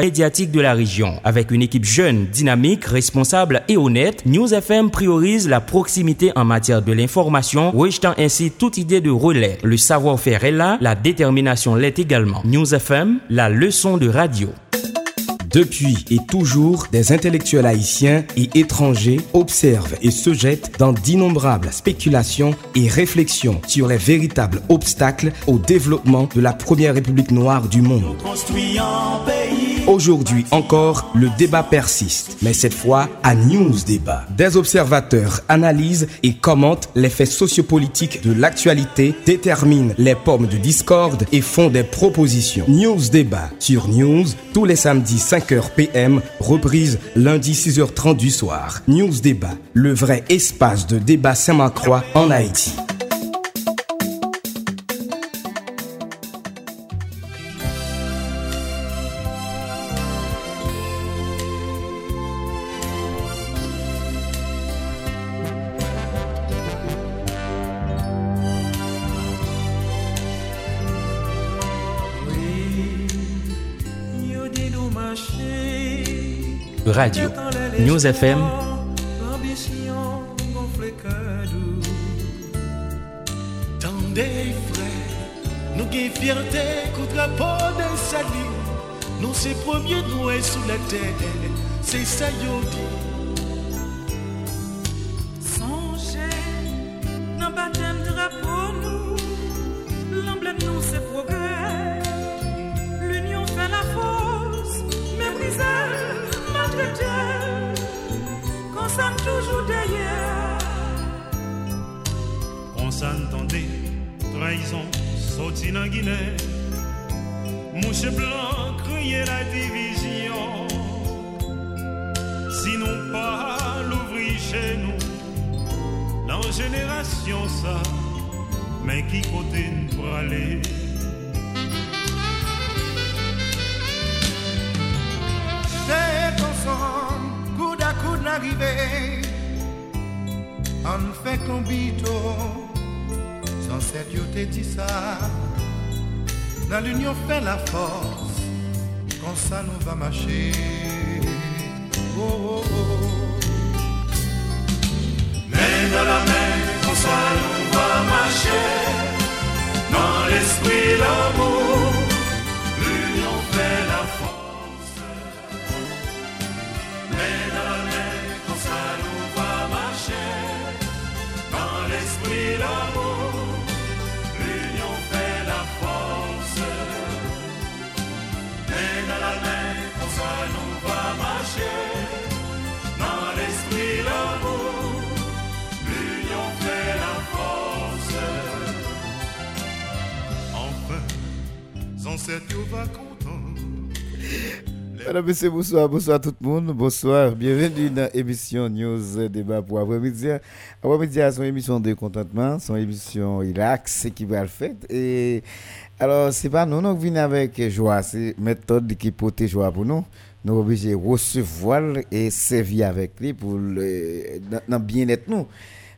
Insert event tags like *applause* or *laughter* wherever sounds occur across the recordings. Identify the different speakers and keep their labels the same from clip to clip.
Speaker 1: médiatique de la région. Avec une équipe jeune, dynamique, responsable et honnête, News FM priorise la proximité en matière de l'information, rejetant ainsi toute idée de relais. Le savoir-faire est là, la détermination l'est également. News FM, la leçon de radio.
Speaker 2: Depuis et toujours, des intellectuels haïtiens et étrangers observent et se jettent dans d'innombrables spéculations et réflexions sur les véritables obstacles au développement de la première république noire du monde. Aujourd'hui encore, le débat persiste, mais cette fois à News Débat. Des observateurs analysent et commentent les faits sociopolitiques de l'actualité, déterminent les pommes de discorde et font des propositions. News Débat sur News tous les samedis 5h PM, reprise lundi 6h30 du soir. News Débat, le vrai espace de débat Saint-Macroix en Haïti.
Speaker 1: Radio. News FM.
Speaker 3: Tendez frères, nous avons fierté contre la peau de salut. Nous c'est premier nous sous la terre, c'est ça yo dit.
Speaker 4: Sautit dans Guinée. Mouche blanc criait la division. Sinon pas l'ouvrir chez nous. Dans génération ça, mais qui côté nous pour aller?
Speaker 3: Coude à coude l'arrivée. On fait combito, sans cette yo ça. Dans l'union fait la force, quand ça nous va marcher. Oh, oh, oh.
Speaker 4: Main dans la main, comme ça nous va marcher. Dans l'esprit, l'amour, l'union fait la force. Main dans la main, comme ça nous va marcher. Dans l'esprit, l'amour, cette yo va.
Speaker 5: Madame, Monsieur, bonsoir, bonsoir tout le monde, bonsoir, bienvenue dans l'émission News Débat pour après-midi. Après-midi, c'est une émission de contentement, c'est une émission relax qui va le faire. Et alors, c'est pas nous, nous venons avec joie, c'est méthode qui porte joie pour nous. Nous sommes obligés de recevoir et servir avec lui pour le, bien-être nous.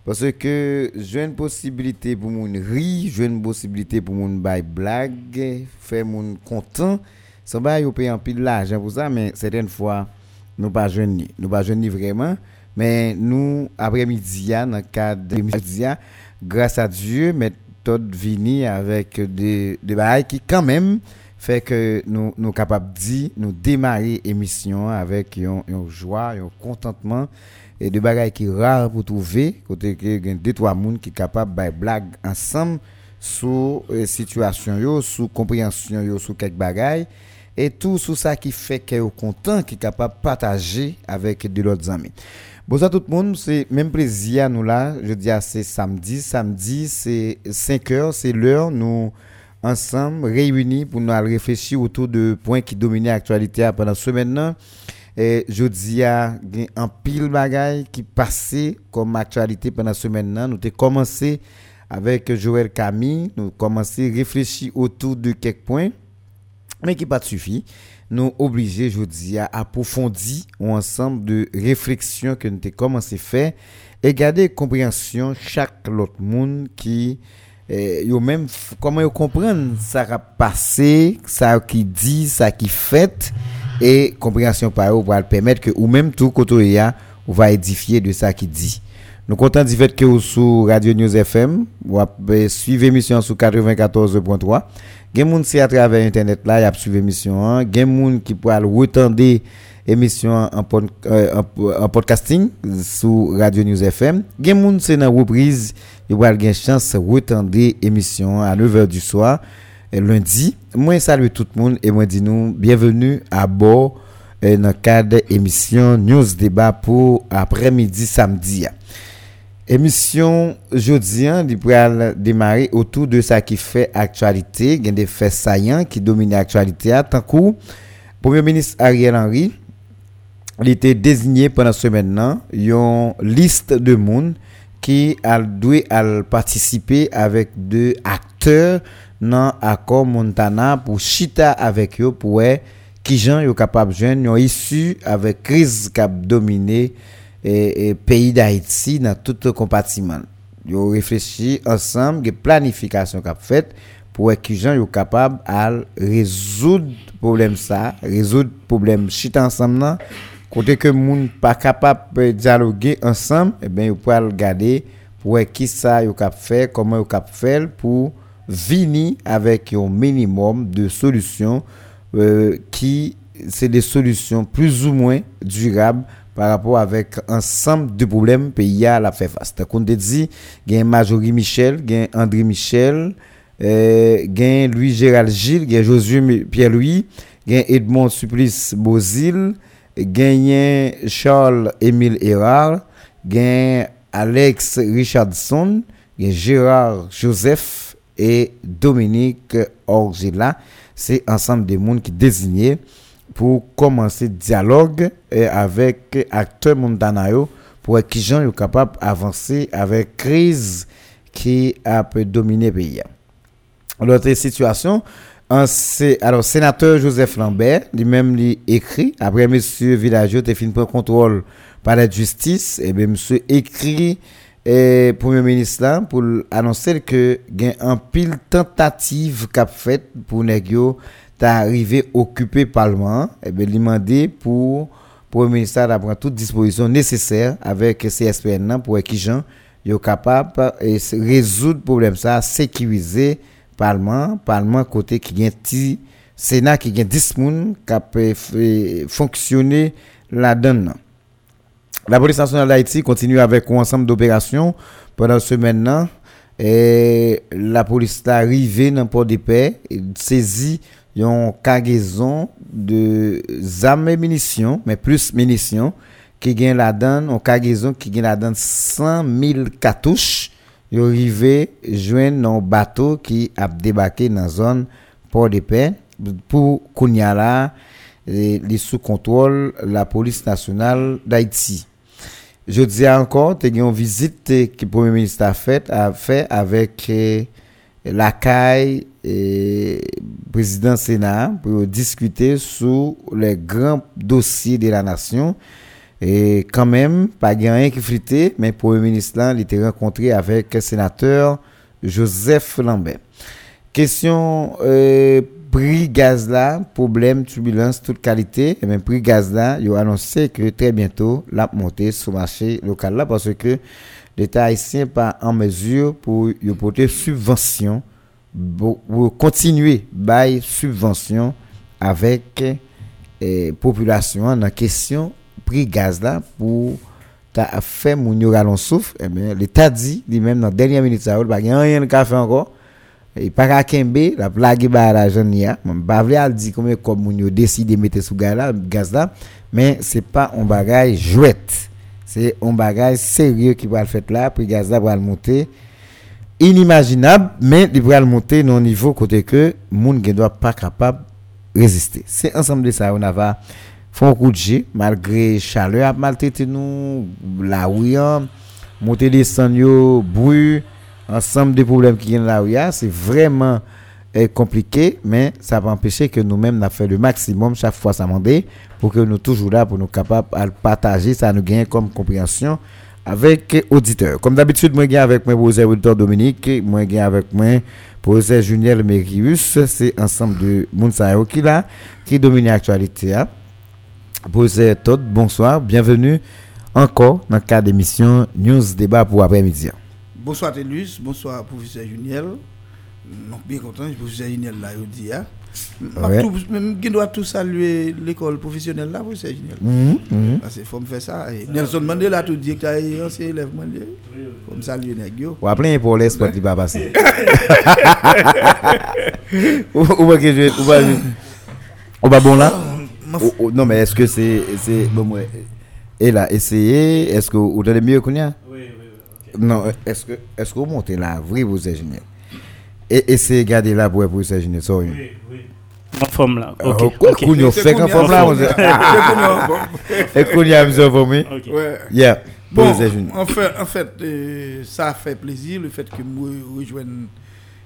Speaker 5: Parce que j'ai une possibilité pour moun rire, j'ai une possibilité pour moun bay blague, faire moun content. Sans bail yo paye en pile l'argent pour ça mais certaines fois nous pas jeunes nous pas jeunes vraiment mais nous après-midi dans le cadre de midi grâce à Dieu méthode vini avec des des bails qui quand même fait que nous nous capables de nous démarrer émission avec une joie, un contentement et de bagages qui rare pour trouver côté que deux trois monde qui capable de blague ensemble sur euh, situation yo, sous compréhension yo sur quelques bagages et tout sur ça qui fait que est content qui capable partager avec de l'autres amis. Bonsoir tout le monde, c'est même plaisir nous là, je dis c'est samedi, samedi c'est 5 heures, c'est l'heure nous ensemble réunis pour nous réfléchir autour de points qui dominent l'actualité pendant ce maintenant. Et je dis à un pile bagaille qui passait comme actualité pendant ce maintenant. Nous avons commencé avec Joël Camille, nous commencé à réfléchir autour de quelques points, mais qui pas suffit. Nous obligés, je dis, à approfondir un ensemble de réflexions que nous avons commencé à faire et garder compréhension chaque autre monde qui eh, yo même comment yo comprendre ça a passé, ça qui dit, ça qui fait et compréhension par eux pour permettre que ou même tout côté ya on va édifier de ça qui dit. Nous comptons du fait que vous sur Radio News FM, vous suivez l'émission sur 94.3. Gen moun si à travers internet là, y a suivi l'émission. Hein. Gen moun qui peut retendre émission en, euh, en, podcasting sur Radio News FM. Gen moun c'est dans reprise, y a une chance retendre émission à 9h du soir lundi. Moi salue tout le monde et moi dis nous bienvenue à bord euh, dans le cadre émission News Débat pour après-midi samedi. Émission jeudi, il pourrait démarrer autour de ça qui fait actualité. Il y a des faits saillants qui dominent l'actualité. Tant que Premier ministre Ariel Henry, il était désigné pendant ce maintenant une liste de monde qui a dû participer avec deux acteurs dans l'accord Montana pour chita avec eux pour qui gens sont capables de joindre issu avec crise qui a dominé et, pays d'Haïti dans tout le compartiment. Ils ont réfléchi ensemble, des planification qu'a fait pour que les gens soient capables de résoudre le problème ça, résoudre le problème chit ensemble côté que moun pas capable de dialoguer ensemble, eh bien ils peuvent regarder pour qui ça yo cap faire, comment yo cap faire pour venir avec un minimum de solutions euh, qui c'est des solutions plus ou moins durables par rapport avec ensemble de problèmes pays à la fait face. Donc dit, il y a Majorie Michel, il y a André Michel, euh, y a Louis Gérald Gilles, il y a Josué Pierre-Louis, il y a Edmond Supplice Bozil, il y a Charles Émile Erard, il y a Alex Richardson, il y a Gérard Joseph et Dominique Orgila. C'est ensemble des mondes qui désignés pour commencer dialogue eh, avec acteurs Montanayo pour les gens soient capables d'avancer avec crise qui a pu dominer le pays. L'autre situation, alors sénateur Joseph Lambert, lui-même lui écrit après monsieur Villageau a fini pour contrôle par la justice et bien monsieur écrit et eh, premier ministre là pour annoncer que a un pile tentative qu'a fait pour négocier arrivé occuper Parlement, et eh bien, demander pour pour le ministère d'avoir toutes dispositions nécessaires avec CSPN pour que gens soient capables de résoudre le problème, ça, sécuriser le Parlement, Parlement côté qui a petit Sénat qui a 10 personnes qui peut fonctionner là-dedans. La police nationale d'Haïti continue avec un ensemble d'opérations pendant ce maintenant. Et la police est arrivée dans le port de paix, saisit une cargaison de armes et munitions, mais plus munitions, qui gagne la donne, une cargaison qui gagne la donne 100 000 cartouches. Ils arrivé joindre un bateau qui a débarqué dans la zone port de paix pour Kounyala, les sous contrôle la police nationale d'Haïti. Je dis encore, tu as une visite que le Premier ministre a faite fait avec euh, la CAI et président Sénat pour discuter sur les grands dossiers de la nation. Et quand même, pas rien qui frité, mais le Premier ministre il était rencontré avec le sénateur Joseph Lambert. Question euh, prix gaz là, problème, turbulence, toute qualité, et même prix gaz là, il a annoncé que très bientôt, la montée sur le marché local là, parce que l'État haïtien pas en mesure pour y porter subvention pour continuer bail subvention avec eh, population dans question prix gaz là pour fait mon souffle eh bien l'état dit lui même dans dernière minute ça pas rien de fait encore et pas qu'à kembe la blague ba la ya pas vle al dit comme comme mon yo décide mettre sous gaz là mais c'est pas un bagage jouette. C'est un bagage sérieux qui va le faire là prix gaz là va le monter. Inimaginable, mais il va monter dans un niveau côté que monde ne doit pas capable résister. C'est ensemble de ça, on faire un coup de jet, malgré chaleur, maltraité nous, la rue, monter des sangs, bruit, ensemble des problèmes qui viennent la rue, c'est vraiment eh, compliqué, mais ça va empêcher que nous-mêmes, nous fait le maximum chaque fois ça pour que nous toujours là, pour nous capables de partager, ça nous gagne comme compréhension avec auditeur. Comme d'habitude, moi, avec moi, José Wilton Dominique, moi, avec moi, Juniel Merius, c'est ensemble de Mounsaïo qui là, qui domine l'actualité. Hein. Professeur Todd, bonsoir, bienvenue encore dans le cadre d'émission News Débat pour après-midi.
Speaker 6: Bonsoir Télus, bonsoir professeur Juniel. Non, bien content, professeur Juniel là, il dit. Hein?
Speaker 5: Ouais.
Speaker 6: Même qui doit tout saluer l'école professionnelle là, professeur Juniel.
Speaker 5: Mhm, mhm.
Speaker 6: Parce qu'il faut me faire ça. Et Nelson Mandela tout dit que tu ancien élève Mandela. Faut me saluer nèg yo.
Speaker 5: Ou après pour l'espoir qui va passer. Ou pas que je ou pas ou pas bon là? Ou- Non mais est-ce que c'est bon moi et là essayez est-ce que vous allez mieux qu'on y a? Oui oui Non, est-ce que est-ce que vous montez là vrai vous ingénieur Et essayez garder là pour pour ingénieur ça. Oui
Speaker 7: En forme là. Ok.
Speaker 5: Ok,
Speaker 7: ok.
Speaker 5: qu'on y fait qu'en forme là on dit- *laughs* Et qu'on y a besoin pour moi.
Speaker 7: Ok.
Speaker 6: Ouais.
Speaker 5: Yeah.
Speaker 6: En fait, en fait euh, ça fait plaisir le fait que moi rejoigne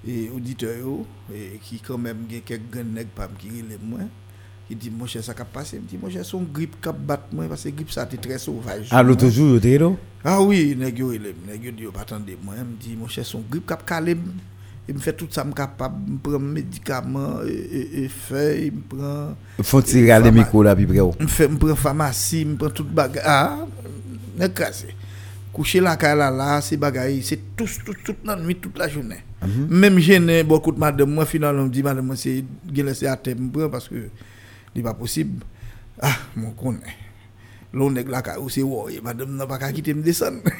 Speaker 6: et auditeurs yo, et qui quand même gen pas qui relève moi qui dit mon cher ça cap passer me dit mon cher son grippe cap bat moi parce que grippe ça était très sauvage.
Speaker 5: Ah l'autre jour êtes là?
Speaker 6: Ah oui, yo dit pas attendez moi me dit mon cher son grippe cap calme et me fait tout ça me capable me prend médicaments et, feuilles, me prend
Speaker 5: Faut tirer les micros là puis près. oh.
Speaker 6: me fait me prend pharmacie, me prend toute bagage. Ah, nèg cassé. Coucher la caille là là, c'est bagaille, c'est tout tout toute la nuit toute la journée. Même gêné beaucoup de madame moi finalement me dit madame c'est gen laisser à terre me prend parce que n'est pas possible. Ah, mon connaît. L'on nèg la caille c'est ouais, madame n'a pas qu'à quitter me descendre. *laughs*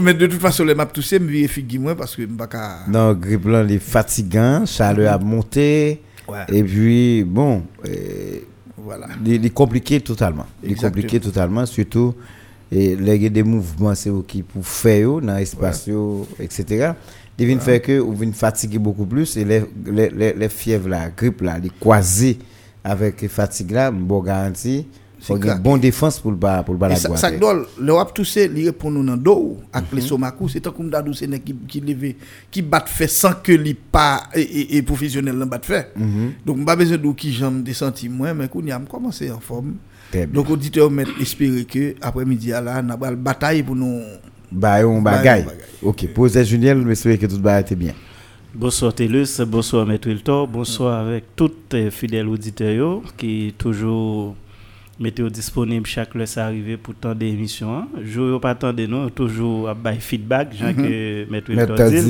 Speaker 6: Mais de toute façon les m'a toussé me virer figue moi parce que me pas
Speaker 5: Non, grippe là, il est fatigant, chaleur a monté.
Speaker 6: Ouais.
Speaker 5: Et puis, bon, euh,
Speaker 6: voilà.
Speaker 5: il est compliqué totalement. Il est compliqué totalement, surtout, et les des mouvements, c'est qui pour faire dans l'espace, yo, etc. Ils viennent faire que vous venez fatiguer beaucoup plus et les, les, les, les fièvres, la grippe, là, les croisés avec les fatigues là, bon garantie,
Speaker 6: C'est
Speaker 5: une bonne défense pour le bas, pour le bas la boîte.
Speaker 6: ça doit le wap toussé li répond nous dans dos avec les c'est tant dadou c'est qui qui levé qui bat fait sans que li pas et, et, professionnel bat fait. Donc pas besoin d'ou qui jambe des senti moins mais qu'on y a commencé en forme. Donc auditeur espérer que après midi là n'a pas bataille pour nous
Speaker 5: Bah, on
Speaker 6: Bah,
Speaker 5: bagaille.
Speaker 6: on bagaille.
Speaker 5: Ok, ces Juniel, je souhaite que tout va être bien.
Speaker 7: Bonsoir Télus, bonsoir Maître Hilton, bonsoir avec tous les fidèles auditeurs qui toujours mettez disponible chaque ça arrivé pour tant d'émissions. hein. Je ne pas attendre nous toujours à bail feedback, Jean que Maître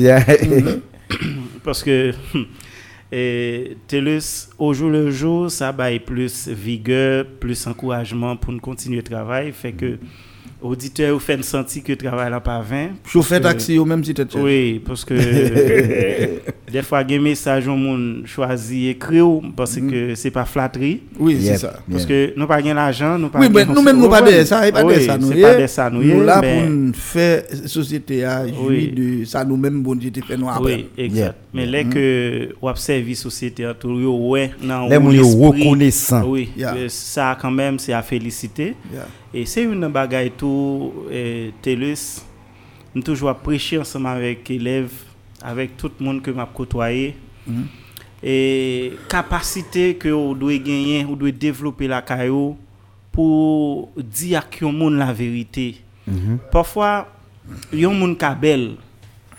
Speaker 5: hein. *coughs*
Speaker 7: Parce que *coughs* et, TELUS, au jour le jour, ça baille plus vigueur, plus encouragement pour nous continuer le travail. Fait que auditeurs vous fait sentir que le travail n'a pas vain.
Speaker 6: chauffer
Speaker 7: Parce que-
Speaker 6: taxi ou même si t'es
Speaker 7: Oui, parce que des fois, il y a des messages où on choisit écrire parce que c'est pas flatterie.
Speaker 6: oui c'est
Speaker 5: Yep.
Speaker 6: ça
Speaker 7: Parce que nous pas gain l'argent, nous pas
Speaker 6: oui, mais
Speaker 7: gain-
Speaker 6: nous-mêmes, nous pas
Speaker 7: Ouais,
Speaker 6: de ça, pas de
Speaker 7: oui,
Speaker 6: ça, nous.
Speaker 7: C'est pas de ça, nous.
Speaker 6: Nous là pour nous faire société à de ça nous-mêmes, bon Dieu, fait nous après.
Speaker 7: Oui, exact. Mais là que ou observe société autour ouais
Speaker 5: Les gens
Speaker 7: l'esprit,
Speaker 5: reconnaissants.
Speaker 7: Oui, euh, ça quand même c'est à féliciter.
Speaker 6: Yeah.
Speaker 7: Et c'est une bagaille tout euh, TELUS nous toujours prêcher ensemble avec élèves, avec tout le monde que m'a côtoyé.
Speaker 6: Mhm.
Speaker 7: Et capacité que vous doit gagner, vous doit développer la caillou pour dire à qui monde la vérité.
Speaker 5: Mhm.
Speaker 7: Parfois, yon moun ka bel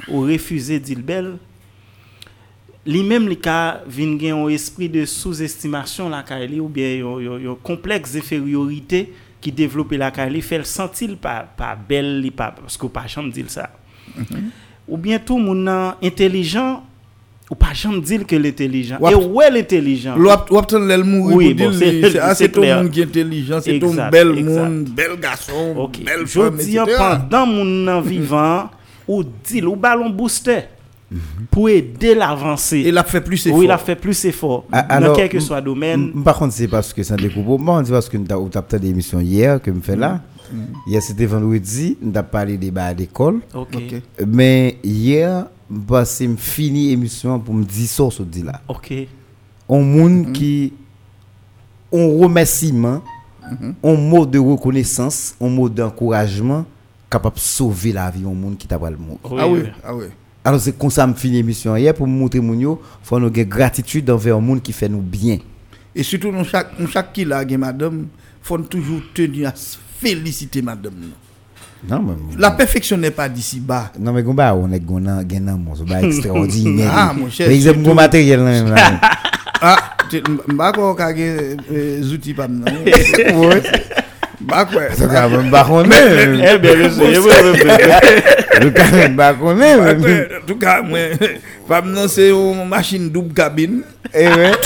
Speaker 7: ou dire bel, lui-même li ka vin gen un esprit de sous-estimation la li ou bien yon, yon, yon qui développe la li fait le sentir pas pas belle pas parce que pas jamais dire ça. Ou bien tout nan intelligent ou pas jamais dire que l'intelligent. Et
Speaker 6: ap-
Speaker 7: ouais l'intelligent? Oui, bon, c'est-
Speaker 6: ah, *laughs*
Speaker 7: c'est
Speaker 6: ton
Speaker 7: clair.
Speaker 6: monde qui est intelligent, c'est
Speaker 7: Exact,
Speaker 6: bel monde, bel garçon, belle
Speaker 7: Je
Speaker 6: femme,
Speaker 7: dis
Speaker 6: etc.
Speaker 7: pendant mon vivant ou dit ou ballon booster pour aider l'avancée.
Speaker 6: Et il a fait plus effort.
Speaker 7: Oui, il a fait plus effort
Speaker 5: Ah,
Speaker 7: dans quel que soit domaine.
Speaker 5: Par contre, c'est parce que c'est un découpement, c'est parce que nous avons peut-être des émissions hier que me fait là. Hier, c'était vendredi, nous avons parlé des bas à l'école.
Speaker 7: Ok.
Speaker 6: Ok.
Speaker 5: Mais hier, que je fini l'émission pour me dire ça, ce dit là.
Speaker 7: Ok.
Speaker 5: Un monde qui, un remerciement, un mot de reconnaissance, un mot d'encouragement, capable de sauver la vie au monde qui t'a pas le mot.
Speaker 6: Ah oui, ah oui.
Speaker 5: Alors c'est comme ça que je finis l'émission hier pour me montrer mon yo, faut nous avoir gratitude envers un monde qui fait nous bien.
Speaker 6: Et surtout, nous chaque, nous chaque qui là, madame, faut toujours tenir à féliciter madame.
Speaker 5: Non mais
Speaker 6: La perfection n'est pas d'ici bas.
Speaker 5: Non mais gomba on est gonna gagner mon c'est pas extraordinaire. *laughs*
Speaker 6: Ah, mon cher,
Speaker 5: Par exemple
Speaker 6: surtout-
Speaker 5: mon matériel là, là. *laughs*
Speaker 6: Ah, te- Mba kwa kage eh, zouti pa mnan.
Speaker 5: Ouais.
Speaker 6: Mba kwa.
Speaker 5: Ça quand même pas qu'on *laughs*
Speaker 7: Eh
Speaker 5: est.
Speaker 7: bien, je sais, oui, oui, oui.
Speaker 5: Le quand même pas qu'on est.
Speaker 6: Mba
Speaker 5: mais-
Speaker 6: kwa, En tout cas, mwen, pa mnan se yon machine double cabine.
Speaker 5: Eh ouais. *laughs*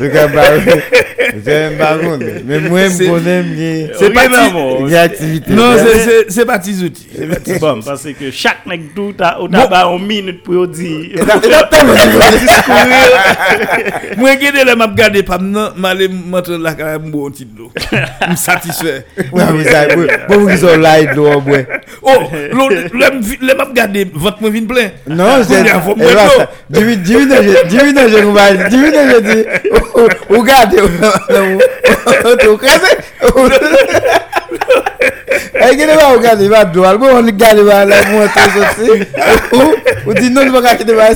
Speaker 5: Mwen konen mwen
Speaker 6: Non, se pati zouti
Speaker 7: Pase ke chak nek douta O taba an minute pou yo di
Speaker 6: Mwen gede le map gade Pam nan, male matre lakay Mbo onti do M
Speaker 5: satisfe Mwen vizon
Speaker 6: la idlo Le map gade Vant mwen vin plen
Speaker 5: Diwi nan je Diwi nan je di Ou gade Ou tou kreze E gade ba ou gade Ba do albo Ou gade ba la mwantou soti Ou di nou nou baka ki de ba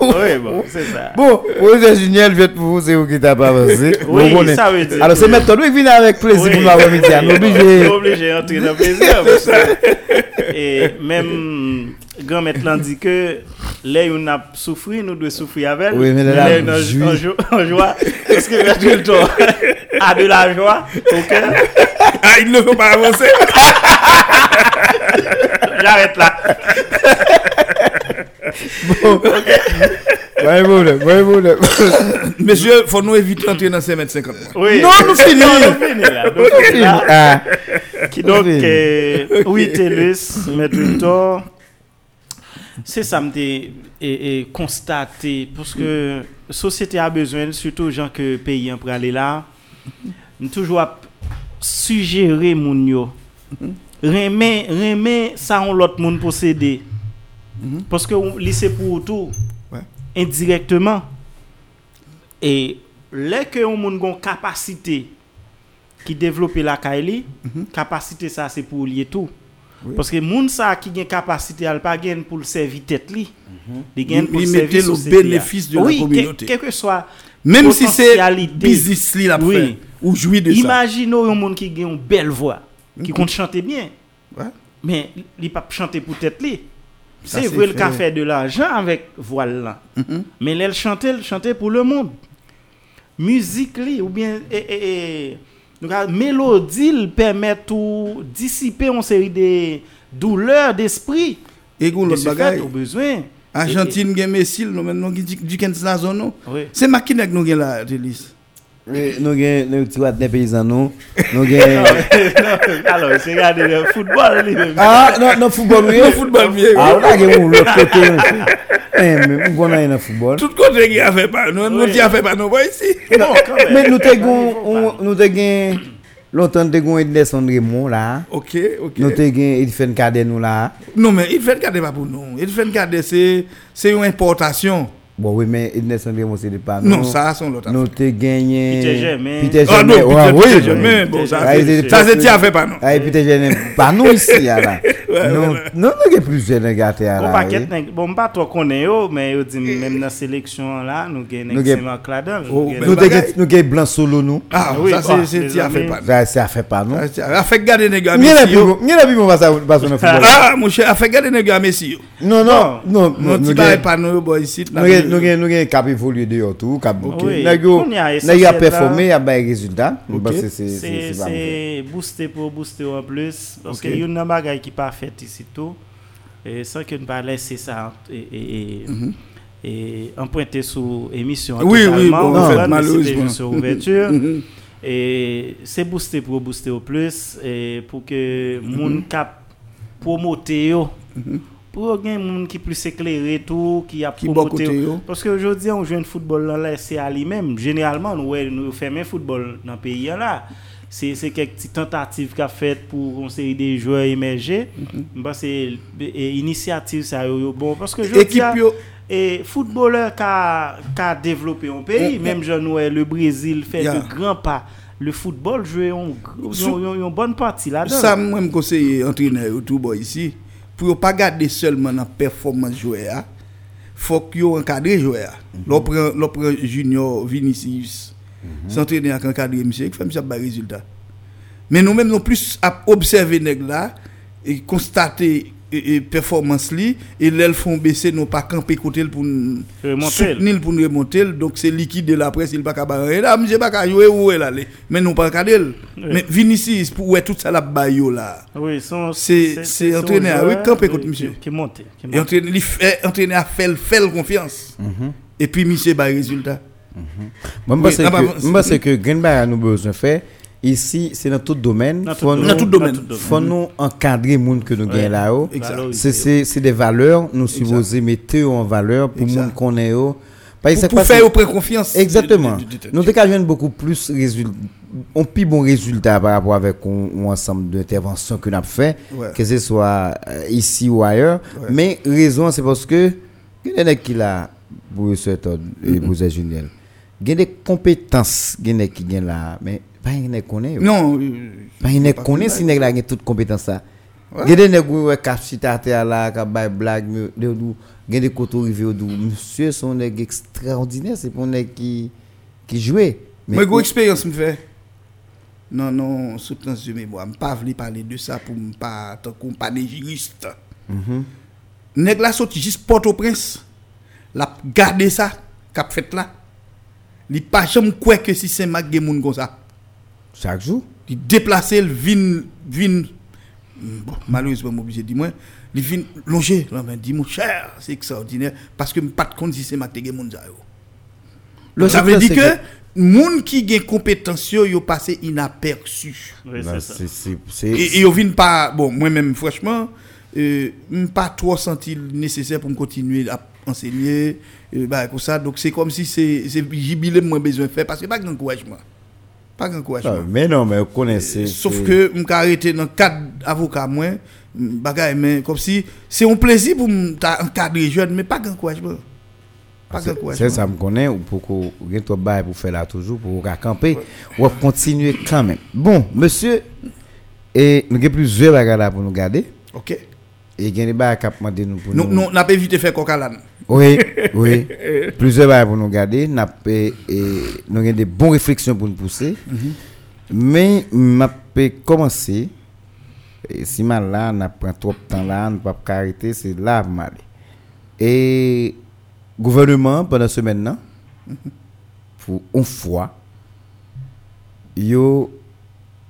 Speaker 7: Oui bon c'est ça.
Speaker 5: Bon Ou de juniel vet pou ou se ou ki ta pa vase
Speaker 7: Oui sa ve ti
Speaker 5: Alors se meton ou ek vina avek plezi
Speaker 7: pou mwa wami diyan Oblige Oblige entri nan plezi E mem grand maintenant dit que là, on a souffert, nous devons souffrir avec.
Speaker 5: Oui, mais là,
Speaker 7: on a- joie. Parce que Hilton a de la joie cœur?
Speaker 6: Ah, il ne faut pas avancer.
Speaker 7: J'arrête là.
Speaker 5: Ouais, bon, ouais, bon.
Speaker 6: Monsieur, faut nous éviter d'entrer dans 5 mètres 50.
Speaker 7: Oui.
Speaker 5: Non, nous finissons.
Speaker 7: Nous finissons là. Nous finissons là.
Speaker 5: Ah,
Speaker 7: Qui donc,
Speaker 5: Oui.
Speaker 7: euh, oui, Télus, Maître Victor, Se sa mte e, e konstate, pwoske sosyete a bezwen, suto jan ke peyi an prale la, m toujwa sujere moun yo. Reme, reme sa an lot moun posede. Pwoske lise pou ou
Speaker 6: tou,
Speaker 7: indirektman. E le ke yon moun gon kapasite ki devlope la ka e li, mhm. kapasite sa se pou ou liye tou. Tout. Parce que moun ça qui gen capacité al pas gen pour servir tête li. Gen
Speaker 6: Il-
Speaker 7: pour servir
Speaker 6: le bénéfice de la
Speaker 7: oui,
Speaker 6: communauté.
Speaker 7: que- quel que soit
Speaker 6: Même si c'est business li la
Speaker 7: Oui.
Speaker 6: ou jouir de ça.
Speaker 7: Imaginons un monde qui a une belle voix, qui compte chanter bien,
Speaker 6: Ouais.
Speaker 7: mais il pas chanter pour tête li.
Speaker 6: Ça,
Speaker 7: C'est vrai le
Speaker 6: fait
Speaker 7: de l'argent avec voile là.
Speaker 6: Mhm.
Speaker 7: Mais elle chantait, elle chantait pour le monde. Musique li ou bien et, et, et, donc, la mélodie permet tout dissiper une série de douleurs d'esprit.
Speaker 6: Et
Speaker 7: De
Speaker 6: l'autre
Speaker 7: au besoin.
Speaker 6: Argentine gen Messil, nou men nou gen Dick- Dickens la zone. C'est makinek nou gen la, Telis.
Speaker 5: Oui, nous avons nos petits des paysans, nous. Nous avons. *laughs*
Speaker 7: Alors, c'est regarder le football. lui.
Speaker 5: Ah, non, non, football, oui.
Speaker 6: Non, football, oui.
Speaker 5: Ah, on a gagné l'autre côté. *laughs* aussi. Eh, mais on a un football.
Speaker 6: Tout kote gen a fe pa, nou nou ti a fe pa nou ba isi.
Speaker 7: Non, quand même.
Speaker 5: Mais nous avons. Nous avons. Longtemps, nous avons Ednes Raymond là.
Speaker 6: Ok, ok.
Speaker 5: Nous avons Edfen Cadet nous là.
Speaker 6: Non men, fait kade pa pou nou. Fait kade se, se yon importasyon.
Speaker 5: Bon, oui, mais Ednes Raymond, c'est pas nous.
Speaker 6: Non, ça, son l'autre
Speaker 5: Nous avons gagné.
Speaker 7: Peter Germain.
Speaker 5: Peter
Speaker 6: Ah non,
Speaker 5: Germain.
Speaker 6: Peter- Germain, bon, ça,
Speaker 5: Ah,
Speaker 6: c'est-
Speaker 5: il était-
Speaker 6: ça, c'est ti a fe pa nou.
Speaker 5: Ah, et Peter Germain, pas nous ici, là. Non, non, nous avons plusieurs gars
Speaker 7: Bon
Speaker 5: là.
Speaker 7: paquet
Speaker 5: oui.
Speaker 7: nèg bon pas trop connaît yo mais yo dit même dans sélection là nous gagne
Speaker 5: Nous
Speaker 7: nèg
Speaker 5: gen-
Speaker 7: Saint Cladan
Speaker 6: Oh,
Speaker 5: Nous avons blanc solo nous.
Speaker 6: Ah,
Speaker 7: Oui,
Speaker 6: ça
Speaker 7: bah,
Speaker 6: c'est- c'est
Speaker 7: les
Speaker 6: ti a fe
Speaker 7: amis.
Speaker 6: pa.
Speaker 5: Ça, ça fait pas non.
Speaker 6: Ça, ti A fe gade nèg a
Speaker 5: N'y a plus, n'y a plus, on va le football.
Speaker 6: Ah, mon cher, a fe gade nèg a Messi yo.
Speaker 5: Non, non, non,
Speaker 6: Non,
Speaker 5: nous
Speaker 6: ti ba e pa nou yo boy ici.
Speaker 5: Avons nous avons nous avons cap évoluer de tout, cap.
Speaker 7: Oui,
Speaker 5: Nèg yo,
Speaker 7: on y a
Speaker 5: nèg
Speaker 7: essentiel
Speaker 5: a
Speaker 7: là.
Speaker 5: performé, a bail résultat.
Speaker 6: Ok.
Speaker 5: Parce que c'est
Speaker 7: booster pour booster en plus parce que y a une bagaille qui pas fait ici tout et sans que ne pas laisser ça et et, et emprunter sous émission.
Speaker 6: Oui, oui, bon,
Speaker 7: on
Speaker 5: en fait,
Speaker 6: malheureusement.
Speaker 7: sur ouverture
Speaker 6: Mhm.
Speaker 7: Et c'est booster pour booster au plus et pour que
Speaker 6: Mhm.
Speaker 7: moun cap promoter yo. Pour gen moun qui plus éclairé tout qui a
Speaker 6: bon
Speaker 7: promoté. Parce que aujourd'hui on joue un football là, c'est à lui-même. Généralement nous nous faisons un football dans le pays là. C'est c'est quelques tentatives qu'a fait pour une série de joueurs émergés.
Speaker 6: Mhm.
Speaker 7: Bah c'est initiative ça bon parce que je et footballeur qui a, qui a développé un pays,
Speaker 6: Mm,
Speaker 7: même Jean Noël, le Brésil fait
Speaker 6: Yeah.
Speaker 7: de grands pas. Le football joue une, bonne partie là-dedans.
Speaker 6: Sa mwen m konseye entraîneur tout boy ici. Pour pas garder seulement dans performance joueur a. Faut que yo encadrer joueur. Prend Junior Vinicius. S'entraîner avec encadrer monsieur, qui fait monsieur ba résultat. Mais nous même nous plus à observer nèg là et constater et, et performance li et l'elles font baisser non pas camper côté pour soutenir pour nous remonter donc c'est liquide de la presse il pas capable et là monsieur pas jouer où elle aller mais non pas cadel mais Vinicius pour ouais tout ça la bayo là?
Speaker 7: Oui, son-
Speaker 6: C'est- entraîneur, oui, campé
Speaker 7: qui-
Speaker 6: contre monsieur.
Speaker 7: Qui monte.
Speaker 6: Et
Speaker 7: monte.
Speaker 6: entraîner il fait entraîner à faire faire confiance. Et puis monsieur ba résultat.
Speaker 5: Moi, je
Speaker 6: Oui,
Speaker 5: pense
Speaker 6: là, bah,
Speaker 5: que- que Greenback a nous besoin faire. Ici, c'est dans tout domaine.
Speaker 7: Dans tout
Speaker 5: nous-
Speaker 6: domaine.
Speaker 5: faut nous encadrer les gens que nous gagnons là-haut. C'est- des valeurs, nous supposons mettre en valeur pour les gens qu'on est.
Speaker 6: Pour, faire prendre confiance
Speaker 5: Exactement. Nous avons beaucoup plus un plus bon résultat par rapport avec un, un ensemble d'interventions que nous avons fait,
Speaker 6: Ouais.
Speaker 5: que ce soit euh, ici ou ailleurs.
Speaker 6: Ouais.
Speaker 5: Mais raison, c'est parce que il y a qui là, pour ce temps, et pour ce Juniel. Il y a des compétences qui sont là, mais pas y a qui connaît.
Speaker 6: non euh,
Speaker 5: Pas
Speaker 6: pas
Speaker 5: qui connaît si y a toutes compétences ça. Des nègres qui ont chita terre là, qui ont blague, mais de dou- des côtés arrivés au dou. Monsieur sont des extraordinaires, c'est pour les qui qui jouent.
Speaker 6: Moi, j'ai expérience me fait. Non, non, soutenance de mémoire. Je ne pas vouloir parler de ça pour ne pas tant qu'on pas des juristes. Nèg la sorti juste Port-au-Prince. La garder ça, qu'a fait là. Li pas jamais quoi que si c'est mag gen moun comme ça.
Speaker 5: Chaque jour.
Speaker 6: Li déplacer le vin vin bon, malheureusement moi obligé de dire li vin longer, là ben dit mon cher, c'est extraordinaire parce que pas de compte si c'est gen moun ça veut dire
Speaker 5: c'est
Speaker 6: que moun qui gen compétence yo yo passé inaperçu.
Speaker 7: Oui, c'est ça.
Speaker 6: Et, yo vin pas bon moi-même franchement euh, m pas trop senti nécessaire pour me continuer à enseigner euh, bah comme ça donc c'est comme si c'est c'est jubilé moins besoin de faire parce que pas grand encouragement. Pas grand
Speaker 5: Ah, mais non, mais vous connaissez.
Speaker 6: Sauf
Speaker 5: c'est-
Speaker 6: que m ka arrêté dans cadre avocat moi bagay mais comme si c'est un plaisir pour encadrer jeune mais pas grand encouragement. Pas grand
Speaker 5: C'est ça, me connaît, ou pour que vous bail pour faire là toujours, pour vous camper, ou continuer quand même. Bon, monsieur, et nous avons plusieurs bagages là pour nous garder,
Speaker 6: OK.
Speaker 5: et il y a des bagages qui demandé nous pour
Speaker 6: Nous
Speaker 5: nous.
Speaker 6: nous n'a pas évité faire cocalan.
Speaker 5: Oui, *laughs* oui. Plusieurs bagages pour nous garder, nous avons des bonnes réflexions pour nous pousser. Mais, m'a pas commencer, et si mal là, n'a pas trop de temps là, n'a pas arrêter, c'est là mal. Et gouvernement pendant ce maintenant, pour une fois, yo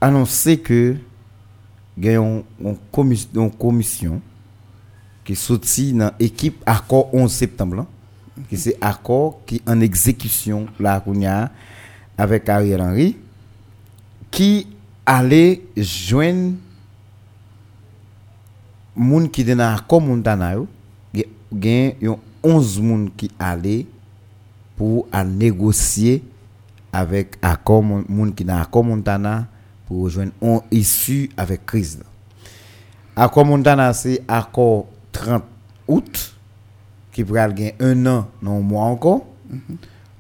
Speaker 5: annoncé que il y a une commission qui sorti dans l'équipe accord 11 septembre là, qui c'est accord qui en exécution là avec Ariel Henry qui allait joindre moun qui dans accord Montana yo gen- gen yon 11 moun qui allait pour négocier avec accord moun qui dans accord Montana pour rejoindre un issue avec crise. Accord Montana c'est accord 30 août qui pourrait gagner un an non un mois encore.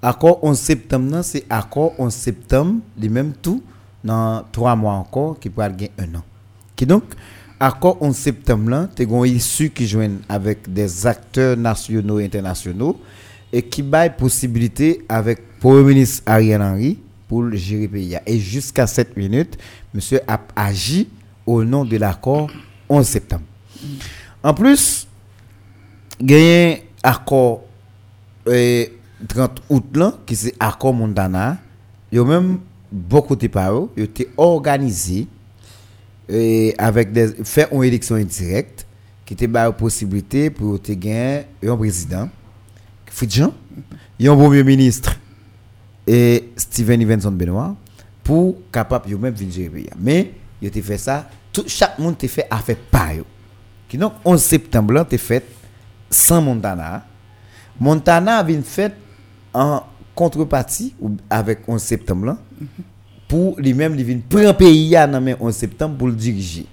Speaker 5: Accord 11 septembre c'est accord 11 septembre les même tout dans 3 mois encore qui pourrait gagner un an. Qui donc accord 11 septembre là, t'es gon issu qui joignent avec des acteurs nationaux et internationaux et qui baille possibilité avec Premier ministre Ariel Henry pour le gérer le pays. Et jusqu'à 7 minutes, monsieur a agi au nom de l'accord 11 septembre. En plus, gagné accord euh, 30 août là, qui c'est accord Montana, yo beaucoup de paroles, yo été organisé et avec des faire une élection indirecte qui te ba possibilité pour te gagner un président Fridjan, un premier ministre et Steven Ivenson Benoît pour capable yo même venir. Mais yo te fait ça, tout chaque monde te fait affaire par yo. Qui donc 11 septembre là te fait sans Montana. Montana vient fait en contrepartie ou avec 11 septembre là pour lui-même il vient prendre pays à dans main 11 septembre pour le diriger.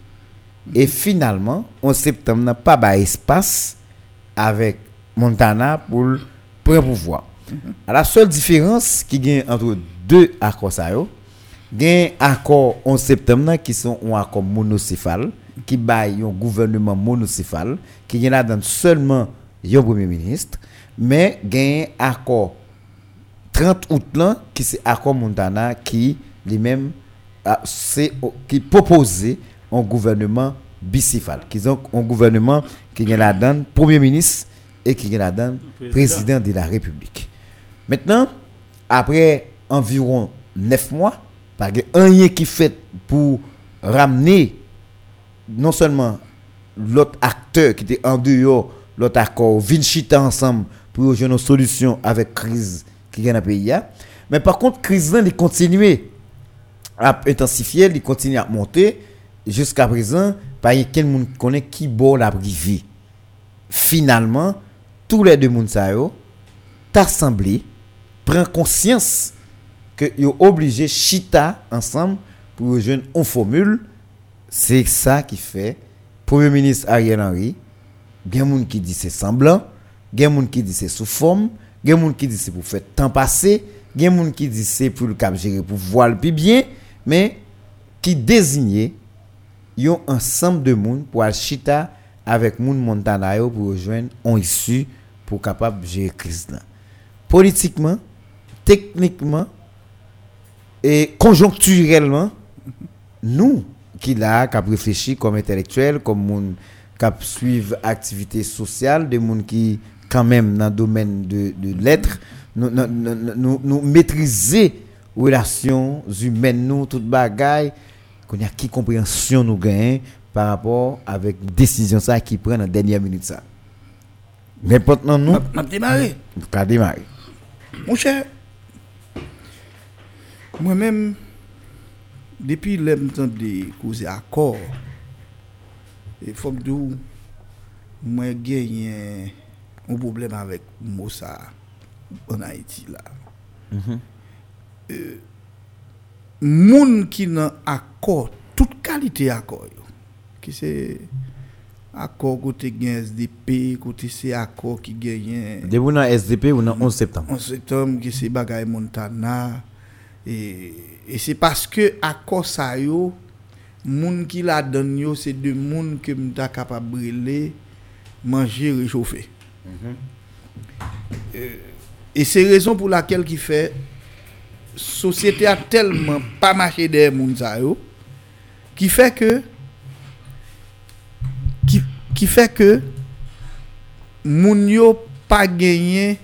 Speaker 5: Et finalement, 11 septembre n'a pas ba espace avec Montana pour le prendre pouvoir. À La seule différence qui gagne entre deux accords ça yo, gagne accord 11 septembre nan qui sont un accord monocéphale qui baille un gouvernement monocéphale qui gagne là dans seulement un premier ministre mais gagne accord 30 août là qui c'est accord Montana qui lui-même a- qui proposait un gouvernement bicéphale, qui ont un gouvernement qui est la donne premier ministre et qui est la donne président de la République. Maintenant, après environ neuf mois, pas de rien qui fait pour ramener non seulement l'autre acteur qui était en dehors, l'autre accord, Vinchita ensemble pour rejoindre une solution avec crise qui est dans le pays. hein. Mais par contre, crise là, il continue à intensifier, il continue à monter. Jusqu'à présent, pas quelqu'un monde connaît qui bord la privé. Finalement, tous les deux monde ça yo t'assemblé, prend conscience que yo obligé chita ensemble pour rejoindre une formule. C'est ça qui fait Premier ministre Ariel Henry, il qui disent c'est semblant, il y a des gens qui disent c'est sous forme, il qui disent c'est pour faire temps passer, il y a des gens qui disent c'est pour le cap gérer pour voir le plus bien, mais qui désignent un ensemble de monde pour aller chita avec moun Montana pour rejoindre un issue pour capable gérer crise. Politiquement, techniquement et conjoncturellement, nous qui là qui réfléchi comme intellectuel comme moun qui suivre activité sociale des moun qui quand même dans le domaine de, de l'être nous, nous, nous, nous, maîtriser relations humaines nous toute bagaille qu'on a qui compréhension nous gagnons par rapport avec décision ça qui prend en dernière minute ça. N'importe nous. Nous
Speaker 6: N'a démarré.
Speaker 5: qu'à démarrer
Speaker 6: Mon cher, moi-même, depuis le temps de causer accord, il faut que nous, moi, j'ai un problème avec Moussa en Haïti là. Moun qui n'a accord, toute qualité accord, yo, qui c'est accord côté gen SDP, côté c'est accord qui gagne
Speaker 5: de vous SDP ou dans 11 septembre?
Speaker 6: en septembre que c'est bagay Montana et, et c'est parce que à cause ça yo moun qui la donne yo c'est de moun que m'ta capable brûler manger réchauffer Euh, et c'est raison pour laquelle qui fait société a tellement pas marché des moun ça yo qui fait que qui, qui fait que moun yo pas gagné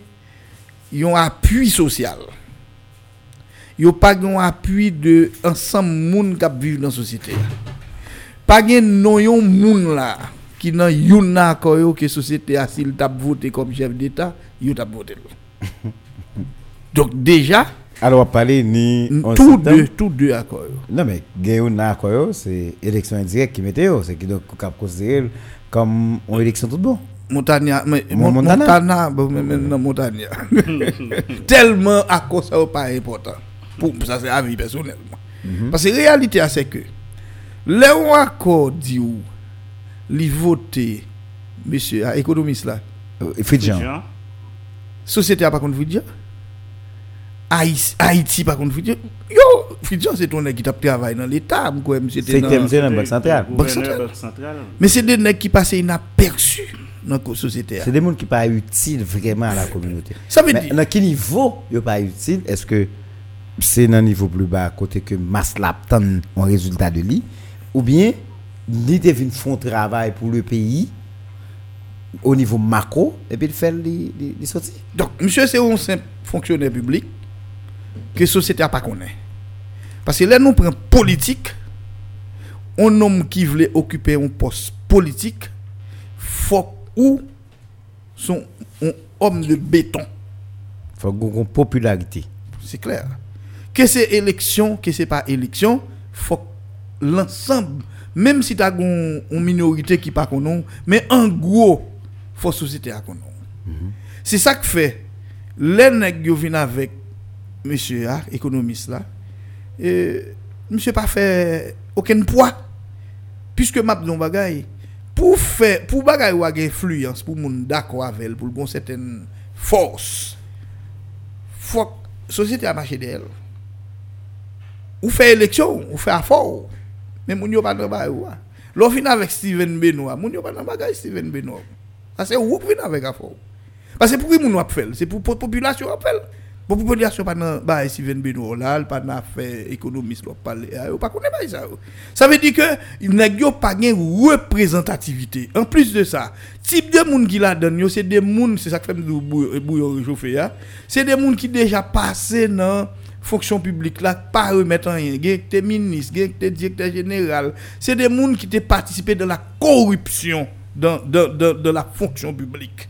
Speaker 6: yon appui social. Yo pas yon appui de ensemble moun k'ap vivre dans la société. Pas gen non yon moun là qui nan yon na ko yo que société a s'il t'a voté comme chef d'état, yo t'a voté. *laughs* Donc déjà
Speaker 5: alors parler ni 11
Speaker 6: tous deux tous deux accord. yo.
Speaker 5: Non, mais Gayon yo, c'est élection indirecte qui mettait yo, c'est qui donc cap considérer comme une élection tout bon.
Speaker 6: Montagna, mais,
Speaker 5: Mon-
Speaker 6: Mon-
Speaker 5: Montana.
Speaker 6: Montana, bon, mais, mais non, Montagna. *laughs* Tellement à cause ça pas important. Pour ça c'est avis personnellement. Parce que la réalité c'est que les accord dit ou li voter monsieur économiste là,
Speaker 5: Euh, Fridjan.
Speaker 7: Jean,
Speaker 6: société a pas contre Fidjan. Haïti, Haïti pas contre Fidjan. Yo, Fidjan c'est ton nèg qui t'a travaillé dans l'état,
Speaker 5: C'est
Speaker 6: dans-
Speaker 5: la Banque centrale.
Speaker 6: Banque centrale.
Speaker 7: Banque centrale.
Speaker 6: Mais c'est des nèg qui passent inaperçus dans la société.
Speaker 5: C'est des gens qui pas utiles vraiment à la communauté.
Speaker 6: Ça veut dire
Speaker 5: dans quel niveau ils pas utile Est-ce que c'est dans un niveau plus bas côté que masse lap tan un résultat de lui ou bien ni te vinn font travail pour le pays au niveau macro et puis il fait les les sorties.
Speaker 6: Donc, monsieur, c'est un simple fonctionnaire public que la société n'a pas connaît. Parce que là, nous prenons politique, un homme qui voulait occuper un poste politique, faut ou son un homme de béton.
Speaker 5: Faut qu'on popularité.
Speaker 6: C'est clair. Que c'est élection, que c'est pas élection, faut que l'ensemble, même si tu as une, minorité qui pas connaît, mais en gros, faut société à connaître. C'est ça que fait les nèg yo vinn avec monsieur ah, économiste là. Et monsieur pas fait aucun poids puisque m'a don bagay pour faire pour bagay ou influence pour moun d'accord avec elle, pour une certaine force faut que société a marché d'elle. Ou fait élection, ou fait affaire. Mais moun yo pas dans bagay ou. L'on vient avec Steven Benoît, moun yo pas dans bagay Steven Benoît. Ça c'est ou vient avec affaire. Parce que pour qui moun a fait, c'est pour la population a fait. Bon, population pas dans bah Steven Benoît là, pas dans fait économiste pour parler. ah, yo pas connaît pas ça. yo. Ça veut dire que nèg yo pas gain représentativité. En plus de ça, type de monde qui la donne yo c'est des monde, c'est ça que fait bouillon réchauffer là. C'est des monde qui déjà passé dans fonction publique là pas remettre en rien. T'es ministre t'es directeur général c'est des monde qui t'ont participé dans la corruption dans dans dans, dans la fonction publique.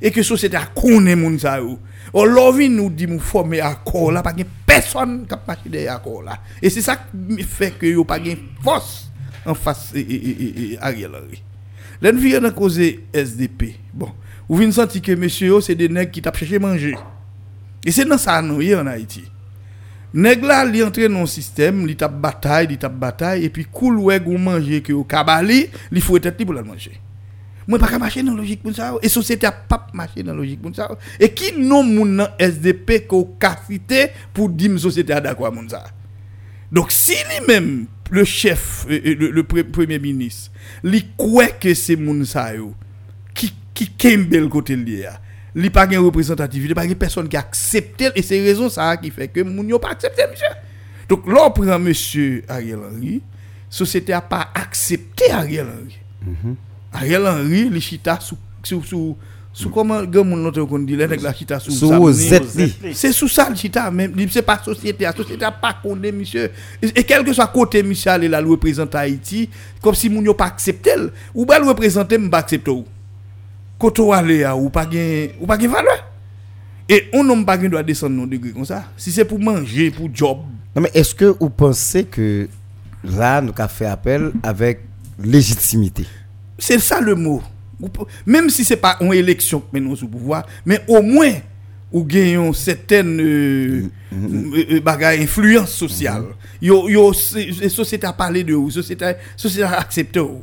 Speaker 6: Et que société a connaît moun sa yo. Or l'envie nous dit nous former accord là pas personne qui marcher derrière accord là. Et c'est ça qui fait que yo pas gen force en face et, et, et, Ariel Henry. L'en vient dans cause SDP bon vous venez sentir que monsieur c'est des nègres qui t'a cherché manger. Et c'est dans ça nous en Haïti Nèg la li entre dans système, li tap bataille, li tap bataille et puis cool ou manger que au kabali, li faut tête li pour la manger. Moi pas marcher dans logique pour et société a pas marcher dans logique pour et qui non moun nan SDP ko ka pour dire société a d'accord moun. Donc si lui-même le chef euh, euh, le, le pre- premier ministre, li croit que c'est moun yo qui qui kembe le côté lié. Li pas gen représentativité, pas gen personne qui accepte et c'est raison ça qui fait que moun yo pas accepté monsieur. Donc là on prend monsieur Ariel Henry, société a pas accepté Ariel Henry. Ariel Henry, li chita sous sous sous sous comment gen moun l'autre qu'on dit là la chita sous
Speaker 5: li.
Speaker 6: C'est sous ça le chita même, li c'est pas société, la société a pas connaît monsieur. Et, quel que soit côté monsieur aller la représenter Haïti, comme si moun yo pas accepté ou pas représenter m'pa accepter on aller à ou pas gen ou pas gen valeur. Et on n'a pas gen doit descendre non degré comme ça. Si c'est pour manger, pour job,
Speaker 5: Non, mais est-ce que vous pensez que là, nous avons fait appel avec légitimité?
Speaker 6: C'est ça le mot. Même si c'est pas une élection que nous sous pouvoir, mais au moins, ou gagnons certaines euh, bagaille influence sociale. Yo, yo, c'est- c'est- société a parlé de vous, société, société a accepté vous.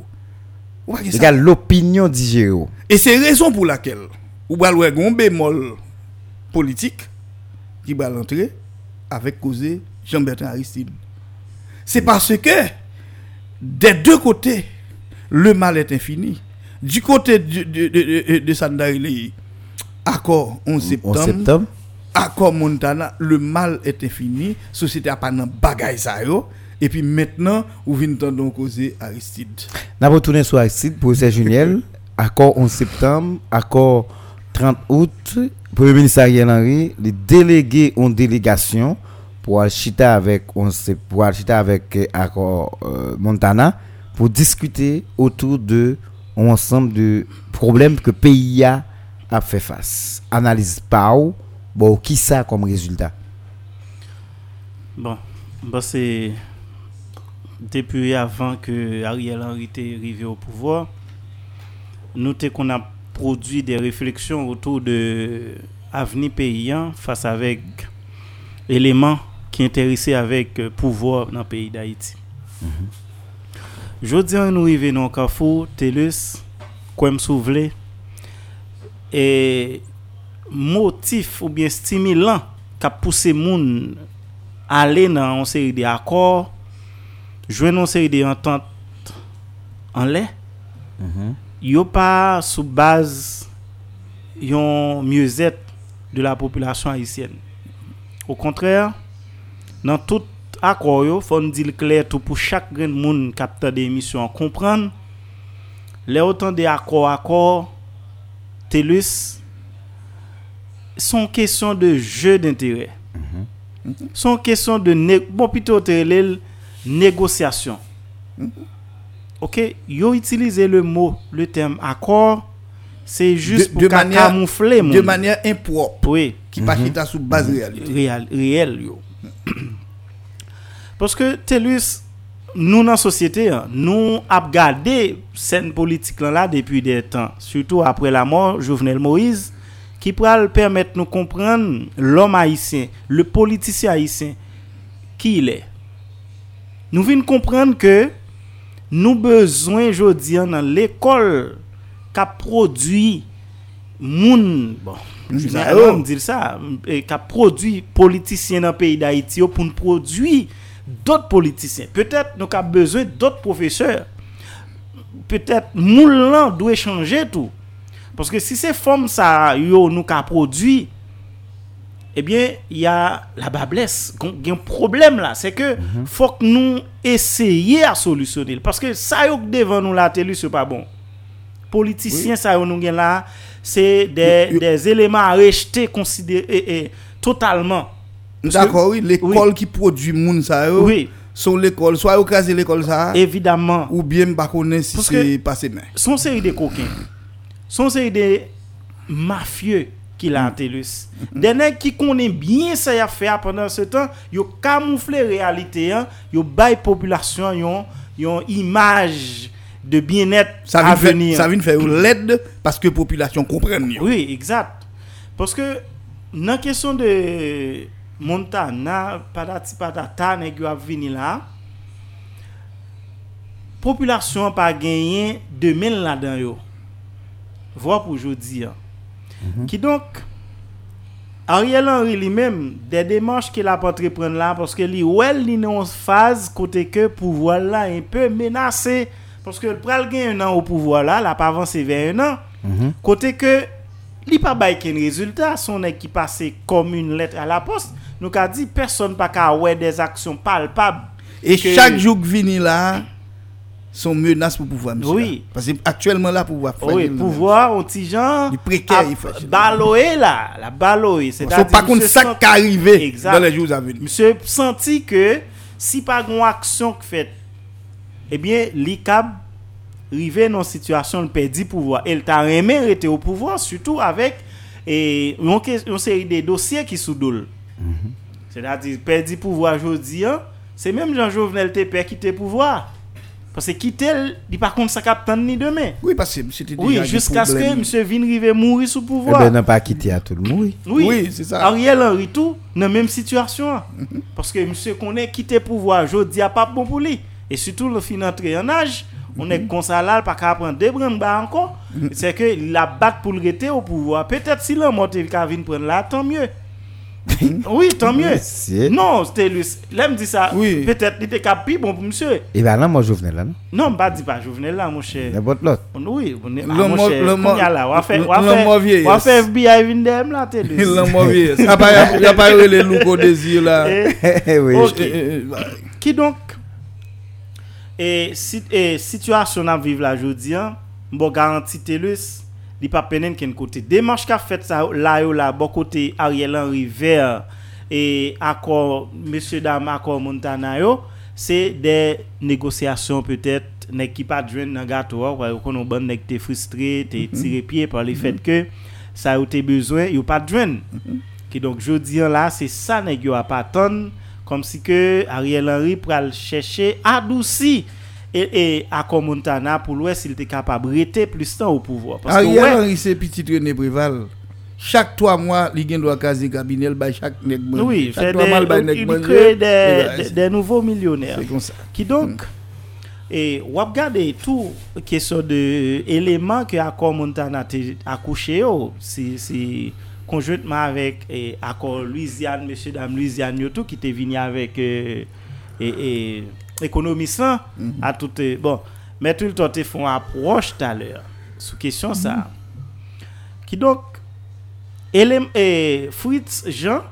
Speaker 6: Ou pas que ça?
Speaker 5: Regarde l'opinion d'Igéo.
Speaker 6: Et c'est raison pour laquelle, ou va un bémol politique qui va l'entrer avec causé Jean-Bertrand Aristide. C'est parce que des deux côtés, le mal est infini. Du côté de, de, de, de, de Sandarile, accord 11 septembre,
Speaker 5: 11 septembre.
Speaker 6: accord Montana, le mal est infini, société a pas bagay sa yo, et puis maintenant, ou vient entendre causer Aristide?
Speaker 5: Nous avons retourné sur Aristide, professeur Juniel, *laughs* accord 11 septembre, accord 30 août, Premier ministre Ariel Henry, les délégués ont délégation pour aller chiter avec, 11 sep- pour aller chiter avec euh, accord euh, Montana pour discuter autour de ensemble de problèmes que le pays a, a fait face. Analyse où, bon, qui ça comme résultat?
Speaker 7: Bon, bah c'est depuis avant que Ariel Henry était arrivé au pouvoir, nous t'es qu'on a produit des réflexions autour de avenir paysan face avec éléments qui intéressaient avec euh, pouvoir dans le pays d'Haïti. Je dis nous arrivons dans le carrefour, TELUS, souvle, et motif ou bien stimulant qui a poussé moun aller dans une série d'accords, joindre une série d'ententes en lait, yo pas sous base yon mieux-être de la population haïtienne. Au contraire, dans tout accord yo, clair tout pour chaque grand monde capteur des émissions comprendre les autant des accords accords TELUS sont question de jeu d'intérêt. Sont question de bon plutôt telel négociation. OK, yo utiliser le mot, le terme accord, c'est juste
Speaker 6: De-
Speaker 7: pour
Speaker 6: de
Speaker 7: ka-
Speaker 6: manière-
Speaker 7: camoufler
Speaker 6: de
Speaker 7: moun.
Speaker 6: manière impropre,
Speaker 7: Oui.
Speaker 6: qui pas chita sous base réalité.
Speaker 7: réel, réel yo. Parce que TELUS, nous dans la société, hein, nous avons gardé scène politique là, là depuis des temps, surtout après la mort de Jovenel Moïse, qui pourra permettre de nous comprendre l'homme haïtien, le politicien haïtien, qui il est. Nous venons comprendre que nous besoin aujourd'hui dans l'école qui a produit moun bon je dire ça qui a produit politiciens dans le pays d'Haïti pour nous produire d'autres politiciens. Peut-être nous avons besoin d'autres professeurs. Peut-être moun doit changer tout. Parce que si c'est forme ça yo nous qu'a produit eh bien, il y a la bablesse. Il y a un problème là. C'est que faut que nous essayions à solutionner. Parce que ça, yo que devant nous la télé, c'est pas bon. Politiciens, ça, yo nous gen là, c'est des,
Speaker 6: Yo- yo-
Speaker 7: des éléments à rejeter considérer et- et totalement. Parce que-
Speaker 6: D'accord, oui, l'école qui produit moun ça yo,
Speaker 7: Oui.
Speaker 6: sont l'école, soit au cas l'école ça,
Speaker 7: Évidemment.
Speaker 6: ou bien pas connaître si
Speaker 7: Parce
Speaker 6: c'est passé main.
Speaker 7: son série de coquins, son série de mafieux qui l'a en TELUS. Des nègres qui connaissent bien y a fait pendant ce temps, yo camouflé réalité, hein, yo bail population, yon, yon image de bien-être à venir.
Speaker 6: ça vient faire l'aide parce que population comprenne mieux.
Speaker 7: Oui, exact. Parce que dans la question de Montana, patati patata, nèg yo ap vini là, population pas gagné demain là-dedans. Voir pour Mm -hmm. Qui donc, Ariel Henry lui-même, des démarches qu'il a pas entreprendu là, parce que lui, ouais, well, il est en phase côté que pouvoir là un e peu menacé. Parce que le pral gagne un an au pouvoir là, l'a pas avancé vers un an. Mm -hmm. Côté que, li pas bay ken résultat, son équipe passé comme une lettre à la poste. Nous a dit, personne pas ka ouais des actions palpables.
Speaker 6: Et
Speaker 7: que...
Speaker 6: chaque jour que vini là, sont menaces pour pouvoir monsieur.
Speaker 7: Oui.
Speaker 6: Parce que actuellement là pouvoir
Speaker 7: Oui, pouvoir, on petit gens.
Speaker 6: Il précaire, il fait.
Speaker 7: Baloé là, la baloé.
Speaker 6: Faut
Speaker 7: C'est-à-dire.
Speaker 6: pas contre
Speaker 7: monsieur
Speaker 6: ça qui arrivé dans les jours à venir.
Speaker 7: Monsieur senti que si pas une action qui fait, eh bien, l'ICAB rivé dans une situation de perdre pouvoir. Elle t'a aimé rester au pouvoir, surtout avec et, une, série de dossiers qui sous dol. C'est-à-dire, perdre pouvoir aujourd'hui, hein, c'est même Jean Jovenel te perd quitter pouvoir. Parce que quitter, il par contre ça capte ni demain.
Speaker 6: Oui, parce que c'était déjà
Speaker 7: Oui, jusqu'à ce que. M. Vin rive mourir sous
Speaker 5: Eh
Speaker 7: pouvoir.
Speaker 5: ben, n'a pas quitté à tout le monde. oui.
Speaker 7: Oui,
Speaker 6: c'est ça.
Speaker 7: Ariel Henry tout dans la même situation. Parce que monsieur connaît quitté pouvoir, je dis à pas bon pour lui. Et surtout le fin entrer en âge, on est comme ça là, pas qu'à prendre deux brins bas encore. C'est que la batte pour le rester au pouvoir. Peut-être si l'homme qu'à venir prendre là, tant mieux. *laughs* oui, tant mieux.
Speaker 5: Monsieur.
Speaker 7: Non, c'était lui. Là, me dit ça.
Speaker 6: Oui.
Speaker 7: Peut-être il était capable bon pour monsieur.
Speaker 5: Et ben là, moi, je venais là, non?
Speaker 7: Non, pas dit pas, je venais là, mon cher.
Speaker 5: N'importe l'autre.
Speaker 7: Oui, on est
Speaker 6: Le
Speaker 7: mon
Speaker 6: mo-
Speaker 7: cher,
Speaker 6: le mo-
Speaker 7: qu'on y a là, on va faire
Speaker 6: le-
Speaker 7: on va
Speaker 6: le
Speaker 7: faire-
Speaker 6: mo vieillesse.
Speaker 7: on faire FBI là, t'es
Speaker 6: Il n'y a pas eu les loups au désir là.
Speaker 7: Eh, *laughs*
Speaker 5: oui.
Speaker 6: Eh, eh, eh,
Speaker 7: Qui donc? Et, si, et situation à vivre là aujourd'hui, hein, bon garantie TELUS, li pas penen ken côté. Démarche qu'a fait ça là yo là bon côté Ariel Henry vers et accord monsieur dame accord Montana yo, c'est des négociations peut-être nèg qui pas joindre dans gâteau, ouais, qu'on on bon nèg t'es frustré, t'es tiré pied par le fait que ça a été besoin, yo pas joindre. Qui donc jodi an là, c'est ça nèg yo a pas attendre comme si que Ariel Henry pral chercher adouci et, accord Montana pour l'ouest s'il était capable de rester plus temps au pouvoir parce que
Speaker 6: Ariel
Speaker 7: ouais,
Speaker 6: Henry, c'est petit René Préval. Chaque trois mois, il gagne doit caser cabinet, il bail chaque nèg manger.
Speaker 7: oui,
Speaker 6: chaque trois mois, il
Speaker 7: il crée des, des, nouveaux millionnaires
Speaker 6: C'est comme ça.
Speaker 7: qui donc et ou regarder tout question de éléments que accord Montana te accouché c'est c'est conjointement avec et accord Louisiane monsieur dame Louisiane tout qui était venu avec euh, et, et économiste là, à tout euh, bon. Mais tout le temps te font approche tout à l'heure sous question ça. Qui donc élém- et Fritz Jean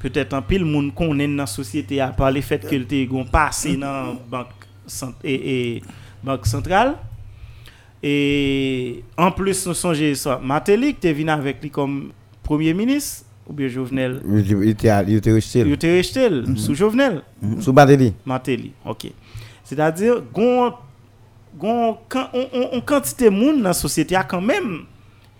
Speaker 7: peut-être un pile monde connaît dans la société à part le fait te gon passé dans banque cent- et, et banque centrale. Et en plus nous songeons ça Matélik te venu avec lui comme premier ministre ou bien Jovenel?
Speaker 5: Il était rejeté.
Speaker 7: il était rejeté sous Jovenel
Speaker 5: Mhm. Sous Badeli.
Speaker 7: Matéli OK c'est-à-dire on, on, on quantité de monde dans la société a quand même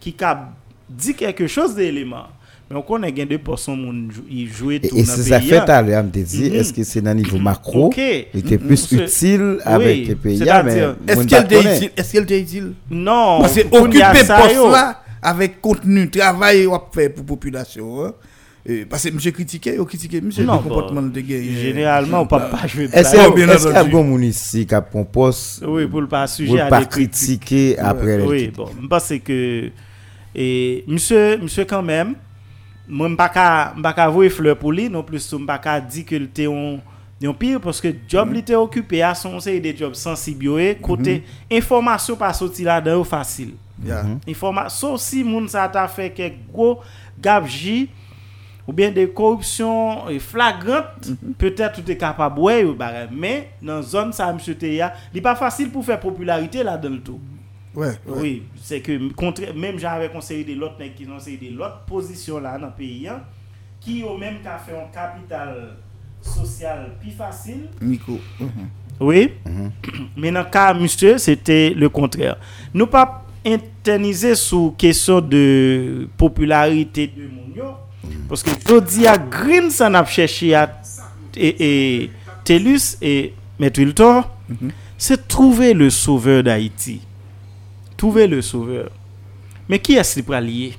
Speaker 7: qui a dit quelque chose d'élément mais on connaît gain de pourcent monde jou- il jouait tout
Speaker 5: Et, c'est
Speaker 7: le
Speaker 5: ça fait
Speaker 7: hein.
Speaker 5: à l'heure, me dit,
Speaker 7: Mhm.
Speaker 5: est-ce que c'est dans le niveau macro? Il était plus utile avec les pays, hein, mais
Speaker 6: Est-ce qu'elle était utile Est-ce qu'elle était utile
Speaker 7: Non.
Speaker 6: Parce que occuper poste là avec contenu, travail ou faire pour population. hein. Et Parce que monsieur critiqué, il critiqué monsieur
Speaker 7: Non,
Speaker 6: le comportement de guerre.
Speaker 7: Généralement, on peut pas jouer de
Speaker 5: Est-ce qu'il y a un bon ici qui a un poste
Speaker 7: Oui, pour le pas
Speaker 5: pour
Speaker 7: sujet à
Speaker 5: pas critiquer après le
Speaker 7: Oui, bon, je pense que et monsieur monsieur quand même moi je pas pas voir fleur pour lui non plus je pas ka dire que était un un pire parce que job li était occupé à son c'est des jobs sensibles côté information pas sorti là dedans facile
Speaker 6: Yeah.
Speaker 7: information si moun ça t'a fait quelque gros gabegie ou bien des corruptions euh, flagrantes,
Speaker 6: Mhm.
Speaker 7: peut-être tu es capable ouais, ou bagay. mais dans zone ça monsieur te ya, il pas facile pour faire popularité là dans le tout.
Speaker 6: Ouais, ouais.
Speaker 7: Oui, c'est que contre, même j'avais conseillé des l'autre qui ont conseillé des l'autre position là dans le pays hein, qui au même qu'à fait un capital social plus facile
Speaker 6: Nico. Mhm.
Speaker 7: oui. Mais dans le cas monsieur, c'était le contraire. Nous pas internize sou kesyon de popularite de moun yo, poske jodi a grin san ap chèche a e, e, telus e metwiltor, mm -hmm. se trouve le souveur d'Haïti. Trouve le souveur. Me ki es li pralye?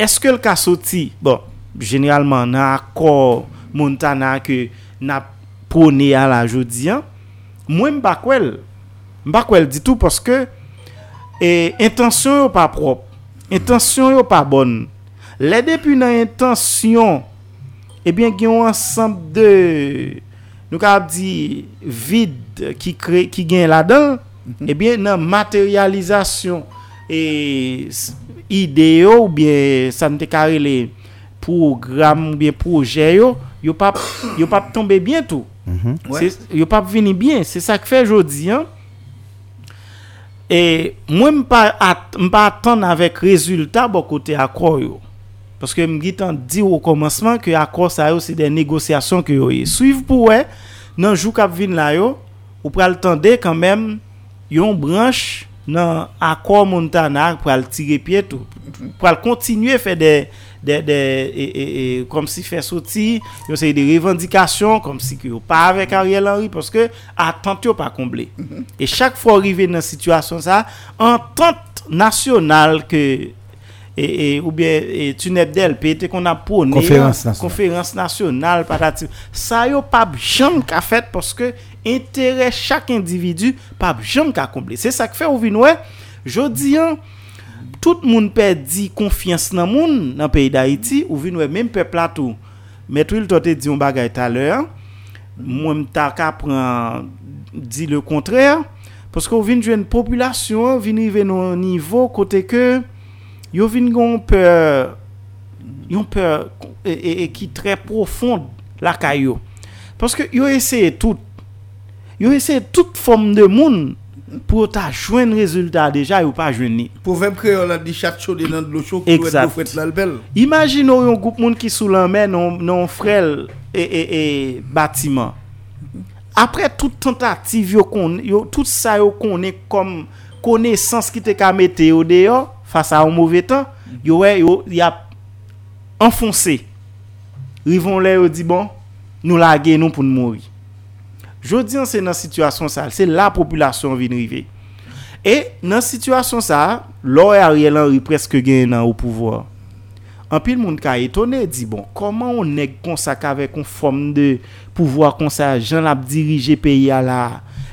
Speaker 7: Eske l ka soti? Bon, generalman nan akor montana ke nan prone a la jodi an, mwen mbakwel. Mbakwel ditou poske E intansyon yo pa prop, intansyon yo pa bon. Le depi nan intansyon, ebyen eh gen yon ansamp de, nou ka ap di, vide ki, kre, ki gen la dan, mhm. ebyen eh nan materializasyon e ideyo ou bien san te kare le program ou bien proje yo, yo pa, yo pa tombe bientou. Mm
Speaker 6: -hmm.
Speaker 7: ouais. Yo pa vini bien, se sa ke fe jodi an. E mwen mpa, at, mpa atan avèk rezultat bo kote akor yo. Paske mgi tan di ou komanseman ki akor sa yo se de negosyasyon ki yo ye. Suiv pou we, nan jou kap vin la yo, ou pral tande kanmem yon branche nan akor Montana pral tire pie tou, pral kontinue fè de, de, de e, e, e, kom si fè soti, yon se de revendikasyon, kom si ki yo pa avèk Ariel Henry, poske atant yo pa komble. Mm -hmm. E chak fò rive nan situasyon sa, antant nasyonal ke e, e, ou bien e, Tunebdel pe te
Speaker 5: kon ap
Speaker 7: pone, konferans nasyonal, sa yo pa jom ka fèt poske Interè chak individu pap jom ka komple. Se sa k fe ou vinwe, jodi an, tout moun pe di konfians nan moun nan peyi da iti, ou vinwe menm pe platou. Metwil to te di yon bagay taler, mwen mta ka pran di le kontrèr, paske ou vin jwen populasyon, vin rive nou nivou kote ke, yo vin gon pe, yon pe, e, e, e ki tre profonde lakay yo. Paske yo eseye tout, Yo ese tout fom de moun pou ta jwen rezultat deja yo pa jwen ni.
Speaker 6: Po vem kre yon la di chat chou de nan dlo chou
Speaker 7: ki
Speaker 6: wet do fwet lal bel.
Speaker 7: Imagin nou yon goup moun ki sou lan men non, non frel e, e, e batiman. Apre tout tentative yo kon, yo tout sa yo konen kom konesans ki te ka mete yo deyo fasa ou mouve tan, yo we yo yap enfonse. Rivon le yo di bon, nou lage nou pou nou mouri. Jodi an se nan situasyon sa, se la populasyon vin rive. E nan situasyon sa, lor e a rielan ri preske gen nan ou pouvoar. An pil moun ka etone, di bon, koman on neg konsa kave kon form de pouvoar konsa, jan ap dirije peyi a la,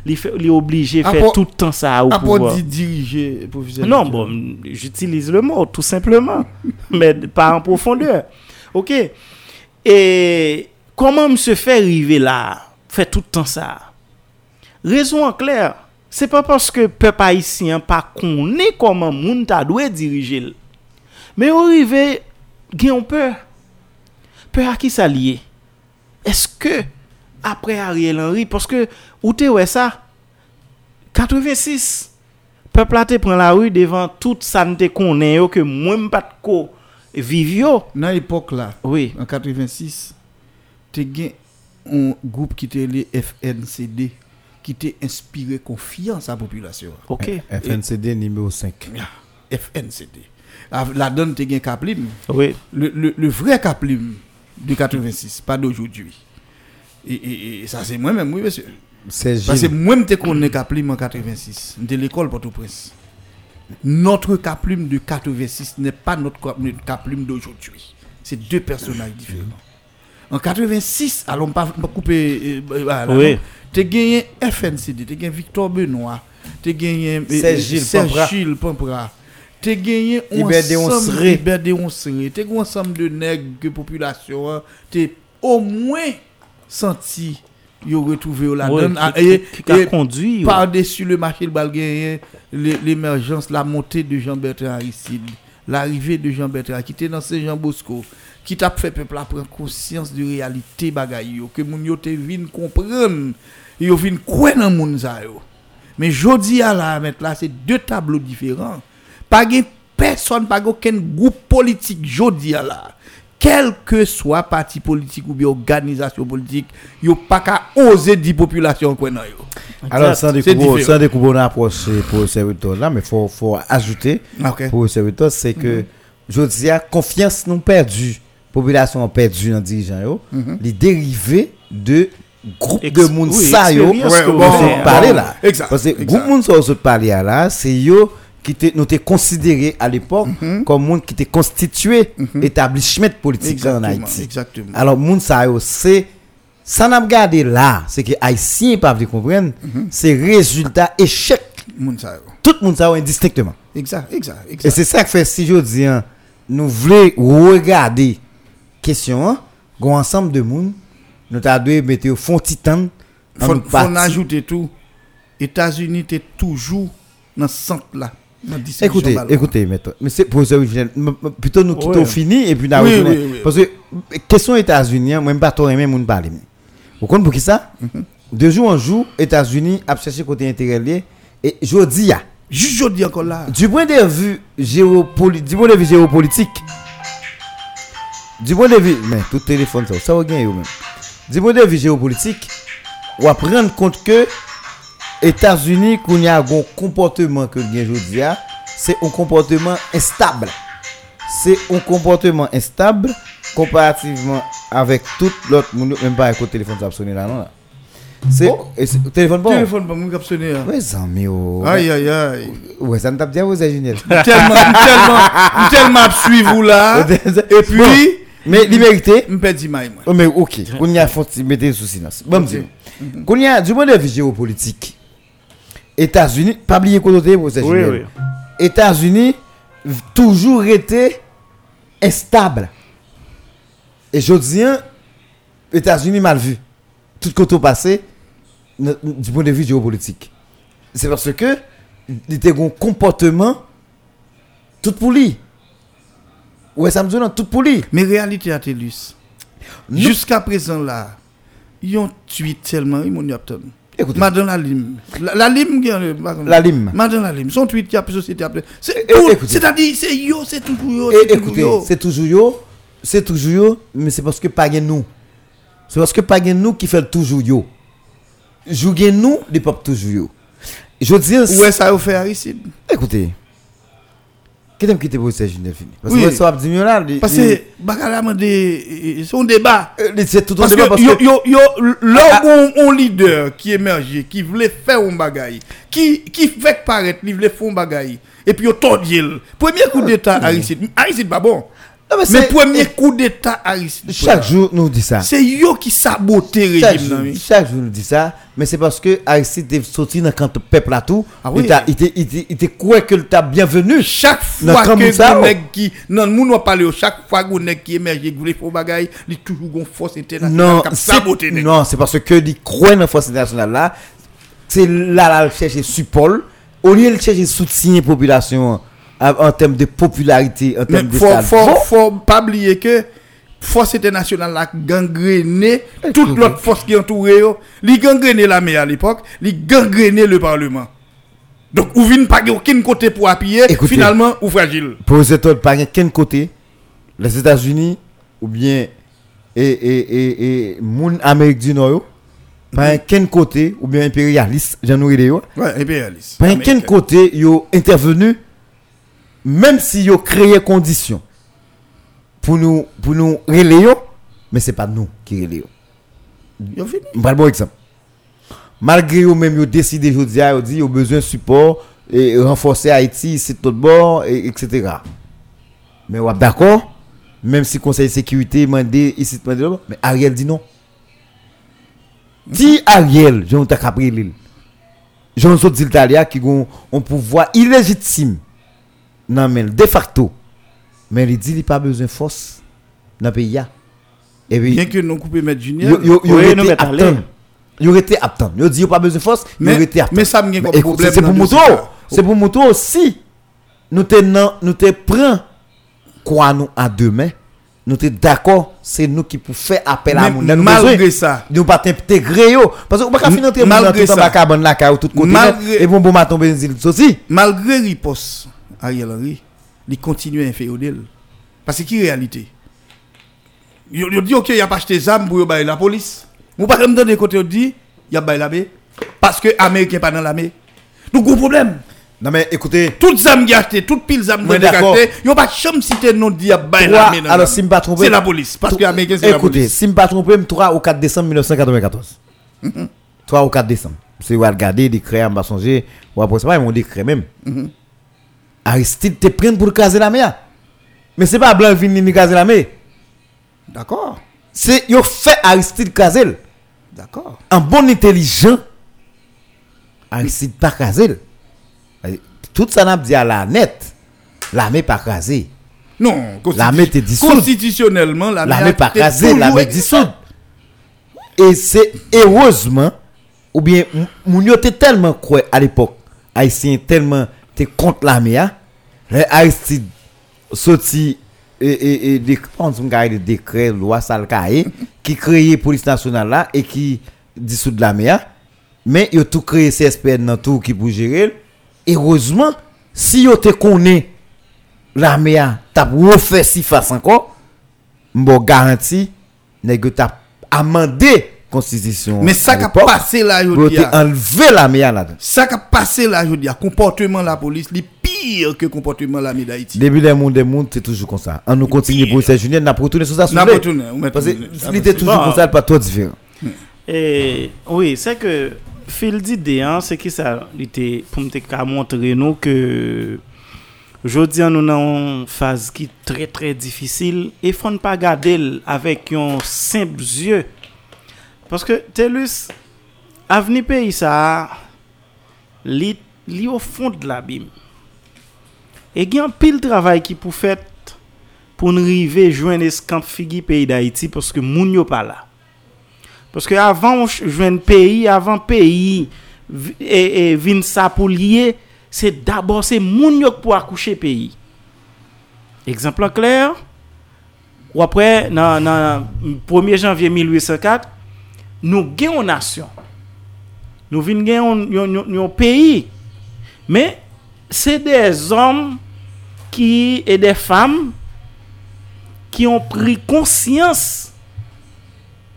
Speaker 7: li, fe, li oblige fè toutan sa
Speaker 6: ou
Speaker 7: pouvoar.
Speaker 6: Apo di dirije, professeur?
Speaker 7: Non, bon, j'utilize le mot, tout simplement, men pa an profondeur. Ok, e koman mse fè rive la? Fait tout le temps ça? Raison en clair, c'est pas parce que peuple haïtien pas connaît comment moun ta doit diriger. Mais au arrivé, gen peur. Peur à qui ça lié? Est-ce que après Ariel Henry, parce que, où te ouais ça? 86, peuple là te prend la rue devant tout ça ne te connaît que moi m'pas de ko vive yo.
Speaker 6: Dans l'époque là,
Speaker 7: Oui.
Speaker 6: en 86, tu as un groupe qui était le FNCD qui t'a inspiré confiance à la population.
Speaker 7: OK.
Speaker 5: FNCD numéro 5.
Speaker 6: FNCD. Ah, La donne tu as Kaplim.
Speaker 7: Oui.
Speaker 6: Le, le, le vrai Kaplim de 86, pas d'aujourd'hui. Et, et- et ça c'est moi-même, oui monsieur.
Speaker 5: C'est
Speaker 6: Parce que
Speaker 5: Gilles.
Speaker 6: moi, je connais Kaplim en 86. De l'école Port-au-Prince. Notre Kaplim de 86 n'est pas notre Kaplim d'aujourd'hui. C'est deux personnages différents. En 86, alors on pas couper. euh, euh, voilà,
Speaker 7: Oui.
Speaker 6: Tu as gagné FNCD, tu as gagné Victor Benoît, tu as gagné euh,
Speaker 5: Serge Gilles Pampra.
Speaker 6: Gilles Pampra. Tu as gagné
Speaker 5: Iberde
Speaker 6: ensemble
Speaker 5: Onsré.
Speaker 6: Tu as gagné ensemble de nègres que population. Tu as au moins senti yo retrouvé la
Speaker 7: Ouais,
Speaker 6: donne Ah, et-
Speaker 7: qui a
Speaker 6: et
Speaker 7: conduit,
Speaker 6: par-dessus le marché de Balgérien, l'émergence, la montée de Jean-Bertrand Aristide, l'arrivée de Jean-Bertrand qui était dans Saint-Jean Bosco, qui t'a fait peuple à prendre conscience de réalité bagay yo que moun yo te vinn comprendre yo vinn croire dans moun sa yo. Mais jodi à la mettre là c'est deux tableaux différents. Pas gen personne pas aucun groupe politique jodi à la. Quel que soit parti politique ou bien organisation politique yo pas qu'à oser dire population quoi nan yo.
Speaker 5: Alors, sans
Speaker 6: C'est
Speaker 5: découvrir,
Speaker 6: différent.
Speaker 5: sans découvrir une approche pour serviteur là, mais faut, faut ajouter
Speaker 6: Ok.
Speaker 5: pour serviteur, c'est que, je dis, à confiance nous perdue, population a perdu dans les dirigeants, yo, les dérivés de groupe
Speaker 7: Ex-
Speaker 5: de monde
Speaker 7: oui,
Speaker 5: ça, yo,
Speaker 6: Ouais, bon,
Speaker 5: parler là.
Speaker 6: exact,
Speaker 5: Parce que
Speaker 6: exact.
Speaker 5: groupe monde ça parler là, c'est yo qui nous t'es considéré à l'époque comme monde qui était constitué établissement politique en Haïti.
Speaker 6: exactement
Speaker 5: Alors, sa yo, c'est. Ça n'a pas gardé là, c'est que Haïtiens pas comprendre, c'est résultat échec.
Speaker 6: moun sa yo
Speaker 5: Tout le monde ça indistinctement.
Speaker 6: exact exact
Speaker 5: Et
Speaker 6: exact
Speaker 5: c'est ça que fait si je dis, hein, nous voulons regarder question, hein, gon ensemble de monde, nous t'a dû mettre au fond titan.
Speaker 6: faut,
Speaker 5: nous
Speaker 6: faut
Speaker 5: parti.
Speaker 6: ajouter tout États-Unis étaient toujours dans ce centre là dans distribution
Speaker 5: Écoutez,
Speaker 6: ballon.
Speaker 5: écoutez, maintenant. Mais c'est pour ça, plutôt nous quittons
Speaker 7: Ouais.
Speaker 5: fini et puis nous
Speaker 6: Oui, oui, oui.
Speaker 5: Parce que, question États-Unis, hein, moi, je ne pas trop aimer moun parler. Vous comprenez pour ça?
Speaker 6: Mhm.
Speaker 5: De jour en jour, États-Unis a cherché côté intérêt. Et je dis,
Speaker 6: juste encore là
Speaker 5: du point de vue géopolitique, du point de vue géopolitique, du point de vue, mais tout téléphone ça, ça va gagner même. Du point de vue géopolitique, on va prendre compte que États-Unis, qu'on y a un comportement que le aujourd'hui c'est un comportement instable. C'est un comportement instable comparativement avec tout l'autre monde, même pas avec le téléphone ça sonné là non là. C'est
Speaker 6: Bon.
Speaker 5: c'est- téléphone bon.
Speaker 6: téléphone pas mon cap sonné hein.
Speaker 5: Ouais, zami yo.
Speaker 6: aïe aïe aïe
Speaker 5: Ouais, ça me tape bien vous Junior.
Speaker 6: tellement tellement tellement suivre vous là et puis
Speaker 5: Mais liberté
Speaker 6: me perdre maille moi
Speaker 5: Oh, mais ok, on y a faut mettre sous silence. Bon,
Speaker 6: Ok.
Speaker 5: dire. Qu'on y a du point de vue géopolitique. États-Unis, pas oublier côté pour ces
Speaker 7: Oui, oui.
Speaker 5: États-Unis toujours été instable. Et je dis, États-Unis mal vu. Tout côté passé du point de vue géopolitique. C'est parce que il était un comportement tout pour lui. Ouais, ça me non, tout pour lui.
Speaker 6: mais réalité à Télus
Speaker 5: Nous-
Speaker 6: jusqu'à présent là ils ont tué tellement ils m'ont appelé
Speaker 5: Écoutez.
Speaker 6: Madame la lime la, la lime
Speaker 5: La lime.
Speaker 6: Madame la lime son tweet qui a société
Speaker 5: Eh,
Speaker 6: tout
Speaker 5: écoutez.
Speaker 6: c'est-à-dire c'est yo c'est toujours yo
Speaker 5: Et
Speaker 6: c'est toujours
Speaker 5: écoutez,
Speaker 6: yo.
Speaker 5: c'est toujours yo, c'est toujours yo, mais c'est parce que pas nous. C'est parce que pas nous qui fait toujours yo. Jou gen nous, les pop toujours yo. Je veux dire,
Speaker 6: ouais ça a fait Aristide?
Speaker 5: Écoutez. Qu'est-ce que tu pour ces jeunes fini Parce que ça va dire là,
Speaker 6: parce que bagala m'a dit son débat
Speaker 5: euh, c'est tout un débat parce que
Speaker 6: yo, yo,
Speaker 5: Ah,
Speaker 6: où un leader qui émerge, qui voulait faire un bagaille, qui, qui fait paraître, il voulait faire un bagaille, et puis yo tordil. Premier coup d'état Aristide, Aristide pas bon.
Speaker 5: Non, mais
Speaker 6: Mais premier coup d'état Aristide.
Speaker 5: chaque jour nous dit ça.
Speaker 6: C'est yo qui sabote le régime.
Speaker 5: chaque jour nous dit ça, mais c'est parce que Aristide est sorti dans quand peuple à tout,
Speaker 6: Ah oui.
Speaker 5: il t'a- il était il il quoi que le bienvenu?
Speaker 6: Chaque fois que un
Speaker 5: oh.
Speaker 6: qui non moun va parler chaque fois que nèg qui émerge qui voulait faire un bagaille, il toujours une force internationale qui
Speaker 5: non, c'est parce que les croient dans la force internationale là, c'est là là chercher support, au lieu de chercher soutien population en, termes de popularité, en termes de
Speaker 6: faut, faut,
Speaker 5: Bon,
Speaker 6: faut pas oublier que force internationale a gangréné toute l'autre force qui entoure yo, li gangréné l'armée à l'époque, li gangréné le parlement. Donc ou vinn pas aucun côté pour appuyer,
Speaker 5: Écoutez.
Speaker 6: finalement ou fragile.
Speaker 5: pour les autres, pas quel côté, les États-Unis ou bien et et et et moun Amérique du Nord, pas quel côté ou bien impérialiste, j'en ai yo,
Speaker 6: Ouais, impérialiste.
Speaker 5: pas quel côté yo intervenu même si yo créé conditions pour nous pour nous relayer, yo, mais c'est pas nous qui relayer.
Speaker 6: Yo fini.
Speaker 5: Je vais bon exemple. Malgré eux même, ont décidé ils ont dit qu'ils ont besoin de support et renforcer Haïti, c'est tout bord, et, etc. Mais on d'accord, même si Conseil de sécurité m'a dit ici, dit mais Ariel dit non. Si Ariel, Jean Takapri l'île, Jean Sot d'Italia qui ont un pouvoir illégitime, non mais de facto, mais il dit qu'il n'a pas besoin de force dans le pays. Et puis,
Speaker 6: Bien que nous coupé mettre Junior.
Speaker 5: Yo-
Speaker 7: nous
Speaker 5: absent.
Speaker 7: l'air.
Speaker 5: Yo été absent. Yo dit yo pas besoin de force, yo
Speaker 6: Mais-
Speaker 5: aurait été absent.
Speaker 6: mais ça me gen dans
Speaker 5: pour
Speaker 6: le
Speaker 5: moto.
Speaker 6: dossier ça.
Speaker 5: C'est pour moto aussi. Nous te nan- nous te prend quoi nous à demain nous sommes d'accord, c'est nous qui pouvons faire appel à. Nous
Speaker 6: malgré ça.
Speaker 5: nous pas intégrer parce que on pas
Speaker 6: M-
Speaker 5: finir entrer
Speaker 6: malgré
Speaker 5: tout en
Speaker 6: ça.
Speaker 5: bas cabane là car tout côté et bon bon matin benzine aussi.
Speaker 6: Malgré riposte, Ariel Henry, il continue à d'elle. Parce que qui réalité? Yo dit OK, il a pas acheté pour yo bailler la police. Ou pas comme dans des côtés dit, il a paix parce que américain pas dans l'armée. Donc gros problème.
Speaker 5: Non mais écoutez,
Speaker 6: Toute zam qui a acheté, toute pile zam
Speaker 5: Ouais,
Speaker 6: qui acheté, yo pas chambre cité non dit a
Speaker 5: trois-
Speaker 6: l'armée.
Speaker 5: alors si me pas trompé
Speaker 6: C'est la police parce que américain c'est la
Speaker 5: Écoutez,
Speaker 6: police.
Speaker 5: si je ne me pas trompé, 3 ou 4 décembre 1994. 3 ou 4 décembre. Si vous regardez, décret, on va songer, ou après ça, mon décret même. Aristide te prenne pour caser la mer. Mais c'est pas blanc vini ni caser la mer.
Speaker 6: D'accord.
Speaker 5: C'est yo fait Aristide caser.
Speaker 6: D'accord.
Speaker 5: Un bon intelligent. Aristide pas caser. Tout ça n'a dit à la net. L'armée pas casée.
Speaker 6: Non,
Speaker 5: L'armée était dissoute.
Speaker 6: Constitutionnellement, l'armée
Speaker 5: L'armée pas
Speaker 6: toujours
Speaker 5: l'armée dissoute. Et c'est heureusement, ou bien, moun te tellement quoi à l'époque, haïtien tellement te contre l'armée, Aristide sorti et, et, et des, on des décrets, loi salkaye, qui créait police nationale là et qui dissout l'armée, mais yo tout créé CSPN dans tout qui pour gérer. Heureusement, si yo te connaît l'armée a refait si face encore, m'bo garanti nèg yo t'a amendé constitution.
Speaker 6: Mais ça
Speaker 5: à
Speaker 6: qui a passé là, je dis,
Speaker 5: te enlever l'armée a là-dedans.
Speaker 6: ça qui a passé là, je dis, comportement de la police, est pire que comportement de l'armée d'Haïti.
Speaker 5: Début des mondes des mondes, c'est toujours comme ça. On nous continue pour ces jeunes, n'a pas retourné sur ça.
Speaker 6: N'a
Speaker 5: s'il
Speaker 6: pas
Speaker 5: vous plaît.
Speaker 6: retourné, on
Speaker 5: Parce que
Speaker 6: retourné.
Speaker 5: s'il était toujours comme ça, pas trop différent.
Speaker 7: Et oui, c'est que fil d'idée, hein, c'est que ça, il était pour me te montrer nous que aujourd'hui nous dans une phase qui est très très difficile et faut ne pas garder l- avec un simple yeux. Paske telus, avni peyi sa, li, li ou fond la bim. E gen pil travay ki pou fet pou n'rive jwen eskamp figi peyi da iti paske moun yo pa la. Paske avan jwen peyi, avan peyi, e, e vin sa pou liye, se dabor se moun yo pou akouche peyi. Ekzemplan kler, wapre nan, nan 1 janvye 1804, nous gagnons nation. Nous gagnons un pays. Mais c'est des hommes qui et des femmes qui ont pris conscience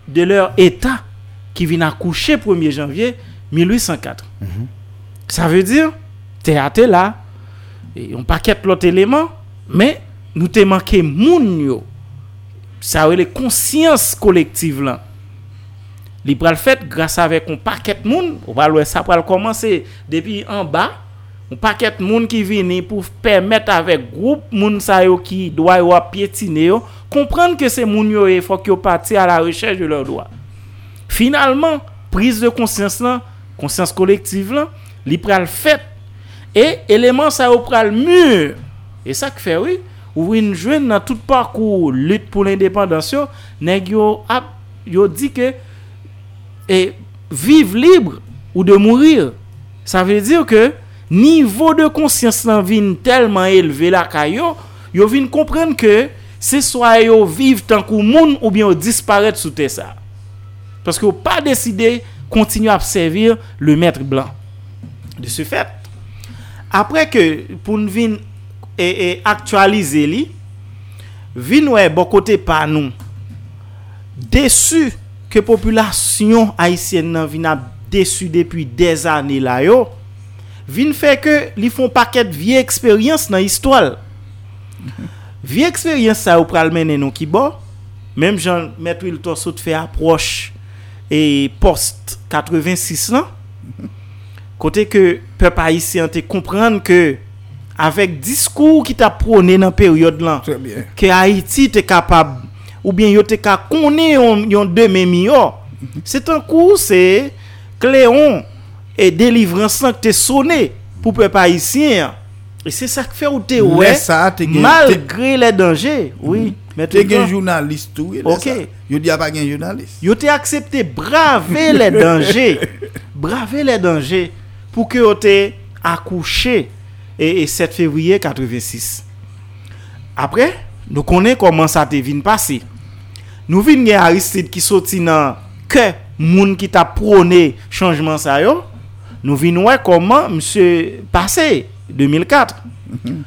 Speaker 7: de leur état qui vient accoucher 1er janvier 1804. Ça veut dire, théâtre là, et on paquet l'autre élément, mais nous te manqué moun yo. Ça veut les conscience collective là. li pral fèt grasa avèk un paket moun, ou pral wè sa pral komanse depi an ba, un paket moun ki vini pou pèmèt avèk group moun sa yo ki doa yo apyetine yo, komprende ke se moun yo e fòk yo pati a la rechèj de lor doa. Finalman, prise de konsyans lan, konsyans kolektiv lan, li pral fèt, e eleman sa yo pral mûr, e sa k fè wè, oui, ou win jwen nan tout parkou lut pou l'independansyon, neg yo ap, yo di ke, et vive libre ou de mourir. Ça veut dire que niveau de conscience nan vin tellement élevé la kayo, yo vin comprendre que c'est soit yo vivent tant qu'au monde ou bien yo disparaître sous terre ça. Parce que pas décidé continuer à servir le maître blanc. De ce fait, après que pour nous vin et, et actualiser li, vin ouais bon côté par nous déçu ke populasyon Haitien nan vin ap desu depi dez ane la yo, vin fè ke li fon paket vie eksperyans nan histwal. Vie eksperyans sa ou pral menen nou ki bo, menm jan met wil to sot fè aproche e post 86 lan, kote ke pep Haitien te komprende ke avèk diskou ki ta prone nan
Speaker 6: peryode lan,
Speaker 7: ke Haiti te kapab ou bien yo te ka connaît yon, yon demain meilleur. C'est un coup c'est Cléon et délivrance là que te sonné pour peuple haïtien. Et c'est ça qui fait ou
Speaker 6: Mais
Speaker 7: ouais malgré les dangers. Oui, mais
Speaker 6: Tu es un journaliste tout.
Speaker 7: Ok.
Speaker 6: Je dis pas un journaliste.
Speaker 7: Yo te accepté braver les *laughs* dangers. braver les dangers pour que yo te accouché et, et 7 février 86. Après, nous connaissons comment ça te vient nou vin gen Aristide ki soti nan ke moun ki ta prone chanjman sa yo, nou vin wè koman msè pase 2004. Mm -hmm.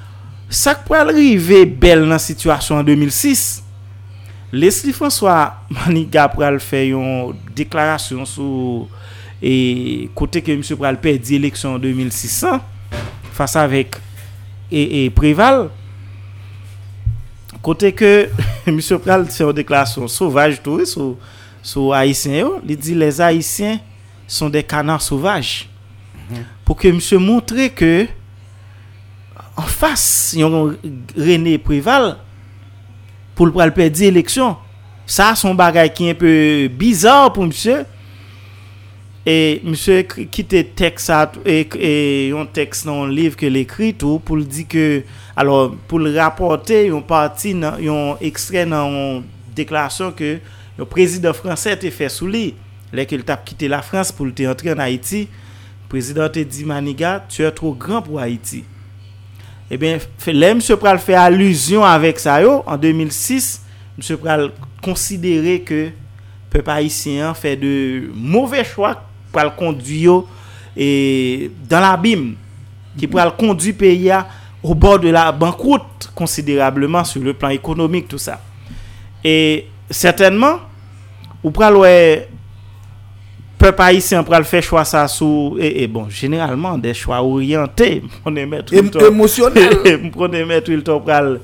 Speaker 7: Sak pou alrive bel nan situasyon 2006, Leslie François Maniga pral fè yon deklarasyon sou e kote ke msè pral pè di eleksyon 2600 fasa avèk e, e Preval kote ke *laughs* Monsieur Pral, c'est une déclaration sauvage tout sur sur haïtien il dit les haïtiens sont des canards sauvages. Mm -hmm. Pour que monsieur montre que en face, yon René Préval pour le perdre l'élection. Ça, son bagage qui est un peu bizarre pour monsieur. E msè kite teks at, e, e, yon teks nan liv ke l'ekri tou pou l'di ke, alor pou l'raporte yon parti nan, yon ekstren nan yon deklarasyon ke yon prezident fransè te fè sou li. Lè ke l'tap kite la Frans pou l'te entre en Haiti, prezident te di Maniga, tu e tro gran pou Haiti. E eh ben, lè msè pral fè aluzyon avèk sa yo, an 2006, msè pral konsidere ke pe pa Haitien fè de mouvè chouak pral kondu yo e dan l'abim ki pral kondu peya ou bor de la bankout konsiderableman sou le plan ekonomik tout sa e certainman ou pral wè pep haïtien pral fè chwa sa sou e, e bon, generalman de chwa
Speaker 6: oryante *laughs* mpronè
Speaker 7: mètre wilton *laughs* mpronè mètre wilton pral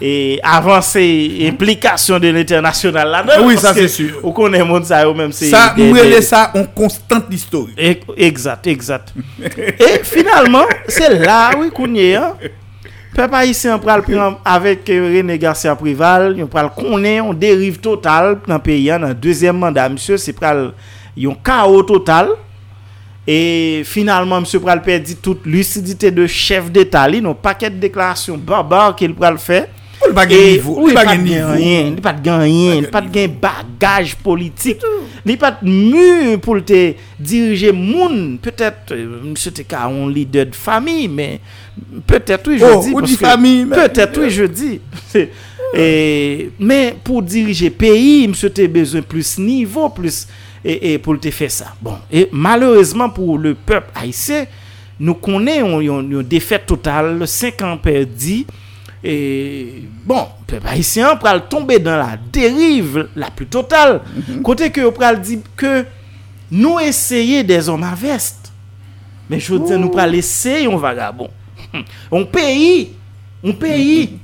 Speaker 7: et avancer implication de l'international là non?
Speaker 6: Oui,
Speaker 7: parce
Speaker 6: ça c'est sûr.
Speaker 7: On connaît monde ça même c'est
Speaker 6: Ça nous
Speaker 7: des...
Speaker 6: ça en constante historique.
Speaker 7: E, exact, exact. et finalement, c'est là oui qu'on est hein. Peuple haïtien pral prendre avec René Garcia Prival, on pral connaît on dérive total dans pays dans deuxième mandat monsieur, c'est pral un chaos total. Et finalement, M. Pral perdit toute lucidité de chef d'État. li, n'a pas qu'à déclaration barbare qu'il pral fait.
Speaker 6: Il pas de
Speaker 7: et
Speaker 6: niveau.
Speaker 7: oui,
Speaker 6: Il pas
Speaker 7: pas
Speaker 6: de
Speaker 7: de
Speaker 6: niveau.
Speaker 7: rien, il pas de rien, il pas de gain bagage politique. Il pas de mur pour te diriger moun. Peut-être euh, monsieur te ka un leader de famille mais peut-être oui je
Speaker 6: Oh,
Speaker 7: dis
Speaker 6: ou mais-
Speaker 7: Peut-être oui je dis. C'est- *laughs* Et, mais pour diriger pays, monsieur te besoin plus niveau, plus et, pour te faire ça. Bon, et malheureusement pour le peuple haïtien, nous connaissons une défaite totale, 5 ans perdus. E bon, pe pa isi an pral tombe dan la derive la pli total. Mm -hmm. Kote ke yo pral di ke nou eseye de zoma vest. Men chote oh. *laughs* nou pral eseye yon vagabon. On peyi. On peyi.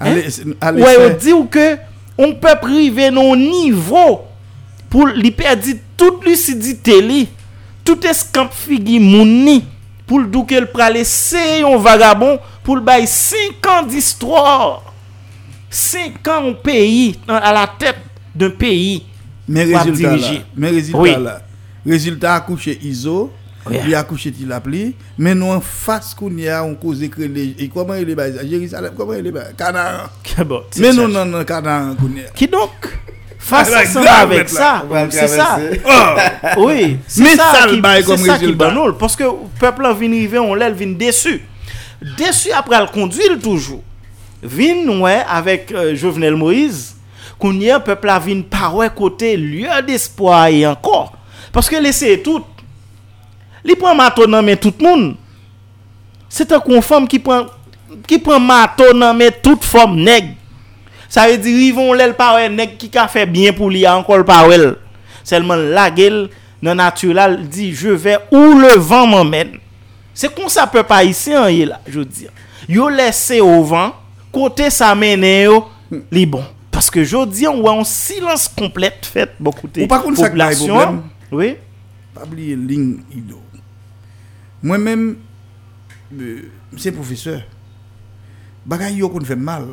Speaker 6: Ou
Speaker 7: yo di ou ke on pe prive nou nivou pou li perdi tout lucidite li. Tout eskamp figi mouni pou l'douke l pral eseye yon vagabon pour le bail 5 ans d'histoire. 5 ans au pays à la tête d'un pays.
Speaker 6: Mais
Speaker 7: à
Speaker 6: résultat là, mais résultat
Speaker 7: Oui.
Speaker 6: là, résultat accouché ISO,
Speaker 7: Oui.
Speaker 6: il a accouché il appli, mais nous en face qu'on y a on cause les et comment il est bas Jérusalem comment il est bas Canaan. Mais
Speaker 7: ça.
Speaker 6: non non Canaan qu'on y a.
Speaker 7: Qui donc? Face
Speaker 6: Ah, grave,
Speaker 7: avec ça, c'est ça.
Speaker 5: traverser. *laughs*
Speaker 7: Oui, c'est
Speaker 6: Mais
Speaker 7: ça
Speaker 6: ça
Speaker 7: qui,
Speaker 6: comme
Speaker 7: ça qui
Speaker 6: résultat.
Speaker 7: banol, parce que le peuple a vient arriver, on l'a vient déçu. Desu apre al konduil toujou. Vin wè avèk euh, Jovenel Moïse, kounye pepla vin parwe kote lye d'espoi ankor. Paske lese tout. Li pran mato nan men tout moun. Se te kon fom ki pran, ki pran mato nan men tout fom neg. Sa ve di rivon lèl parwe neg ki ka fe bien pou li ankor parwel. Selman lagel nan naturel di je ve ou le van m'emmène. Se kon sa pe pa isi an ye la, jo di. Yo lese o van, kote sa mene yo, li bon. Paske jo di an wè an silans komplet fèt bokoute.
Speaker 6: Ou pa kon sak la
Speaker 7: e
Speaker 6: problem.
Speaker 7: Oui.
Speaker 6: Pabli ling ido. Mwen men, euh, mse profeseur, bagay yo kon fè mal.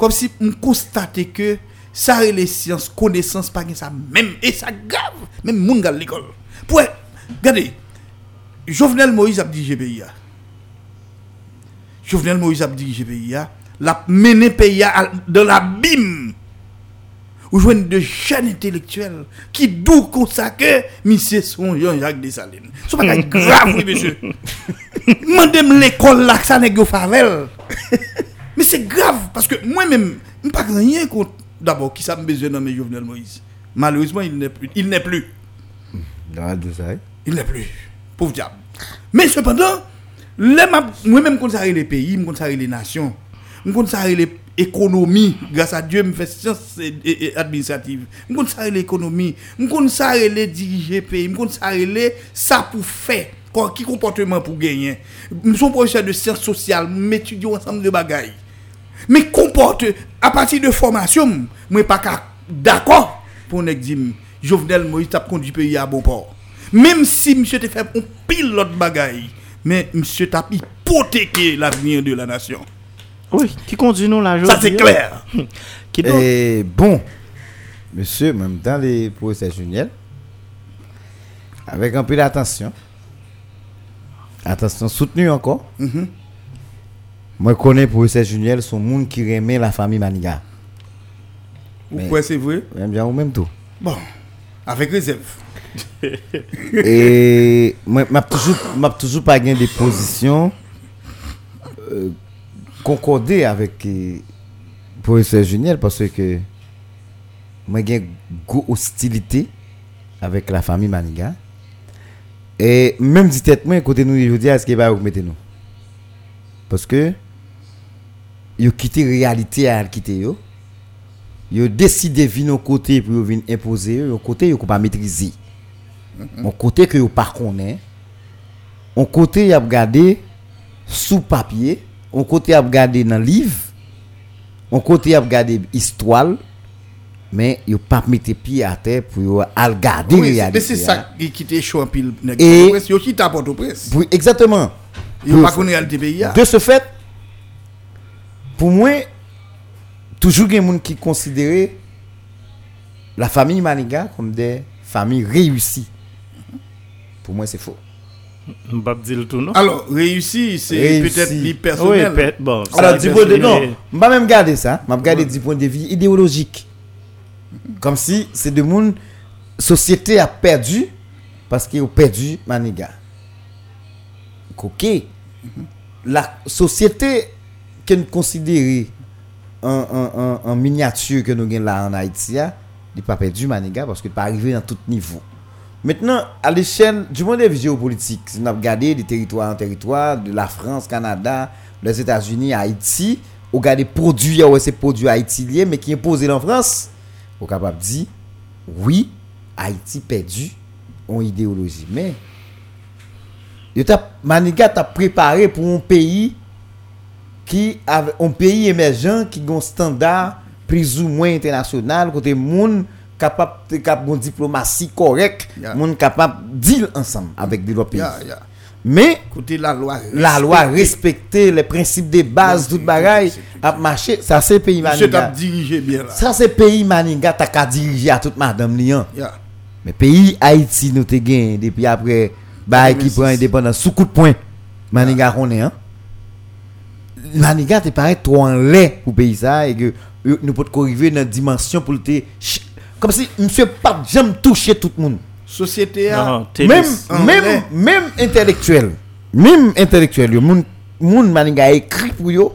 Speaker 6: Kom si m konstate ke sa rele siyans, konesans, pa gen sa men, e sa gav, men moun gal l'ekol. Pouè, gade, Jovenel Moïse a dirigé pays. Jovenel Moïse a dirigé pays. La mené pays dans l'abîme. Ou joignent de jeunes intellectuels qui d'où que monsieur son Jean-Jacques Dessalines. C'est pas *laughs* grave, oui, monsieur. Mandem l'école là, que ça n'est favel. Mais c'est grave, parce que moi-même, je ne pas rien contre, d'abord, qui ça me besoin dans mes Jovenel Moïse. Malheureusement, il n'est plus. Il n'est plus. Il n'est plus. Pauvre diable. Mais cependant, moi-même, quand ça les pays, quand ça les nations, quand ça les économies, grâce à Dieu, je fais science administrative. Quand ça l'économie, quand ça les diriger pays, ça les ça pour faire. Qui comportement pour gagner? Je suis professeur de sciences sociales, m'étudie ensemble de bagailles. Mais comporte, à partir de formation, moi pas qu'à- d'accord pour ne dire Jovenel Moïse t'a conduit pays à bon port. Même si monsieur te fait un pile l'autre bagaille, mais monsieur t'a hypothéqué l'avenir de la nation.
Speaker 7: Oui, qui conduit nous la
Speaker 6: Ça c'est clair. *laughs*
Speaker 7: Qui donc,
Speaker 5: Et bon, monsieur, même dans les procès Juniel, avec un peu d'attention, attention soutenue encore,
Speaker 6: Mhm.
Speaker 5: moi je connais procès Juniel, son monde qui remet la famille Maniga. Mais-
Speaker 6: Pourquoi c'est vrai?
Speaker 5: Même bien ou même tout.
Speaker 6: Bon, avec réserve.
Speaker 5: Et moi, m'a toujours, m'a toujours pas des positions euh, concordées avec euh, professeur Juniel parce que moi j'ai une hostilité avec la famille Maniga. Et même dit tête moi côté nous dis est-ce qu'il va augmenter nous? Parce que yo quitté réalité à quitter yo. Yo décidé venir au côté pour yo venir imposer, au côté yo pas maîtriser. On côté que yo pas connaît. On côté y a regardé sous papier, on côté y a regardé dans livre. On côté y a regardé histoire mais yo pas mettre pied à terre pour regarder
Speaker 6: Oui,
Speaker 5: réalité.
Speaker 6: mais c'est ça qui qui était chaud en pile.
Speaker 5: Et-
Speaker 6: Yo qui t'apporte au presse.
Speaker 5: Pour- exactement. Pour-
Speaker 6: pas connaît réalité pays. ah.
Speaker 5: De ce fait, pour moi, toujours il des gens qui considèrent la famille Maniga comme des familles réussies. Pour moi, c'est faux.
Speaker 7: Non?
Speaker 6: Alors, réussi, c'est peut-être li
Speaker 7: Oui, bon.
Speaker 5: Alors, du point de non,
Speaker 7: mais-
Speaker 5: je vais même garder ça. Je vais garder du point de vue idéologique. Comme si c'est de monde société a perdu parce qu'ils ont perdu Maniga. Ok. La société que nous considérons en, en, en, en miniature que nous avons là en Haïti, n'est pas perdu Maniga parce qu'il n'est pas arrivé dans tout niveau. Maintenant, à l'échelle du monde de vue géopolitique, si on a regardé des territoires en territoire, de la France, Canada, les États-Unis, Haïti, on regarde produits, ouais, c'est produits haïtiens, mais qui imposés en France, on est capable de dire, oui, Haïti perdu en idéologie. Mais, Maniga t'a préparé pour un pays qui un pays émergent qui a un standard plus ou moins international, côté monde capable de diplomatie correcte,
Speaker 6: Yeah.
Speaker 5: monde capable de deal ensemble avec d'autres pays. Mais
Speaker 6: Côté la loi.
Speaker 5: la loi respecter les principes de base,
Speaker 6: Yeah,
Speaker 5: tout bagaille, a marché, ça c'est pays Maniga.
Speaker 6: dirigé bien là.
Speaker 5: Ça c'est pays Maniga t'as qu'à diriger à toute madame lian.
Speaker 6: Ya.
Speaker 5: Mais pays Haïti nous te gain depuis après bah qui
Speaker 6: 86.
Speaker 5: prend indépendance sous coup de poing. Maniga connaît hein. Maniga te paraît trop en lait pour pays ça et que euh, nous peut arriver dans une dimension pour te comme si monsieur pas jamais toucher tout le monde.
Speaker 6: Société a.
Speaker 5: Même même même intellectuel. Même intellectuel moun moun Maniga écrit pour yo.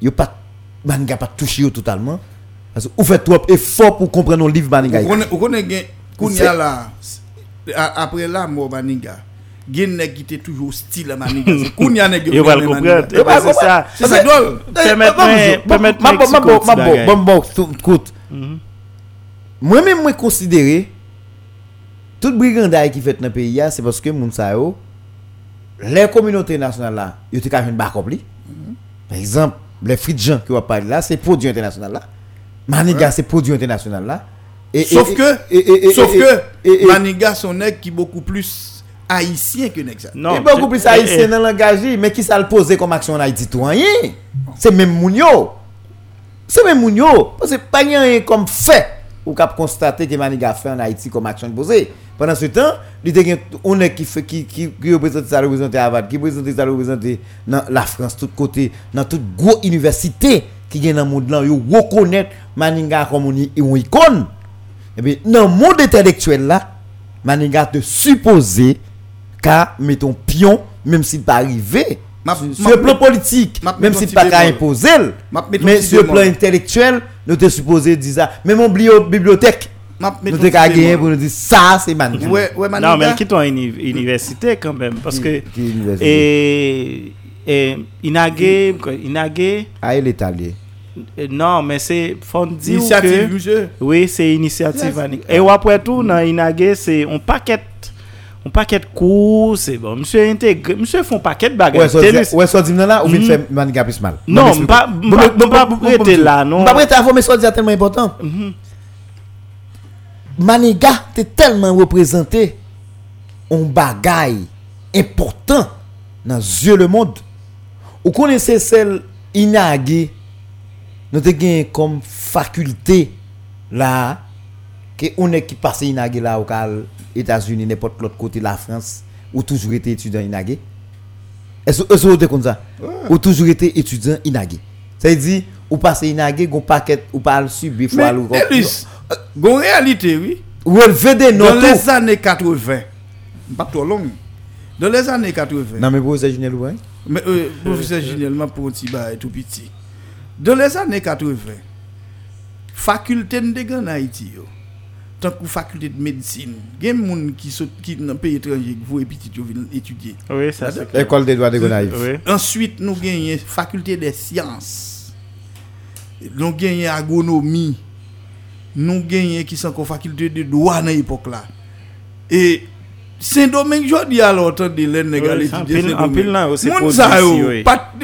Speaker 5: Yo pas Maniga pas touché yo totalement parce que vous faites trop effort pour comprendre le livre Maniga.
Speaker 6: Vous connaissez- vous
Speaker 5: C'est-
Speaker 6: là, après la mort Maniga, gen nèg qui était toujours style à Maniga. C'est Kounya nèg
Speaker 7: Yo va le comprendre. Eh ben, c'est ça.
Speaker 6: C'est ça drôle.
Speaker 7: Permettez-moi- permettez-moi
Speaker 5: ma bon bon bon écoute moi même moi considérer toute brigandage qui fait dans le pays là, c'est parce que moun sa yo les communautés nationales là yo te ka une backup li par exemple les Fridjan qui va parler là c'est produit international là Maniga c'est produit international là Et-
Speaker 6: Sauf
Speaker 5: et-
Speaker 6: que,
Speaker 5: et-
Speaker 6: sauf que, Maniga son nèg qui beaucoup plus haïtien que nèg ça.
Speaker 7: Non.
Speaker 5: Beaucoup plus haïtien
Speaker 7: eh, eh,
Speaker 5: dans le langage, mais qui ça le pose comme action en Haïti tout rien. C'est même Mounio. C'est même Mounio. Parce que pas rien comme fait ou cap constater que Maniga fait en Haïti comme action posée. Pendant ce temps, il y a on est qui fait qui qui qui représente ça représente Harvard, qui représente ça représente dans la France tout côté, dans toute gros université qui gagne dans le monde là, yo reconnaître Maniga comme une icône. Et bien, dans le monde intellectuel là, Maniga te supposer qu'à mettons pion, même s'il pas arrivé Sur le plan politique, même si pas qu'à imposer, mais sur le plan intellectuel, nous sommes supposés dire ça. Même en bio- bibliothèque, nous sommes gagner pour nous dire ça, c'est
Speaker 6: ouais,
Speaker 7: Non, mais quittons une uni- université quand même. Parce que.
Speaker 5: Qui université?
Speaker 7: Et. Inagé. Inagé.
Speaker 5: Ah, il est allé.
Speaker 7: euh, Non, mais c'est. Dire
Speaker 6: Initiative,
Speaker 7: que. Oui, c'est initiative. Et après tout, dans Inagé, c'est un paquet. Un paquet de cours, c'est bon. Monsieur intégré. Monsieur font paquet de
Speaker 5: Ouais,
Speaker 7: bagages.
Speaker 5: ouais, ça dit là, ou
Speaker 7: Mhm.
Speaker 5: faire Maniga plus mal.
Speaker 7: Non,
Speaker 5: bon, bon,
Speaker 7: prêter là, non.
Speaker 5: M'pas prêter avant, mais ça dit tellement important.
Speaker 7: Mhm.
Speaker 5: Maniga, t'es tellement représenté un bagaille important dans yeux le monde. Vous connaissez celle Inagé, nous avons comme faculté là, que on est qui passe Inagé là au cal États-Unis, n'importe l'autre côté la France, ou toujours été étudiant Inagé. Est-ce que vous comme ça? Ou toujours été étudiant Inagé. Ça veut dire, ou passe Inagé, ou paquet, ou pas subir, faut aller-
Speaker 6: Elus, gon réalité, oui.
Speaker 5: ou relever des
Speaker 6: Dans
Speaker 5: notes.
Speaker 6: les années 80, pas trop long. Dans les années 80,
Speaker 5: Non, mais vous, c'est Junior Louvain?
Speaker 6: mais euh, professeur généralement pour un petit bail tout petit. Dans les années 80, faculté de en Haïti, yo, tant que faculté de médecine, il y a des gens qui sont qui dans le pays étranger qui vont étudier.
Speaker 7: Oui, ça c'est.
Speaker 5: École des droits de Gonaïve.
Speaker 7: Oui.
Speaker 6: Ensuite, nous gagnons faculté des sciences. Nous gagnons agronomie. Nous gagnons qui sont encore faculté de droit dans l'époque là. Et Saint-Domingue, je dis alors, attendez, les nègres étudier
Speaker 7: en en
Speaker 6: Saint-Domingue. Moun sa yo,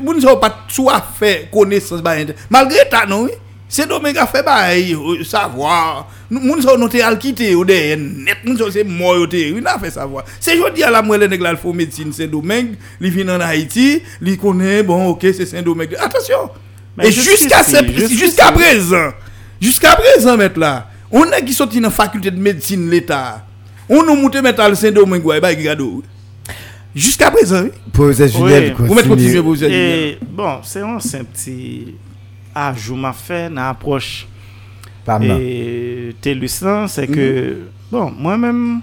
Speaker 6: moun sa yo pas soit fait connaissance ba inter- Malgré ça, non, oui. Saint-Domingue a fait ba yo, savoir. Nou- Moun sa noté al quitter ou derrière net, moun sa c'est mort yo te, il a fait savoir. C'est je dis à la moi les là, il faut médecine Saint-Domingue, li vient en Haïti, li connaît bon OK, c'est Saint-Domingue. Attention.
Speaker 7: Mais
Speaker 6: Et jusqu'à jusqu'à présent, jusqu'à présent mettre là, on a qui sorti dans faculté de médecine l'État. On nous monte mettre à Saint-Domingue, bah, gado. Jusqu'à présent.
Speaker 5: Professeur Junior,
Speaker 6: Vous mettez continuer
Speaker 7: bon, c'est un c'est un petit à Jouma fait dans
Speaker 5: approche
Speaker 7: et Télus c'est que bon moi-même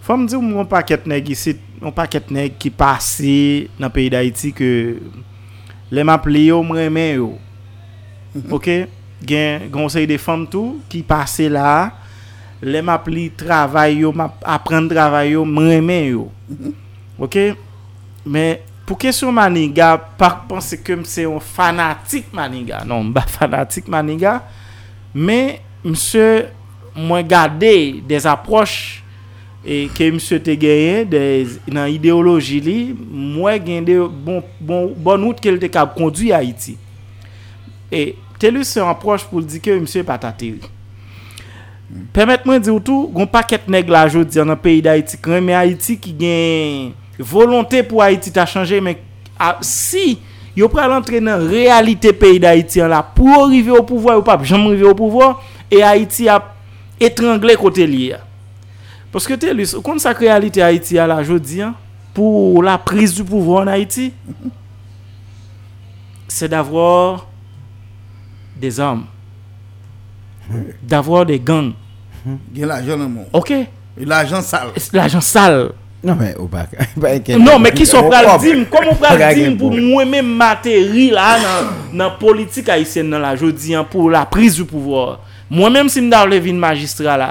Speaker 7: faut me dire mon paquet nèg ici mon paquet nèg qui passé dans pays d'Haïti que les m'appeler yo m'aimer yo. Mm-hmm. OK? Gen conseil des femmes tout qui passé là les m'appeler travail yo m'apprendre travail yo m'aimer yo. Mm-hmm. OK? Mais Pou kesyon Maninga, pak panse ke mse yon fanatik Maninga. Non, mba fanatik Maninga. Men, mse mwen gade des aproche e ke mse te genyen nan ideoloji li, mwen gen de bon, bon, bon out ke lte kab kondu ya iti. E telou se aproche pou di ke mse patateri. Mm. Permet mwen di ou tou, goun paket neg la jodi an an peyi da iti kwen, men Haiti ki gen... volonté pour Haïti t'a changé mais ah, si yo pral entrer dans réalité pays d'Haïti là pour arriver au pouvoir ou pas jamais arriver au pouvoir et Haïti a étranglé côté lié. Parce que t'es lu, quand ça réalité Haïti à la jodi hein, pour la prise du pouvoir en Haïti c'est d'avoir des armes, d'avoir des gangs.
Speaker 6: Il y a l'argent dans le monde.
Speaker 7: OK?
Speaker 6: L'argent sale.
Speaker 7: L'argent sale.
Speaker 5: Non men, ou bak. *laughs*
Speaker 7: Non men, ki
Speaker 5: sou
Speaker 7: pral dim, kon moun
Speaker 5: pral
Speaker 7: dim pou
Speaker 5: mwen
Speaker 7: men materi la nan, nan politik Haitien nan la, jodi an pou la priz ou pouvoir. Mwen menm si mda ou le vin magistra la,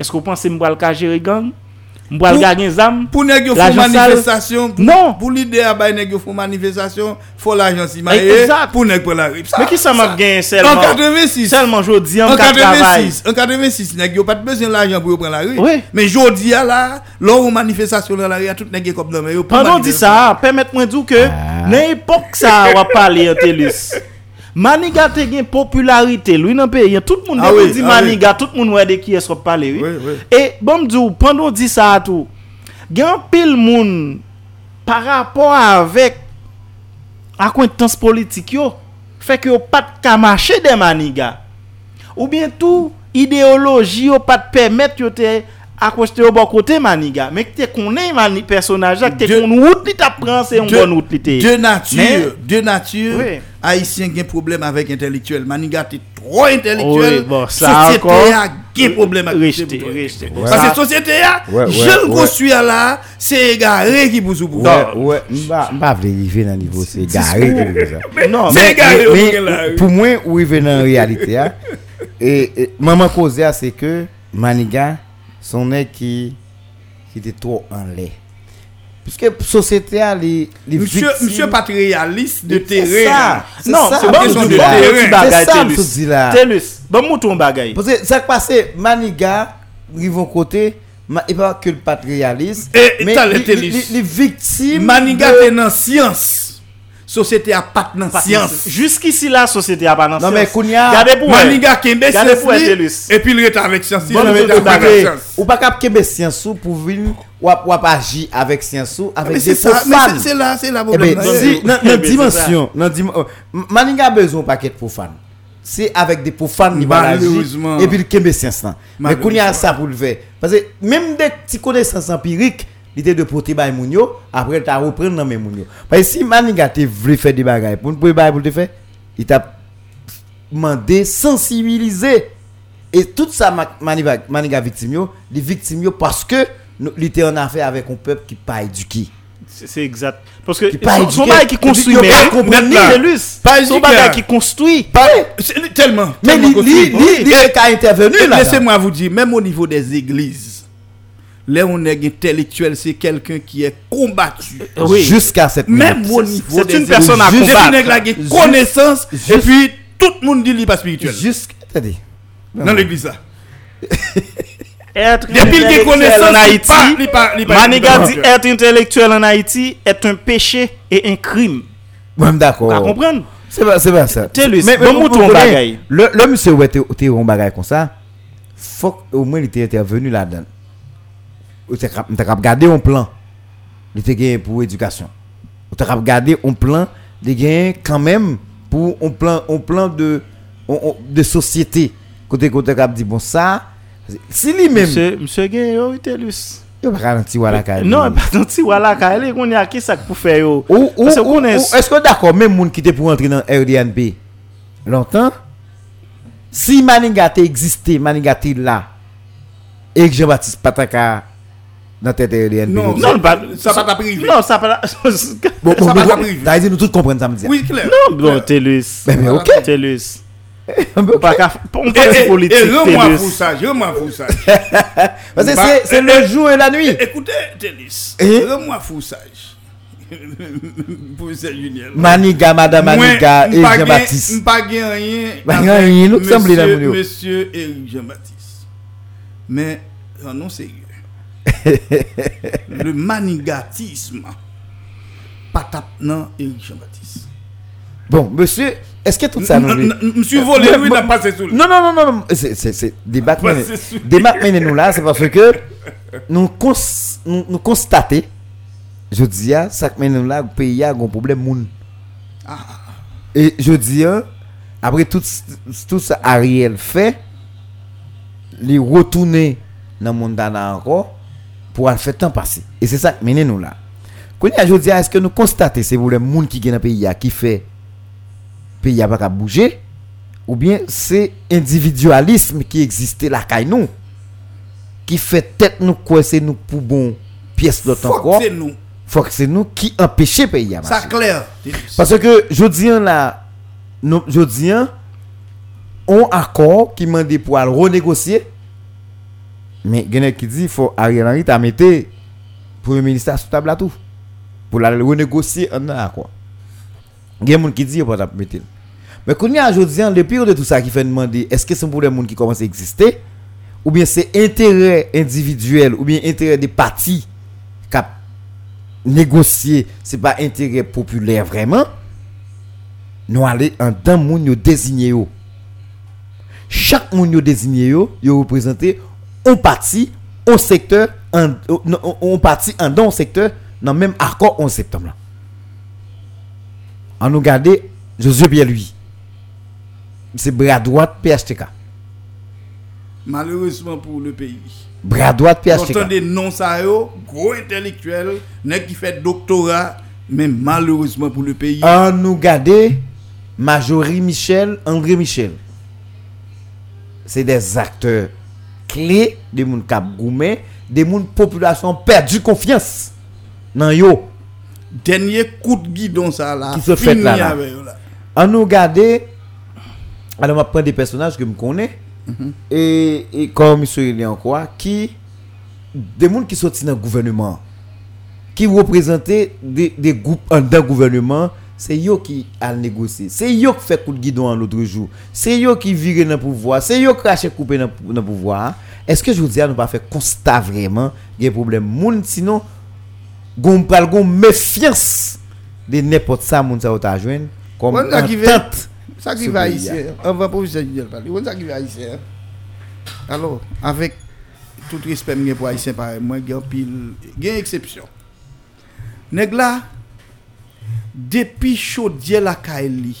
Speaker 7: esko panse mbral ka jere gang? M'bral gagner zam?
Speaker 6: Pour nèg yo font manifestation.
Speaker 7: Non.
Speaker 6: Pour l'idée à bay nèg yo font manifestation, faut l'argent si
Speaker 7: Exact.
Speaker 6: pour nèg pour la. Ça-
Speaker 7: Mais qui ça m'a gagné
Speaker 6: En
Speaker 7: seulement?
Speaker 6: 86.
Speaker 7: Seulement jodi
Speaker 6: En
Speaker 7: en ka travail.
Speaker 6: 86, en 86, nèg yo pas de besoin l'argent pour prendre la rue.
Speaker 7: Oui.
Speaker 6: Mais jodi là, lors où manifestation dans la rue, tout nèg comme dans
Speaker 7: Pendant dit ça, permettez-moi de dire que
Speaker 5: Ah.
Speaker 7: l'époque ça va parler en TELUS. Maniga te gen popularité, lui le pays, tout le monde
Speaker 6: Ah
Speaker 7: qu'on
Speaker 6: oui,
Speaker 7: dit
Speaker 6: ah
Speaker 7: Maniga, tout le monde ouais de qui est-ce qu'on parle, oui.
Speaker 6: Oui, oui.
Speaker 7: Et bon dire, pendant dit ça tout, gen pile moun par rapport avec acquaintance politique yo, fait que pas de marcher des Maniga. Ou bien tout idéologie yo pas de permettre yo te accroché au bon côté maniga mais que tu connais mani personnage là, que tu connais route li t'a prend c'est une bonne route li.
Speaker 6: De nature,
Speaker 7: Mais-
Speaker 6: de nature,
Speaker 7: Oui.
Speaker 6: Haïtien a un problème avec intellectuel. Maniga t'es trop intellectuel.
Speaker 7: Oui, bon, ça
Speaker 6: société a un problème avec Parce que société a, je le
Speaker 5: ouais.
Speaker 6: construis là, c'est égaré qui vous ouvre.
Speaker 5: Ouais, ouais, m'pa m'pa nan niveau c'est garé que ça.
Speaker 7: Non,
Speaker 6: C'est égaré
Speaker 5: pour moi, où il vient dans la réalité, hein, et, et maman cause c'est que Maniga, son nèg qui qui était trop en l'air Piske sosyete a
Speaker 6: li... Monsye patrialist de teren.
Speaker 5: Se sa.
Speaker 7: Non,
Speaker 5: se
Speaker 7: bon msou
Speaker 5: de
Speaker 7: teren. Se sa
Speaker 5: msou di la.
Speaker 7: Telus, bon mouton bagay.
Speaker 5: Pwese, sak pase, maniga, rivon kote, e
Speaker 6: pa
Speaker 5: ke
Speaker 6: l
Speaker 5: patrialist.
Speaker 6: E tal
Speaker 5: etelis. Li viktim...
Speaker 6: Maniga tenan siyans. Société a pas dans science.
Speaker 7: Jusqu'ici la société a pas dans
Speaker 5: Non, mais
Speaker 7: science.
Speaker 5: Kounia-
Speaker 6: Maniga Kembe science et puis il est avec science.
Speaker 5: Bon, ou pas
Speaker 6: science.
Speaker 5: ou pas cap kebe science ou pour venir ou ou agir avec science avec
Speaker 6: c'est
Speaker 5: des profanes.
Speaker 6: c'est- c'est là, c'est là
Speaker 5: Eh ben,
Speaker 6: problème.
Speaker 5: dans
Speaker 7: Eh
Speaker 5: dans
Speaker 7: ben,
Speaker 5: dimension, dans dim- euh, Maninga a besoin paquet de profanes. C'est avec des profanes qui va agir
Speaker 6: Malheureusement.
Speaker 5: et puis le kebe science là. Mais
Speaker 6: Malheureusement.
Speaker 5: qu'on y a ça pour le faire parce que même des petites connaissances empiriques l'idée de porter bay moun yo après tu reprendre dans mes moun yo. Parce que si Maninga te voulu faire des bagages pour pour bay pour te faire, il t'a demandé sensibiliser et tout ça ma- Maniga Maniga victime yo, les victimes yo parce que il était en affaire avec un peuple qui pas éduqué.
Speaker 7: C'est exact. Parce que
Speaker 5: Qui pas
Speaker 7: son- son bagay qui construit mais
Speaker 5: pas
Speaker 6: Pas
Speaker 7: son bagay qui construit.
Speaker 6: C'est tellement.
Speaker 5: Mais li li li est intervenu là.
Speaker 6: Laissez-moi vous dire, même au niveau des églises, là on est intellectuel, c'est quelqu'un qui est combattu.
Speaker 7: Oui.
Speaker 5: Jusqu'à cette
Speaker 6: Même
Speaker 5: minute.
Speaker 6: au niveau
Speaker 7: c'est une personne à combattre.
Speaker 6: C'est une nègre qui a connaissance, et puis tout le monde dit qu'il n'est pas spirituel.
Speaker 5: Jusqu'à.
Speaker 6: Dans l'église. *laughs*
Speaker 7: Être
Speaker 6: Depuis qu'il connaissance,
Speaker 7: en Haïti,
Speaker 6: pas- pas-
Speaker 7: Maniga dit être intellectuel en Haïti est un péché et un crime.
Speaker 5: Moi d'accord.
Speaker 7: Vous comprenez?
Speaker 5: C'est pas c'est pas ça. Mais-
Speaker 7: bon
Speaker 5: comprenez,
Speaker 7: bagay.
Speaker 5: Le le monsieur ouais te te un bagay comme ça. Faut au moins il était intervenu là-dedans. Ou t'as cap- t'as cap garder un plan. Il était gagné pour éducation. Ou t'as cap garder un plan de gagner quand même pour un plan un plan de on- on- de société. Côté côté cap dit bon ça si lui même
Speaker 7: Monsieur, monsieur Gay, yo, Telus.
Speaker 5: il va ralentir voilà quand
Speaker 7: Non, pas tant si voilà, quand elle on y a qui ça pour faire yo?
Speaker 5: Ou, ou, ou- est-ce que d'accord, même moun qui était pour entrer dans RDNP longtemps, si Maninga te existé, Maninga te là, et que Jean-Baptiste Pataka dans tête RDNP.
Speaker 6: Non,
Speaker 5: je
Speaker 7: Non, pas-
Speaker 6: ça va pas privé.
Speaker 7: Non, ça pas. *laughs*
Speaker 6: ça va pas privé.
Speaker 5: t'as dit nous tous comprendre ça me dit.
Speaker 6: Oui, clair.
Speaker 7: Non, bon, Telus.
Speaker 5: Ben, mais ok.
Speaker 7: Telus.
Speaker 5: Mais.
Speaker 7: Pas qu'à- parle
Speaker 6: et,
Speaker 7: politique,
Speaker 6: et rends-moi
Speaker 7: Telus.
Speaker 6: pour ça, rends-moi pour ça. *laughs*
Speaker 5: Parce que
Speaker 6: Bah,
Speaker 5: c'est- c'est
Speaker 6: eh,
Speaker 5: le jour et la nuit.
Speaker 6: Écoutez, Télis,
Speaker 5: Eh?
Speaker 6: rends-moi foussage. *laughs* Professeur Juniel.
Speaker 5: Maniga, Madame Maniga et Jean-Baptiste.
Speaker 6: m'pa gen rien.
Speaker 5: Bah,
Speaker 6: avec
Speaker 5: rien, nous sommes les
Speaker 6: monsieur- Éric Jean-Baptiste. Mais, en non sérieux. *laughs* le manigatisme. Pas tap non Éric Jean-Baptiste.
Speaker 5: Bon, monsieur, est-ce que tout ça nous
Speaker 6: Monsieur volé, lui, n'a pas sous.
Speaker 5: Non, non, non, non. C'est, débat, débat nous là, c'est parce que nous, nous, constatons, je dis, ah, ça que nous là, le pays a un problème moun. Et je dis, ah, après tout, tout ça Ariel fait, les retourner dans le monde encore, pour faire temps passer. Et c'est ça que mené nous là. Quand je dis, est-ce que nous constatons, c'est vous le monde qui est dans le pays, qui fait, pays a pas bouger, ou bien c'est individualisme qui existait là caille nous qui fait tête nous quoi c'est nous pour bon pièce d'autre
Speaker 6: Faut
Speaker 5: encore
Speaker 6: c'est nous.
Speaker 5: faut que c'est nous qui empêcher pays à
Speaker 6: Ça
Speaker 5: marcher
Speaker 6: clair.
Speaker 5: parce que je dis là nous je dis on accord qui m'a pour renégocier mais il qui dit faut Ariel Henry t'a mettre premier ministre sous table à tout. Pour la renégocier un accord il y a des gens qui disent pas mais quand il y a aujourd'hui le pire de tout ça qui fait demander est-ce que c'est pour les gens qui commencent à exister? Ou bien c'est intérêt individuel ou bien intérêt des partis qui a négocié c'est pas intérêt populaire vraiment? Nous aller en dans moun yo. Désigné chaque moun yo désigné yo yo représenté un parti un secteur un un parti en dans secteur dans même accord 11 septembre là on nous garder Josué Pierre lui c'est bras droit PHTK
Speaker 6: Malheureusement pour le pays.
Speaker 5: Bras droit de PHTK.
Speaker 6: Entendez non ça yo, gros intellectuel, nèg qui fait doctorat, mais malheureusement pour le pays.
Speaker 5: An nou gade Majorie Michel, André Michel. Se des acteurs clés de moun kap goumen, de moun population perdu confiance nan yo.
Speaker 6: Dernier coup de guidon ça là.
Speaker 5: Qui se fait là, là.
Speaker 6: avec yo, là.
Speaker 5: An nou gade Alors m'a prendre des personnages que me connais et, et comme monsieur encore qui des gens qui sont dans le gouvernement qui représentaient des, des groupes en d'un gouvernement c'est eux qui a négocié c'est eux qui fait coup de guidon l'autre jour c'est eux qui virent dans le pouvoir c'est eux qui coupé dans dans le pouvoir est-ce que je vous dis à nous pas faire constat vraiment il y a un problème? Moun sinon gon pral gon méfiance de n'importe ça moun ça ta joindre comme
Speaker 6: On a qui veut-
Speaker 5: entente
Speaker 6: Ça qui va ici, on va professeur Junior parler. On ça qui va ici. hein. Alors, avec tout respect que pour haïtien pareil, moi gen pile, gen exception. Nèg là depuis chaudier la kaeli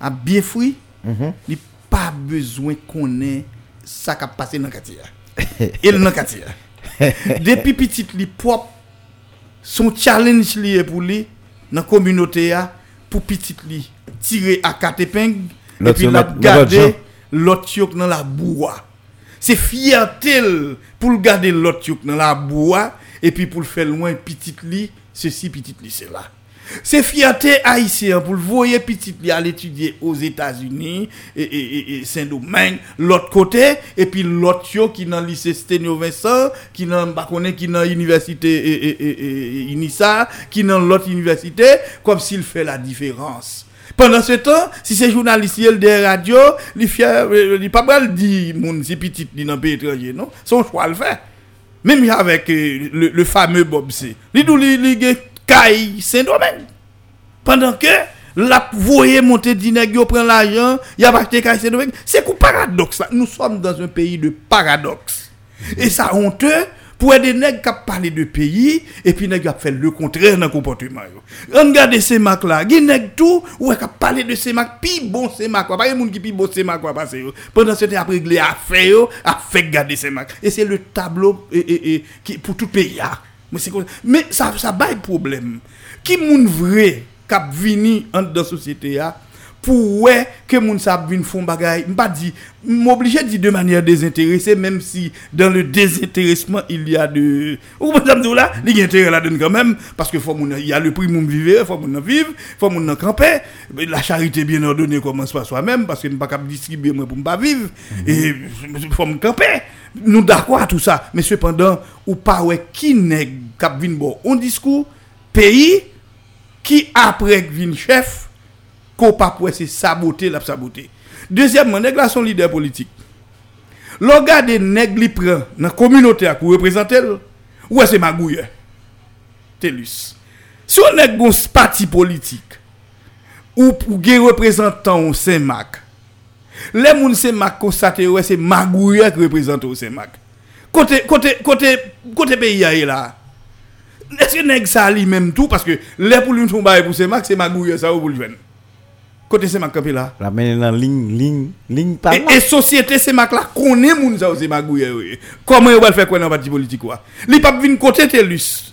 Speaker 6: a bien fruit, il pas besoin qu'on ait ça qui a passé dans le quartier. Et dans le quartier. Depuis petit li propre son challenge li pour lui dans la communauté pour petit li tirer à quatre épingles et puis la garder l'autre dans la bois. C'est fierté pour le garder l'autre dans la bois et puis pour le faire loin petit li, ceci petit li c'est là. C'est fierté haïtien pour le voyer petit à l'étudier aux États-Unis et, et, et- Saint-Domingue, l'autre côté, et puis l'autre qui dans le lycée Sténio Vincent, qui dans bah, qui dans l'université et, Inissa, qui dans l'autre université, comme s'il fait la différence. Pendant ce temps, si c'est journaliste il des radios, il fier, euh, il pas mal dit moun si petit dans pays étranger, non? Son choix le fait. Même avec euh, le, le fameux Bob C. Dou kay Saint-Domingue. Pendant que la voye monter dinèg yo prend l'argent, y a acheté kay Saint-Domingue. C'est quoi paradoxe là? Nous sommes dans un pays de paradoxe. Et ça honteux pour des nègres qui parlé de pays et puis nèg a fait le contraire dans le comportement. Regardez ces marques là, gen nèg tout ou qui parlé de ces marques? Pi bon ces marques pas de monde qui pi bon ces marques parce yo. Pendant ce temps après régler affaire a fait garder ces marques. Et c'est le tableau et, et, et, qui pour tout pays là. Men sa, sa bay problem. Ki moun vre kap vini an dan sosyete ya, ah? Pour ouais que moun sa vin font bagay. M'pas dit m'obligé de dire de manière désintéressée même si dans le désintéressement il y a de ou madame de là? Il y a intérêt là-dedans quand même parce que faut il y a le prix moun vivre faut moun vivre faut moun camper la charité bien ordonnée commence par soi-même parce que nous pas capable distribuer moi pour pas vivre et faut moun camper nous d'accord à tout ça mais cependant ou pas ouais qui nèg cap vin bon on discours pays qui après vin chef qu'on pas pour c'est saboter la saboter. Deuxièmement, nèg la son leader politique. L'on regarde nèg li prend dans communauté pour représenter ouais c'est magouille. Telus. Si on nèg gon parti politique ou pour gen représentant au Saint-Marc. Les moun Saint-Marc constaté ouais c'est magouille qui représente au Saint-Marc. Côté côté côté côté pays là. Est-ce que nèg ça li même tout? Parce que les pour lui bail pour Saint-Marc c'est magouille ça ou pour le. Côté Saint-Marc campé là.
Speaker 5: La mène dans ligne ligne ligne par là.
Speaker 6: Et, société c'est mak là connaît moun ça magouille oui. Comment on va le faire quoi dans parti politique quoi? Li pas vinn côté Telus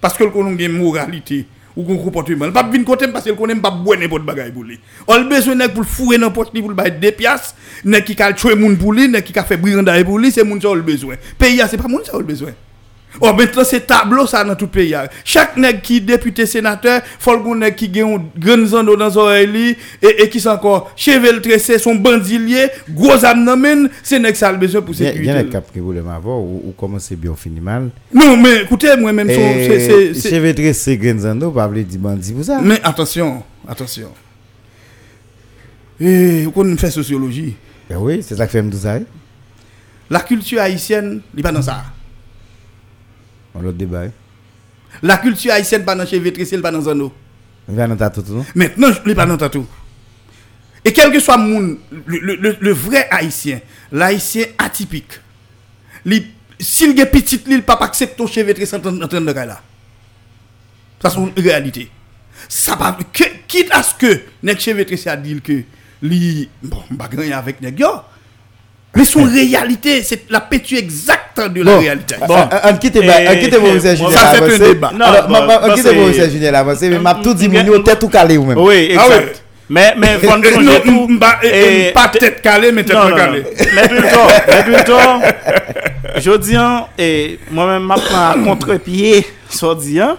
Speaker 6: parce que le connaît une moralité ou un comportement. Il pas vinn côté parce que le connaît pas boire n'importe bagaille pour lui. On a besoin nèg pour le dans poche li pour le bailler des pièces, nèg qui ka tuer moun pour lui, nèg qui fait brigandaille pour lui, c'est moun ça le besoin. Pays c'est pas moun ça a le besoin. Oh, maintenant, c'est tableau ça dans tout le pays. hein. Chaque nèg qui député sénateur, faut le qui gagne un grand zando dans oreille li, et, et qui sont encore chevel tressé, son bandilier, gros âme nan men, c'est nèg ça a le besoin pour
Speaker 5: a- il y a un
Speaker 6: sécurité.
Speaker 5: cap qui voulait m'avoir ou, ou commencer bien ou finir mal?
Speaker 6: Non, mais écoutez, moi même son, c'est, c'est, c'est-
Speaker 5: Je vais dresser Grenzando, pas vouloir dire bandit pour ça.
Speaker 6: Mais attention, attention. Et on fait sociologie.
Speaker 5: Ben oui, c'est ça que fait tout ça.
Speaker 6: La culture haïtienne, il pas dans ça.
Speaker 5: On l'autre débat.
Speaker 6: La culture haïtienne pas dans cheveux tressé, il pas dans
Speaker 5: va tout, non?
Speaker 6: Maintenant, ne pas dans tatou. Et quel que soit le, le, le, le vrai haïtien, l'haïtien atypique, s'il a petit, il ne pas accepter cheveu très en train de là. Ça, c'est une réalité. Ça pas, que, quitte à ce que, nek cheveu très a dit que, li, bon, grand avec yo, Mais son réalité, c'est la pétue exacte de la
Speaker 8: Bon.
Speaker 6: réalité.
Speaker 8: Bon, on quitte
Speaker 7: et-
Speaker 8: Juniel.
Speaker 6: ça, c'est un débat.
Speaker 7: Bon,
Speaker 8: on
Speaker 7: bon,
Speaker 8: quitte
Speaker 7: c'est-
Speaker 8: professeur Juniel avancer, mais m'a tout dit, yo tête tout calé ou même.
Speaker 7: Oui,
Speaker 6: Ah
Speaker 7: exact.
Speaker 6: ouais.
Speaker 7: Mais, mais, *laughs* nous
Speaker 6: Non,
Speaker 7: Et-
Speaker 6: pas tête calée, mais tête calée. *laughs*
Speaker 7: Mais plutôt, mais plutôt, *laughs* je dis, hein, et moi-même, à contre-pied, parce que je dis, hein,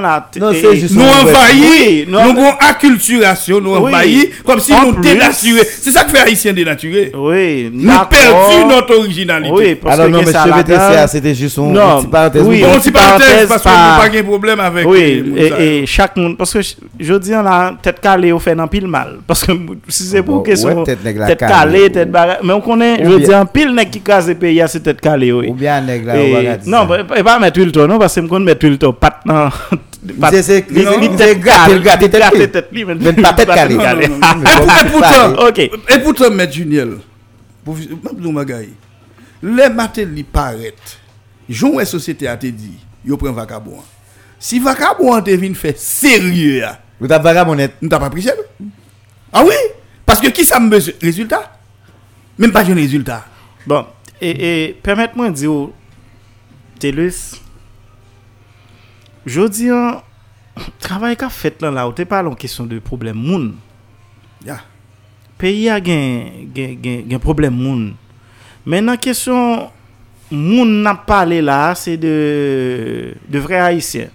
Speaker 7: là, t-
Speaker 8: Non,
Speaker 7: et-
Speaker 8: c'est juste-
Speaker 6: Nous
Speaker 8: Ouais.
Speaker 6: envahis,
Speaker 7: Oui,
Speaker 6: nous
Speaker 7: non.
Speaker 6: avons acculturation, nous
Speaker 7: Oui.
Speaker 6: envahis, comme si
Speaker 7: En
Speaker 6: nous
Speaker 7: plus-
Speaker 6: dénaturés. C'est ça que fait Haïtien dénaturé.
Speaker 7: Oui,
Speaker 6: Nous
Speaker 7: d'accord.
Speaker 6: perdons notre originalité.
Speaker 7: Oui, parce
Speaker 8: Alors
Speaker 7: que
Speaker 8: non,
Speaker 7: que
Speaker 8: mais
Speaker 7: ça
Speaker 8: cheveux
Speaker 7: là-dedans-
Speaker 8: tressés, ah, c'était juste une
Speaker 7: Non,
Speaker 8: petite parenthèse.
Speaker 7: oui.
Speaker 8: Bon,
Speaker 6: Bon,
Speaker 7: Une
Speaker 6: si
Speaker 7: petite
Speaker 6: parenthèse,
Speaker 7: parenthèse,
Speaker 6: parce que
Speaker 7: pas-
Speaker 6: nous pas de problème avec
Speaker 7: Oui,
Speaker 6: les moun ça.
Speaker 7: et, et chaque monde, parce que je, je dis là, tête calée, on fait un pile mal. Parce que si c'est pour
Speaker 8: Bon,
Speaker 7: question
Speaker 8: ouais, tête nègre la
Speaker 7: tête
Speaker 8: calée.
Speaker 7: calée, tête barrée, mais on connaît,
Speaker 8: Ou
Speaker 7: je
Speaker 8: bien-
Speaker 7: dis un pile nèg qui casse le pays, c'est tête calée, oui.
Speaker 8: Ou bien nègre là,
Speaker 7: Et-
Speaker 8: on va dire
Speaker 7: non, pas mettre huile toi, non, parce que je connais mettre huile toi, pas non. *laughs* pas-
Speaker 8: C'est- c'est-
Speaker 7: li-
Speaker 8: non,
Speaker 7: li
Speaker 8: c'est
Speaker 7: tête
Speaker 8: gratter,
Speaker 7: calée,
Speaker 8: gratter tête
Speaker 7: gratter
Speaker 8: li.
Speaker 7: tête li, mais
Speaker 8: Mais pas tête calée.
Speaker 6: Non, non, non, non.
Speaker 8: Mais
Speaker 6: Et
Speaker 8: bon,
Speaker 6: pour- et
Speaker 8: c'est
Speaker 6: pourtant,
Speaker 8: pas-
Speaker 7: Ok.
Speaker 6: et pourtant, M. Juniel, nous magaï, les matins li paraît, Jean et société a te dit, yo prend vagabond. Si vagabond te vient faire sérieux, ah,
Speaker 8: Vous t'avez vagabondette.
Speaker 6: nous t'as pas pris ça non? Ah oui? Parce que qui ça me besoin? Résultat? Même pas un résultat.
Speaker 7: Bon, et, et permettez-moi de dire, je dis, hein, travail qu'a fait là, là, ou t'es pas en question de problème moun.
Speaker 6: Ya.
Speaker 7: Pays a gen, gen, gen, gen problème moun. Maintenant, question moun n'a parlé là, c'est de, de vrais haïtiens.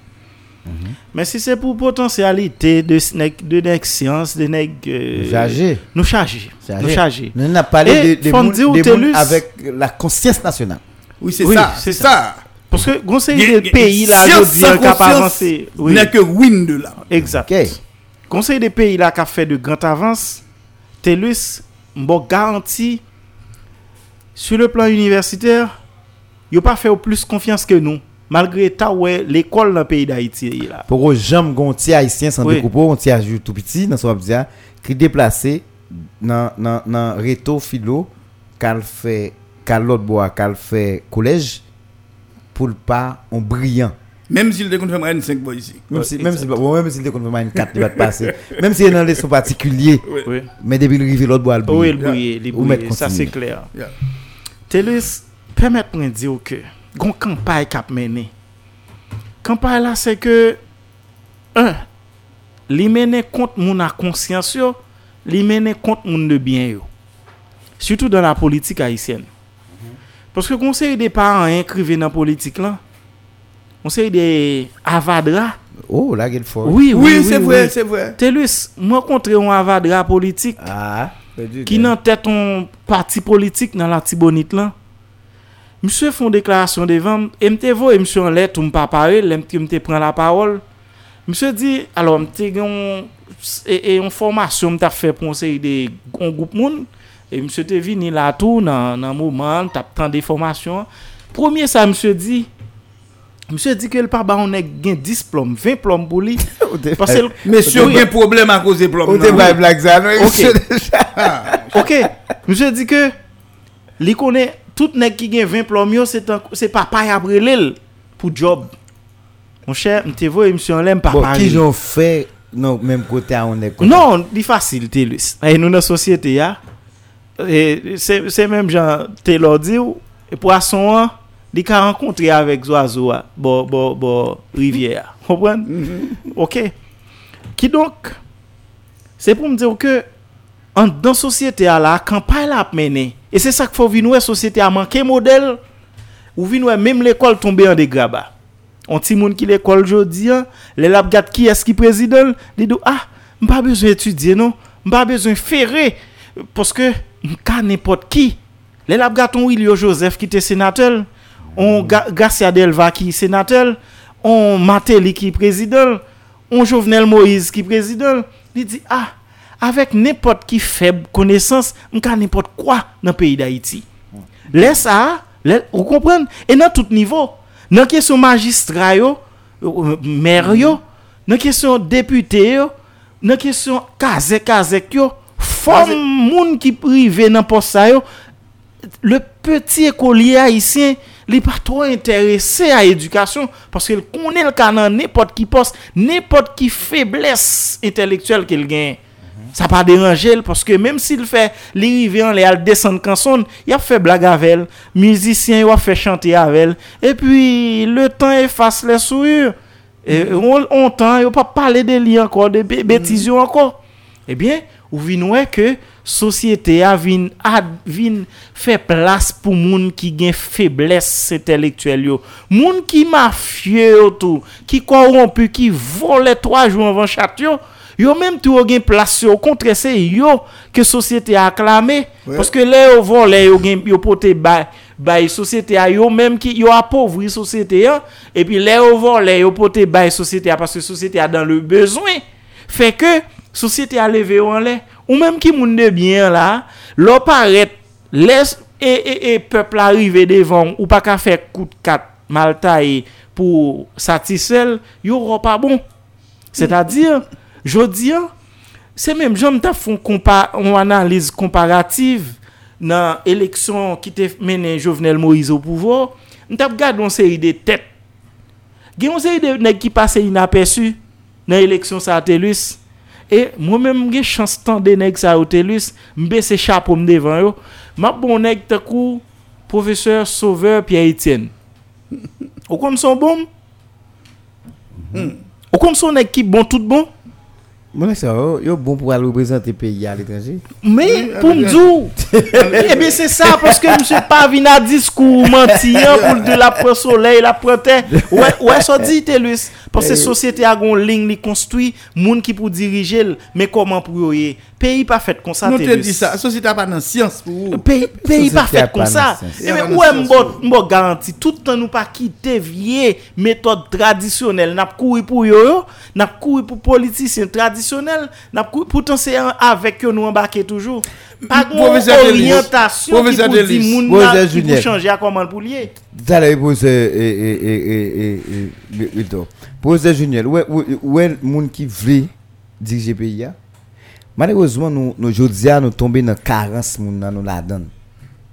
Speaker 7: Mais si c'est pour potentialité de, de nèg science, de nèg... euh,
Speaker 8: Chargé. Chargé.
Speaker 7: Nous charger.
Speaker 8: Nous avons parlé
Speaker 7: Et
Speaker 8: de, de,
Speaker 7: faut
Speaker 8: moun-
Speaker 7: TELUS.
Speaker 8: avec la conscience nationale.
Speaker 6: Oui, c'est
Speaker 7: Oui,
Speaker 6: ça.
Speaker 7: c'est
Speaker 6: C'est ça. Poske
Speaker 7: gonseye de
Speaker 6: peyi
Speaker 7: la jodi
Speaker 6: an
Speaker 7: kap avanse.
Speaker 6: Nè ke win de la.
Speaker 7: Exact. Okay. Gonseye de peyi la kap fè de grant avans, telus mbo garanti sur le plan universitèr, yo pa fè ou plus konfians ke nou. Malgre ta wè l'ekol nan peyi da
Speaker 8: iti la. Poko jam gonti haitien san
Speaker 7: oui.
Speaker 8: dekoupo, gonti ajou tout piti nan so ap diya, ki deplase nan, nan, nan reto filo kal fè, kal lot bo a kal fè kolej, pour le pas en brillant.
Speaker 6: Même s'il déconne fait moyenne 5 boys ici.
Speaker 8: Même
Speaker 7: Ouais,
Speaker 8: si même si
Speaker 7: exact.
Speaker 8: bon, même si il confirme une 4 il va te passer. *laughs* Même si il est dans les leçons particuliers,
Speaker 7: Oui.
Speaker 8: mais depuis le rive l'autre bois le
Speaker 7: Oui, le
Speaker 8: brille.
Speaker 7: brouillé, le brouillé, ça c'est clair.
Speaker 6: Yeah.
Speaker 7: Télus, permettez-moi de dire que, gon campagne cap mené. Campagne là, c'est que, un, li mené contre moun a conscience li mené contre moun de bien. Surtout dans la politique haïtienne. Paske konseri de paran inkrive nan politik lan. Konseri de avadra.
Speaker 8: Oh, la gen fò.
Speaker 7: Oui, oui,
Speaker 6: oui c'est
Speaker 7: oui,
Speaker 6: vrai, oui. c'est vrai.
Speaker 7: Telus, mwen kontre yon avadra politik.
Speaker 8: Ah,
Speaker 7: ki nan tèt yon parti politik nan la tibonit lan. Mse fon deklarasyon devan, e mte vo e mse an let ou mpa pare, mte, mte pren la parol. Mse di, alo mte gen yon, e, e, yon formasyon mta fe pon se yon goup moun, E msè te vini la tou nan, nan mouman, tap tan deformasyon. Premier sa msè di, msè di ke l pa ba on ek gen 10 plom, 20 plom pou
Speaker 6: li.
Speaker 7: Mèsyo
Speaker 6: gen problem a kouz de plom nan.
Speaker 8: O te bay blak zan.
Speaker 7: Ok, msè di ke li konen tout nek ki gen 20 plom yo, se pa pay apre lèl pou job. Mon chè, mte vo msè an lèm
Speaker 8: pa
Speaker 7: pari.
Speaker 8: Bon,
Speaker 7: ki
Speaker 8: joun fè nan mèm kote a on ek kote?
Speaker 7: Non, li fasil te lus. E eh, nou nan sosyete ya. E, se menm jan te lor di ou, e poason an, li ka renkontre avèk zo a zo a, bo, bo, bo rivye a. Kompwen? Mm-hmm. Ok. Ki donk, se pou m diyo ke, an dan sosyete a la, kampay la ap mene, e se sak fò vi nou e sosyete a manke model, ou vi nou e menm l'ekol tombe an de graba. On ti moun ki l'ekol jodi an, le lap gat ki eski prezidol, li do, ah, m pa bezon etudye non, m pa bezon ferre, Poske, nka nepot ki. Le lap gaton Wilio Joseph ki te senatel. On ga, Garcia Delva ki senatel. On Mateli ki prezidel. On Jovenel Moïse ki prezidel. Li di, ah, avek nepot ki feb konesans, nka nepot kwa nan peyi da iti. Le sa, le, ou kompren, e nan tout nivou. Nan kesyon magistra yo, mer yo, nan kesyon depute yo, nan kesyon kaze kaze yo, fòm moun ki prive nan pos sa yo, le peti ekolye haisyen, li pa tro interese a edukasyon, paske l konen l ka nan nepot ki pos, nepot ki febles intelektuel ke l gen. Sa pa deranje l, paske menm si l fe li rive an le al desen kanson, ya fe blag avel, mizisyen yo a fe chante avel, e pi le tan efase le souyur, e on, on tan yo pa pale de li anko, de betiz yo anko. Ebyen, eh Ou vin wè ke sosyete a vin, ad, vin fè plas pou moun ki gen febles intelektuel yo. Moun ki mafye yo tou, ki korompu, ki vole 3 jou anvan chat yo. Yo menm tou yo gen plas yo, kontre se yo ke sosyete a aklame. Ouais. Paske le yo vole, yo, gen, yo pote bay, bay sosyete a, yo menm ki yo apovri sosyete a. E pi le yo vole, yo pote bay sosyete a, paske sosyete a dan le bezwen. Fè ke... Sosyete a leve yo an le. Ou menm ki moun de byen la, lò paret, les e, e, e pepl arrive devan, ou pa ka fe kout kat malta e pou satisel, yo ro pa bon. Se ta dir, jodi an, se menm jom ta fon kompa, analize komparative nan eleksyon ki te menen Jovenel Moïse ou pouvo, n tap gade yon seri de tet. Gen yon seri de nek ki pase inapesu nan eleksyon sa atelus, E mwen men mge chans tan de neg sa ou telus, mbe se chap ou mdevan yo. Map bon neg takou, profeseur sauveur Pierre Etienne. *laughs* ou kon son bon? Mm. Ou kon son neg ki bon tout bon?
Speaker 5: Mwen sa yo, yo bon pou al reprezenter peyi al etranje.
Speaker 7: Men, pou mdou. Ebe eh se sa, poske mse pa vina diskou mantiyan pou de la pre soleil, la pre ten. Ouè so di te lus. Poske sosyete agon ling li konstwi, moun ki pou dirije l, men koman pou yo ye. Peyi pa fet kon
Speaker 6: sa te
Speaker 5: lus. Non
Speaker 7: te di
Speaker 5: sa,
Speaker 7: sosyete
Speaker 5: apan nan siyans
Speaker 7: pou ou.
Speaker 6: Peyi pa fet
Speaker 7: kon
Speaker 6: sa. Ebe ouè
Speaker 7: mbo garanti, toutan nou pa ki devye metode tradisyonel. Nap koui pou yo yo, nap koui pou politisyen tradisyonel. Couru pourtant c'est avec que nous embarquer toujours. Pas de
Speaker 6: Professeur Delis.
Speaker 7: orientation qui pour dire moun pour changer à comment pour lier.
Speaker 5: T'as la réponse, et, et. Professeur Juniel, ouais, ouais, ouais, moun qui veut diriger le pays, hein? malheureusement, nous, nous, aujourd'hui, nous tombons dans 40 moun dans nous la donne.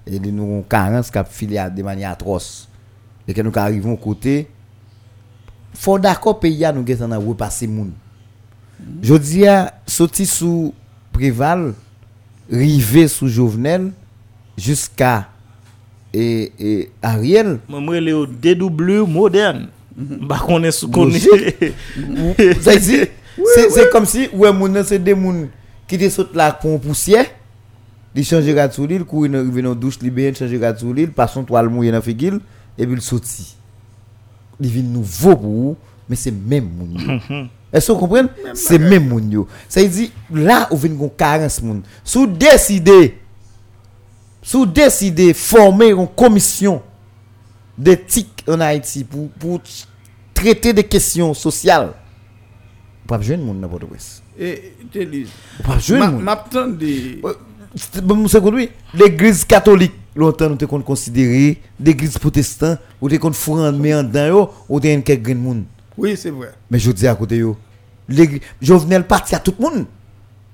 Speaker 5: Et nous avons 40 qui ont filé de manière atroce. Et que nous arrivons au côté, faut d'accord pays, nous avons repasser moun. Aujourd'hui, sorti sous Préval, rivé sous Jovenel, jusqu'à et, et Ariel,
Speaker 7: Moi le au DW moderne. Bah qu'on est sous qu'on
Speaker 5: c'est c'est comme si ouais c'est des moun qui te saute là pour poussière il change rat sous l'île courir dans dans douche libéré change rat sous l'île passe son toile mouillé dans figil et puis il sorti il vient nouveau pour vous, mais c'est même moun. *laughs* Est-ce que vous comprenez? C'est même moun yo. Ça veut dire là où vient gon 40 moun. Sous décider sous décider former une commission d'éthique en Haïti pour, pour traiter des questions sociales. Pas jeune monde n'importe quoi.
Speaker 6: Et te dis,
Speaker 5: Pas jeune
Speaker 6: ma-
Speaker 5: monde.
Speaker 6: m'attendais.
Speaker 5: C'est- bon, c'est comme lui. L'église catholique, longtemps nous te kon considéré, l'église protestante, ou te kon fourrande mais en dedans yo, ou te quelques monde.
Speaker 6: Oui, c'est vrai.
Speaker 5: Mais je dis à côté yo, Jovenel parti à tout le monde.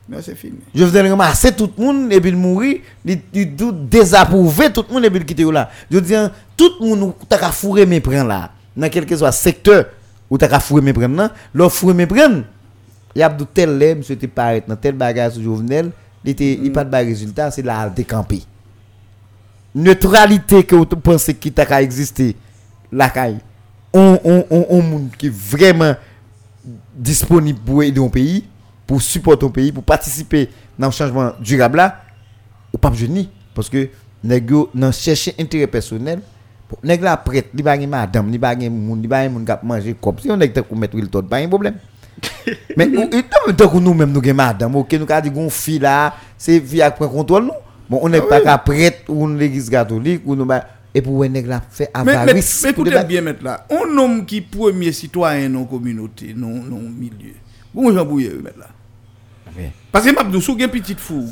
Speaker 6: Non, c'est fini.
Speaker 5: Jovenel ramasser tout le monde et puis il mourir, il il tout désapprouver tout le monde et puis il quitter yo là. Je dis hein, tout le monde t'a qu'à fourrer mes prendre là, dans quel que soit secteur où t'as qu'à fourrer mes prendre là, leur fourrer mes prendre. Il y a de tel lait, monsieur te paraît dans tel bagage sur Jovenel, il était il pas de résultat, c'est là décamper. Neutralité que vous pensez qui t'a qu'à exister la caille. On on on on qui vraiment disponible pour aider un pays, pour supporter un pays, pour participer dans le changement durable là, ou pas jeune parce que nèg yo nan chercher intérêt personnel. Nèg la prête, li ba gen madame, li ba gen moun, li ba gen moun k'ap manger kop. Si on nèg ta kou mettre le tot, pas un problème. *laughs* Mais nous même nous gen madame, OK, nous ka di gon fille là, c'est vie à prendre contrôle nous. Bon, on n'est pas qu'à prêtre ou l'église catholique ou nous et pour nèg la fait
Speaker 6: Mais, mais,
Speaker 5: avarice.
Speaker 6: mais écoutez bien maintenant là. Un homme qui premier citoyen dans la communauté, non non milieu. Bon Jean Bouye maintenant là. Parce que m'a sou gen petite fougue.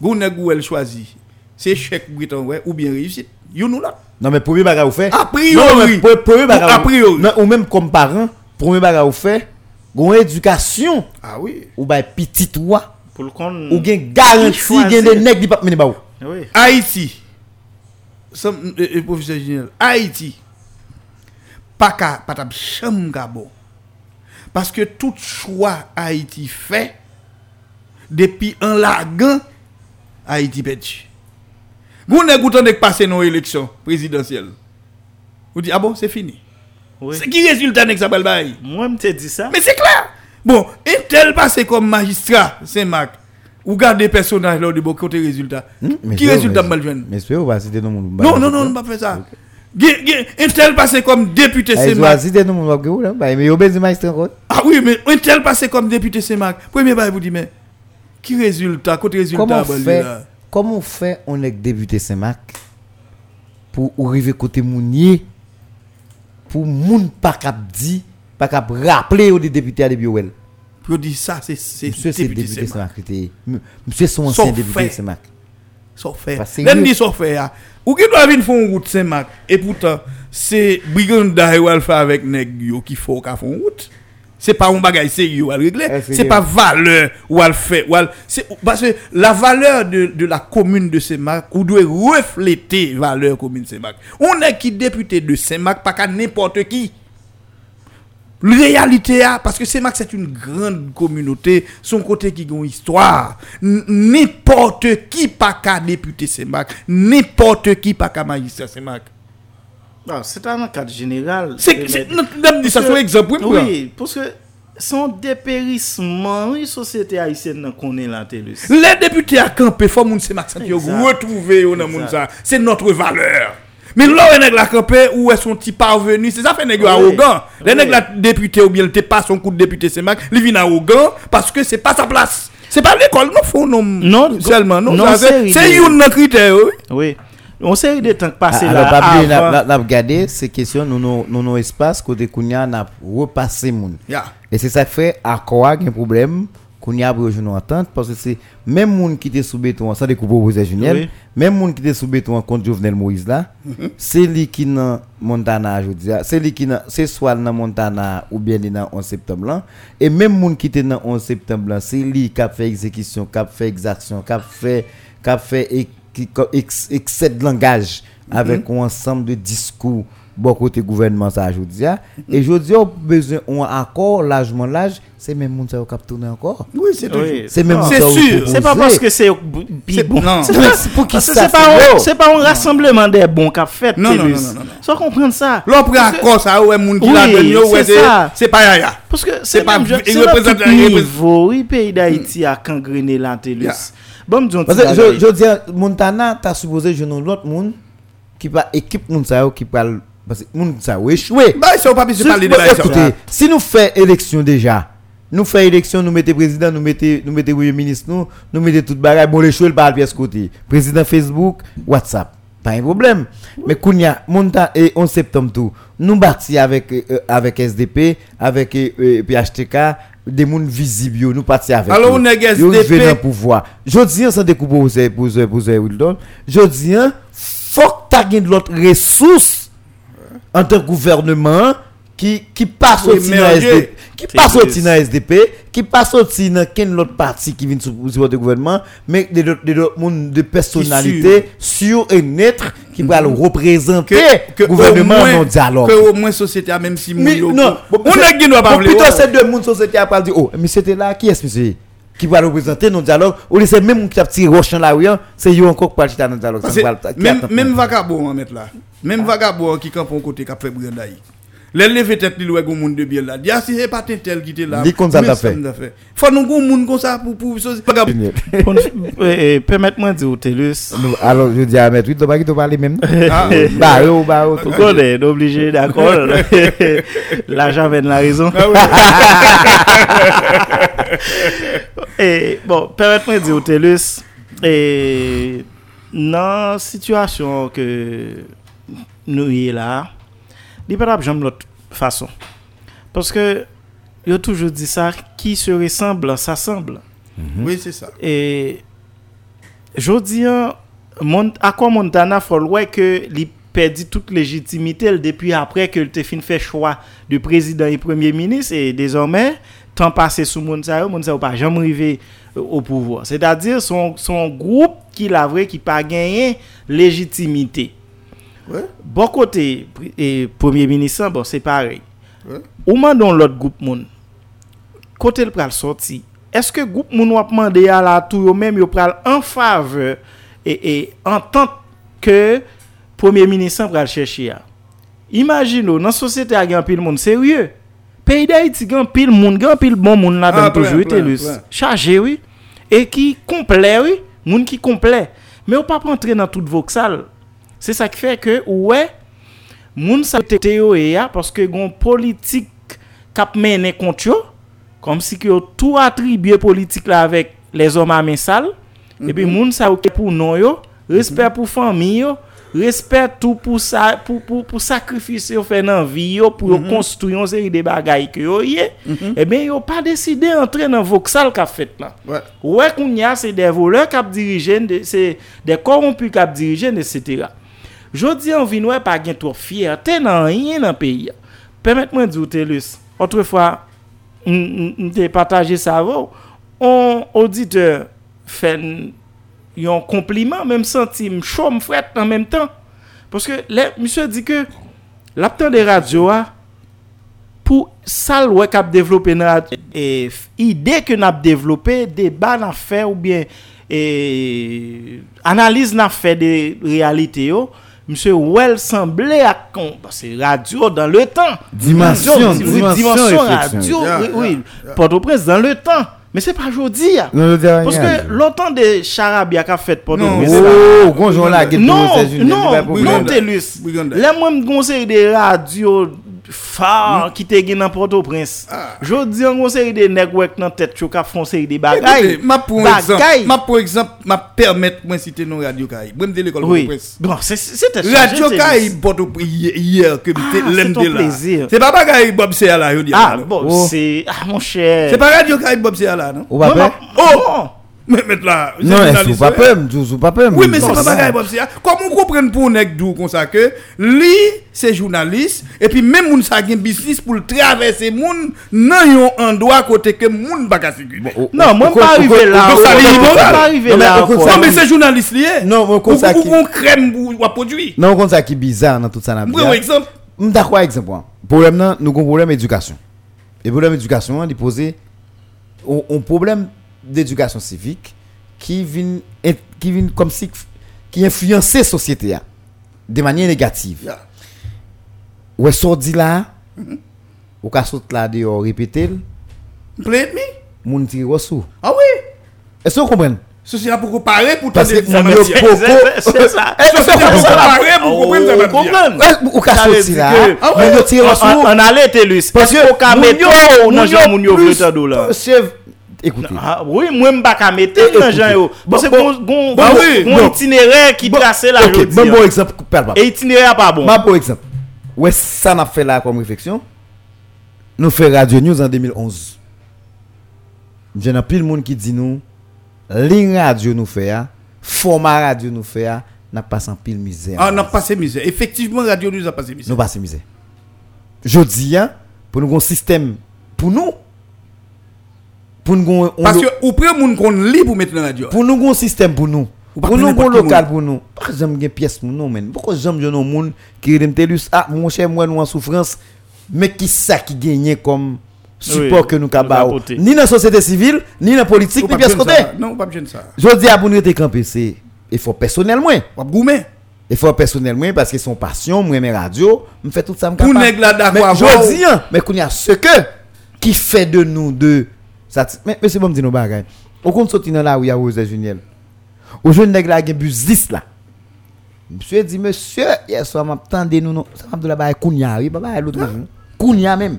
Speaker 6: Gon nèg ou elle choisi. C'est chèque britan ouais ou bien réussite. You nous là.
Speaker 5: Non mais premier bagage ou fait?
Speaker 6: A priori.
Speaker 5: Non, premier bagage.
Speaker 6: A priori.
Speaker 5: Non, ou même comme parent, premier bagage ou fait, gon éducation
Speaker 6: Ah oui.
Speaker 5: ou ba petit roi
Speaker 7: Pour le compte.
Speaker 5: ou gen garantie gen des nèg li pa mener ba ou.
Speaker 7: Oui.
Speaker 6: Haïti. Sam, euh, euh, professeur général. Haïti. Pas ka, pas bon. Parce que tout choix Haïti fait, depuis un lagan, Haïti perdu. Vous n'avez pas de passer nos élections présidentielles. Vous dites, ah bon, c'est fini.
Speaker 7: Oui.
Speaker 6: C'est qui résultat n'est ça?
Speaker 7: Moi, je te dis ça.
Speaker 6: Mais c'est clair. Bon, un tel passé comme magistrat, Saint-Marc, ou garder personnage là de bon côté résultat. Qui résultat mal joindre
Speaker 5: Mais c'est pas citer non.
Speaker 6: Non, non, non, on pas faire ça. Un tel passé comme député
Speaker 5: pas là? Bah au.
Speaker 6: Ah oui, mais un tel passé comme député Saint-Marc. Premier bail vous dit, mais qui résultat, côté résultat,
Speaker 5: Comment
Speaker 6: lui,
Speaker 5: fait on est débuté Saint-Marc pour arriver côté Mounier pour moun pas cap dit pas cap rappeler aux députés à well.
Speaker 6: Pour dire ça, c'est c'est
Speaker 5: c'est
Speaker 6: député
Speaker 5: était- Monsieur son ancien député
Speaker 6: L'un
Speaker 5: sérieux.
Speaker 6: dit sauf faire. ah. Ou doit venir faire une route Saint-Marc. Et pourtant, c'est Briganda ou Alpha avec nèg yo qui faut qu'à faire une route. C'est pas un bagage sérieux à régler.
Speaker 5: Eh, c'est
Speaker 6: C'est pas valeur ou ou le- c'est- Parce que la valeur de, de la commune de Saint-Marc, ou doit refléter valeur commune de Saint-Marc. On est qui député de Saint-Marc, pas qu'à n'importe qui. Réalité, ah, parce que Saint-Marc, c'est une grande communauté, son côté qui a une histoire. N'importe qui pas qu'à député Saint-Marc, n'importe qui pas qu'à magistrat.
Speaker 7: Non, c'est un cadre général.
Speaker 6: C'est, sur exemple, oui,
Speaker 7: parce que son dépérissement, oui, société haïtienne connaît la télé.
Speaker 6: Les députés à camper, faut Saint-Marc, ça, yo
Speaker 7: Exact.
Speaker 6: retrouver. C'est notre valeur. Mais là, on est la camper, où est son petit parvenu, c'est ça fait nèg yo
Speaker 7: Oui.
Speaker 6: arrogant. Les
Speaker 7: Oui.
Speaker 6: nèg la député ou bien le pas son coup de député Saint-Marc, il vient arrogant parce que c'est pas sa place. C'est pas l'école, non, faut non,
Speaker 7: Non,
Speaker 6: seulement, non, c'est,
Speaker 7: c'est
Speaker 6: c'est une critère, oui.
Speaker 7: Oui. On sait des temps passés
Speaker 5: Ah,
Speaker 7: là.
Speaker 5: Alors pas oublier,
Speaker 7: avant.
Speaker 5: n'a n'a regardé ces questions nous nous nous nous espace côté Kounia n'a repassé moun.
Speaker 6: Yeah.
Speaker 5: Et c'est ça fait à quoi un problème qu'on y a pour une entente parce que c'est même moun qui était sous béton sans découper opposé Juniel,
Speaker 7: Oui.
Speaker 5: même moun qui était sous béton contre Jovenel Moïse là, c'est lui qui dans Montana je dis, c'est lui qui c'est soit dans Montana ou bien dans 11 septembre là. Et même moun qui était dans 11 septembre là, c'est lui qui a fait exécution, qui a fait exaction, qui a fait qui a fait excès de langage avec un ensemble de discours bon côté gouvernement ça je dis et je dis on besoin un accord largement large c'est même moun ça qui a tourné encore
Speaker 6: Oui, c'est.
Speaker 7: Oui.
Speaker 5: c'est même
Speaker 6: C'est
Speaker 5: ça
Speaker 6: sûr.
Speaker 7: C'est pas parce que c'est bon.
Speaker 6: non.
Speaker 7: C'est
Speaker 5: pour qui ça
Speaker 7: c'est pas, c'est pas un rassemblement des bons qu'a fait.
Speaker 6: Non, non, non, non.
Speaker 7: Soit comprendre ça.
Speaker 6: Là, on prend accord, ça, ouais, moun qui la donne, ouais,
Speaker 7: c'est ça.
Speaker 6: pas yaya.
Speaker 7: Parce que c'est
Speaker 6: pas- il représente-
Speaker 7: niveau. Oui, pays d'Haïti a cangrené l'antélus.
Speaker 6: Yeah.
Speaker 7: Bon,
Speaker 5: je, je dis Montana t'as supposé je non l'autre monde qui pas équipe moun ça qui parle parce que moun ça yo échoué
Speaker 6: Bah, ça, on pas de parler de
Speaker 5: écoutez, si nous faisons élection déjà, nous faisons élection, nous mettons président, nous mettons nous mettons premier ministre, nous, nous mettons tout bagage, bon, les choses, par pièce côté. Président Facebook, WhatsApp, pas un problème. Mais Kounia, monta et 11 septembre tout, nous bâtis avec, euh, avec SDP, avec euh, euh, PHTK, des gens visibles, nous partis avec
Speaker 6: Alors, on est SDP.
Speaker 5: venant pouvoir. Je dis, ça découpe pour vous, Wildon. Je dis, faut que tu aies de l'autre ressource en tant que gouvernement qui qui passe
Speaker 6: Oui,
Speaker 5: au. SDP qui passe au SDP qui passe au tina quel autre parti qui vient sous sous le gouvernement mais de de de monde de personnalité sûr et neutre qui va le représenter
Speaker 6: au
Speaker 5: gouvernement
Speaker 6: moins-
Speaker 5: non dialogue
Speaker 6: Que au moins, société même si
Speaker 5: mais non
Speaker 6: on a qui doit pas
Speaker 5: plutôt
Speaker 6: ouais.
Speaker 5: c'est deux monde société a pas dit oh mais c'était là qui est monsieur? Qui va représenter non dialogue ou c'est même qui a petit roche dans la rue hein, c'est yo encore qui parle dans dialogue parle- qui
Speaker 6: même, vagabond, on mettre là. Même vagabond qui campe un côté qui a fait brandaï. Les lever tête li loué gon moun de bien là. Dia si c'est pas tel tel qui était là.
Speaker 5: Li kon ça t'a fait.
Speaker 6: Faut nous gon moun comme ça pour pour
Speaker 7: Permettez-moi de dire.
Speaker 5: Nous- alors je dis à mettre oui tu pas qui te parler même *laughs*
Speaker 6: Ah,
Speaker 5: bah yo bah yo,
Speaker 7: Vous connaissez, obligé, d'accord. *laughs* *laughs* L'argent vient de la raison. et bon, permettez-moi de dire au Télus, et dans la situation que nous y est là, li pa tap jom lot fason. Paske, yo toujou di sa, ki se ressemble, sa
Speaker 6: semble. Mm -hmm.
Speaker 7: Oui, se sa. E, jodi an, akwa Montana fol wè ke li perdi tout legitimite el depi apre ke te fin fè chwa de prezident et premier ministre, et désormè, tan pase sou moun sa yo, moun sa yo pa jom rive euh, au pouvoir. Se ta dir, son, son groupe ki la vre ki pa genyen legitimite.
Speaker 6: Ouais.
Speaker 7: Bon côté, et Premier ministre, bon, c'est pareil.
Speaker 6: Ouais.
Speaker 7: Ou mandon l'autre groupe moun, côté le pral sorti, est-ce que groupe moun ou a demandé à la tout même yo pral en faveur et, et en tant que Premier ministre pral chercher à. Imagine ou, nan société a gen pile moun sérieux. Pays d'Haïti gen pile moun, gen pile bon moun la donne
Speaker 6: ah,
Speaker 7: toujours
Speaker 6: été
Speaker 7: chargé oui et qui complet oui, moun qui complet. Mais ou pas rentrer dans toute voxal Se sa ki fe ke ouwe, moun sa te yo e ya, paske gon politik kap mene kont yo, kom si ki yo tou atribye politik la avek les oma men sal, mm -hmm. epi moun sa ou ke pou non yo, respect mm-hmm. pou fami yo, respect tou pou, sa, pou, pou, pou sakrifis yo fe nan vi yo, pou mm -hmm. yo mm-hmm. konstruyon seri de bagay ki yo ye, mm -hmm. ebe eh yo pa deside entre nan voksal kap fet lan.
Speaker 6: Ouè ouais.
Speaker 7: ouais, koun ya se de voleur kap dirijen, de, se de korompu kap dirijen, etc. Jodi an vinwe pa gen tou fiyate nan yin nan peyi. Permet mwen di ou te lus. Otrefwa, m te pataje sa vou. On auditeur fen yon kompliment, men m senti m chou m fwet nan menm tan. Poske le, m se di ke laptan de radyo a pou sal wè kap devlopè nan radyo. E ide ke nap devlopè, deba nan fè ou bien e, analize nan fè de realite yo. Mse Ouel semblé akon, se radio dan le
Speaker 5: tan.
Speaker 7: Dimansyon,
Speaker 5: dimansyon
Speaker 7: radio, oui, oui, Port-au-Prince dan le tan.
Speaker 5: Men se pa jodi
Speaker 7: ya. Poske lontan de charabia ka fet Port-au-Prince.
Speaker 6: Non,
Speaker 5: gonjon la get
Speaker 7: pou
Speaker 5: nou sejou.
Speaker 7: Non, non,
Speaker 5: non,
Speaker 7: telus. Le mwen mgonser de radio... phares qui te gen dans Port-au-Prince. Je dis, on conseille des networks dans tête, qui font série des bagailles.
Speaker 6: Ma pour exemple, ma permettre moi citer non Radio Caraïbe. Moi me l'école
Speaker 7: Oui.
Speaker 6: presse.
Speaker 7: Bon, c'est-
Speaker 6: Radio. Caraïbe porte hier que me l'aime
Speaker 7: c'est ton
Speaker 6: de là.
Speaker 7: plaisir.
Speaker 6: C'est pas bagaille Bob c'est là, je dis.
Speaker 7: Ah,
Speaker 6: là.
Speaker 7: bon,
Speaker 5: Oh.
Speaker 7: c'est. Ah, mon cher.
Speaker 6: C'est pas Radio Caraïbe Bob c'est là, non
Speaker 5: Ou
Speaker 7: Moi,
Speaker 5: peur?
Speaker 7: Ma-!
Speaker 6: Mais là. c'est
Speaker 5: Non, est-ce
Speaker 6: journaliste,
Speaker 5: ou pas
Speaker 6: ouais.
Speaker 5: peur, m'dou, ou pas peur.
Speaker 6: Oui, mais c'est pas
Speaker 5: ça.
Speaker 6: bagaille Bob là. Comment on comprend pour nèg dou comme ça que lui c'est journaliste et puis même moun sa gen business pour le traverser moun nan yon endroit côté que moun pas ka
Speaker 7: Non, moi, pas arrivé là.
Speaker 6: donc ça, il
Speaker 7: pas arrivé
Speaker 5: Non, mais
Speaker 7: là.
Speaker 5: ça,
Speaker 6: Non mais c'est journaliste lié.
Speaker 5: Non,
Speaker 6: ou
Speaker 5: comme ça qui-
Speaker 6: on crème ou produit.
Speaker 5: Non, kon sa ki bizarre dans tout ça.
Speaker 6: Oui, oui, exemple.
Speaker 5: M'dakwa exemple. hein. Problème nan, nous avons problème éducation. Et problème éducation, il pose un un problème d'éducation civique qui vient qui vient comme si qui influencer société a, de manière négative.
Speaker 6: Yeah.
Speaker 5: Ouais, sorti là, ou ka saute là dehors répéter,
Speaker 6: Play me.
Speaker 5: moun tire resou.
Speaker 6: Ah oui.
Speaker 5: Est-ce que vous comprenez?
Speaker 6: Ceci là pour comparer pour
Speaker 5: Parce que
Speaker 6: dit. *laughs*
Speaker 7: C'est- ça.
Speaker 6: Ceci là pour comparer pour comprendre ça dit.
Speaker 5: ou ka
Speaker 7: veut dire
Speaker 5: là,
Speaker 7: que-
Speaker 6: Ah
Speaker 5: moun yo tire
Speaker 7: On- on- On allait Telus.
Speaker 5: Parce
Speaker 7: Est-ce
Speaker 5: que
Speaker 7: qu'on ka mettre
Speaker 5: yo-
Speaker 7: tout
Speaker 5: moun
Speaker 7: dans
Speaker 5: yo
Speaker 7: Jean là?
Speaker 5: Écoutez.
Speaker 7: Ah, oui, moi, je ne pas mettre dans gens yo. Parce que
Speaker 5: bon, bon, bon.
Speaker 7: itinéraire qui
Speaker 5: Bon,
Speaker 7: trace la
Speaker 5: ok,
Speaker 7: jodi.
Speaker 5: bon, bon
Speaker 7: hein.
Speaker 5: exemple, parle pas.
Speaker 7: Et itinéraire pas bon.
Speaker 5: Pour exemple. Ouais, ça n'a fait là comme réflexion. Nous fait Radio News en 2011. J'ai un pile monde qui dit nous, ligne radio nous fait, format radio nous fait, n'a pas sans pile misère.
Speaker 6: Ah, on a passé misère. Effectivement, Radio News a passé misère.
Speaker 5: Nous passons misère. Je dis, hein, pour nous un système, pour nous, pour nous un-
Speaker 6: Parce
Speaker 5: on-
Speaker 6: que ou prend moun qu'on lit pour mettre dans la radio.
Speaker 5: pour nous un système pour nous. Pour nous un local pour nous. Pas j'aime une pièce pour nous men. Pourquoi j'aime un monde qui telus ah mon cher moi nous en souffrance mais qui ça qui gagne comme support
Speaker 7: Oui,
Speaker 5: que nous
Speaker 7: apporter.
Speaker 5: ni dans la société civile ni dans la politique
Speaker 6: Ou
Speaker 5: ni
Speaker 6: de
Speaker 5: côté.
Speaker 6: ça. Non, pas besoin de ça.
Speaker 5: Je dis à pour nous campé c'est effort personnel moins.
Speaker 6: Ou pas goumer.
Speaker 5: Effort personnel moins parce que son passion moi mes radio, me fait tout ça me
Speaker 6: Pour
Speaker 5: capable.
Speaker 6: nèg là d'accord
Speaker 5: Mais je dis hein, mais qu'on y a ce que qui fait de nous de ça mais mais c'est bon me dire nos bagages. Au compte sorti dans là où il y a aux États-Unis. Au jeune nèg là qui bus 10 là. Monsieur dit monsieur hier soir m'a tendé nous non ça m'a de la bail kounya oui papa l'autre jour. Kounya même.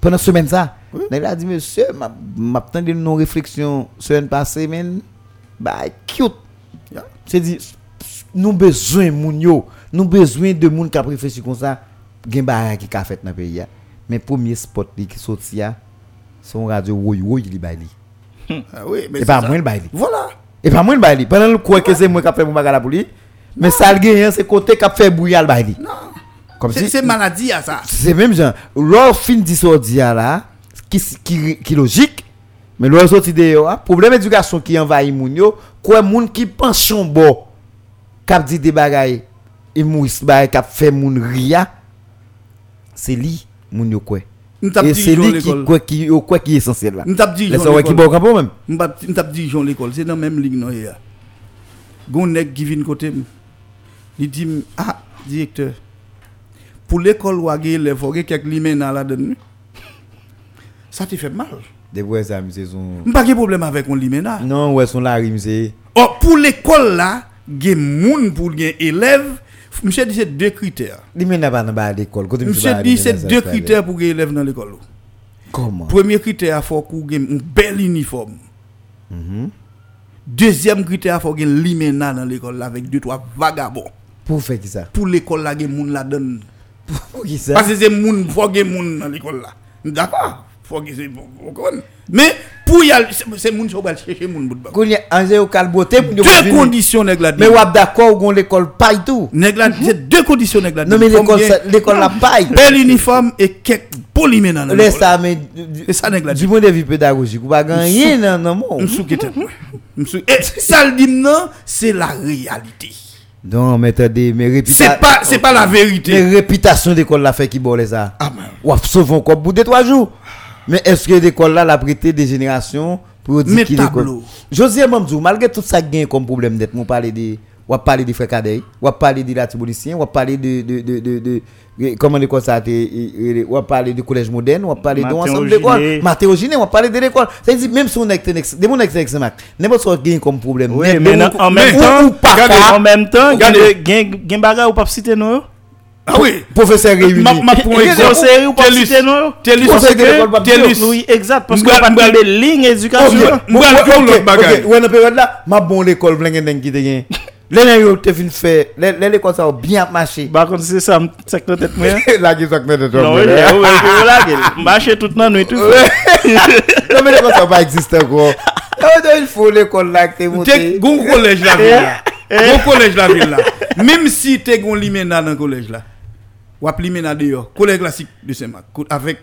Speaker 5: Pendant semaine ça. Nèg là dit monsieur m'a m'a tendé nous réflexion semaine passée men bail cute. C'est dit nous besoin moun yo, nous besoin de moun qui a réfléchi comme ça, gen qui ka fait dans le pays. Mais premier spot qui sorti ya, son radio woy woy li bay li.
Speaker 6: Ah oui, mais
Speaker 5: Et pas
Speaker 6: ça.
Speaker 5: moi le bay li.
Speaker 6: Voilà.
Speaker 5: Et pas moi le bay li. Pendant le quoi que c'est moi qui a fait mon bagay la pour lui, mais ça le gen c'est côté qui a fait bouillir le bay li. Comme
Speaker 6: C'est
Speaker 5: si
Speaker 6: c'est maladie à ça.
Speaker 5: c'est même genre leur fin dit sorti ya là qui qui qui logique mais leur sorti de yo, ah, problème éducation qui envahit moun yo, quoi moun qui pension bon kap di des bagay humouriste bagay kap fait moun ria c'est li moun yo quoi Et
Speaker 6: dit
Speaker 5: c'est lui qui quoi qui au quoi qui est essentiel là.
Speaker 6: M'tap dit
Speaker 5: Les
Speaker 6: Jean
Speaker 5: qui bon même.
Speaker 6: M'tap m'tap dit Jean l'école, c'est dans même ligne non ya. Gon nèg qui vient côté. Il dit ah directeur. Pour l'école ou agé élève, faut que quelques limena là dedans. Ça te fait mal.
Speaker 5: Des voix amusés sont
Speaker 6: M'pas de problème avec on limena.
Speaker 5: Non, ouais, son là c'est
Speaker 6: Oh, pour l'école là, gen moun pour gen élève, monsieur dit c'est deux critères.
Speaker 5: Pas dans. Côté
Speaker 6: Monsieur dit c'est deux critères pour gen élève dans l'école.
Speaker 5: Comment?
Speaker 6: Premier critère, faut qu'on gen un bel uniforme.
Speaker 5: Mhm.
Speaker 6: Deuxième critère, faut gen limena dans l'école avec deux trois vagabonds.
Speaker 5: Pour faire ça?
Speaker 6: Pour l'école là, gen moun la donne.
Speaker 5: Pour qui ça?
Speaker 6: Parce que c'est moun, faut gen moun dans l'école là. D'accord? Faut que c'est bon. vous comprenez? Mais pour y aller, c'est- moun qui va chercher moun bout de bas.
Speaker 5: Qu'on y a Angé au calboté pour nous
Speaker 6: Deux conditions nèg la
Speaker 5: Mais ou ap d'accord qu'on l'école paye tout.
Speaker 6: Nèg la c'est deux conditions nèg la
Speaker 5: Non mais l'école l'école la paye.
Speaker 6: bel uniforme et quelques polymènes dans l'école.
Speaker 5: ça mais
Speaker 6: Et ça nèg la
Speaker 5: du point de vue pédagogique ou pas gagner non non mon.
Speaker 6: M'sou moi. M'sou et ça le dit non, c'est la réalité.
Speaker 5: Non mais attendez mais réputation
Speaker 6: C'est pas c'est pas la vérité.
Speaker 5: Mais réputation d'école la fait qui bon ça.
Speaker 6: Ah ben.
Speaker 5: Ou sauve encore bout de trois jours. Mais est-ce que l'école là l'a prêté des générations pour dire est
Speaker 6: tableau.
Speaker 5: José Mamdou, malgré tout ça gagne comme problème d'être, on parler de ou parler des frères cadets, ou parler des latiboliciens, ou parler de de de de, de, de comment l'école ça a été ou parler du collège moderne, ou parler de ensemble d'école, Mathéo Gilet, ou parler de l'école. Ça dire même si on est des mon ex ex n'importe quoi gagne comme problème.
Speaker 7: Oui,
Speaker 5: Mais- on-
Speaker 7: en même temps, en même temps, gen gen bagay ou pas citer nous.
Speaker 6: Ah oui.
Speaker 5: professeur réuni.
Speaker 6: Ma- ma pour
Speaker 7: série ou pas citer
Speaker 5: ça que
Speaker 6: que
Speaker 5: va
Speaker 6: Tellus.
Speaker 7: Oui, exact parce qu'on pas de ligne éducation.
Speaker 6: Faire
Speaker 5: ok,
Speaker 6: l'autre bagay.
Speaker 5: ok. Ouais, dans période là, ma bon l'école plein gen qui te gen. Les nèg yo te fin faire, les les l'école ça a bien marché.
Speaker 7: Par contre, c'est ça, c'est que tête moi. *laughs*
Speaker 5: La qui soit que
Speaker 7: Non, oui, oui, oui, là, gel. *laughs* Marcher toute la nuit, tout.
Speaker 5: Non mais l'école ça pas exister encore. *laughs* Oh, Il faut l'école là que t'es monté.
Speaker 6: gon collège la ville là. Gon collège la ville là. Même si t'es gon limena dans le collège là. Ou ap limena dehors. Collège classique de Saint-Marc. Avec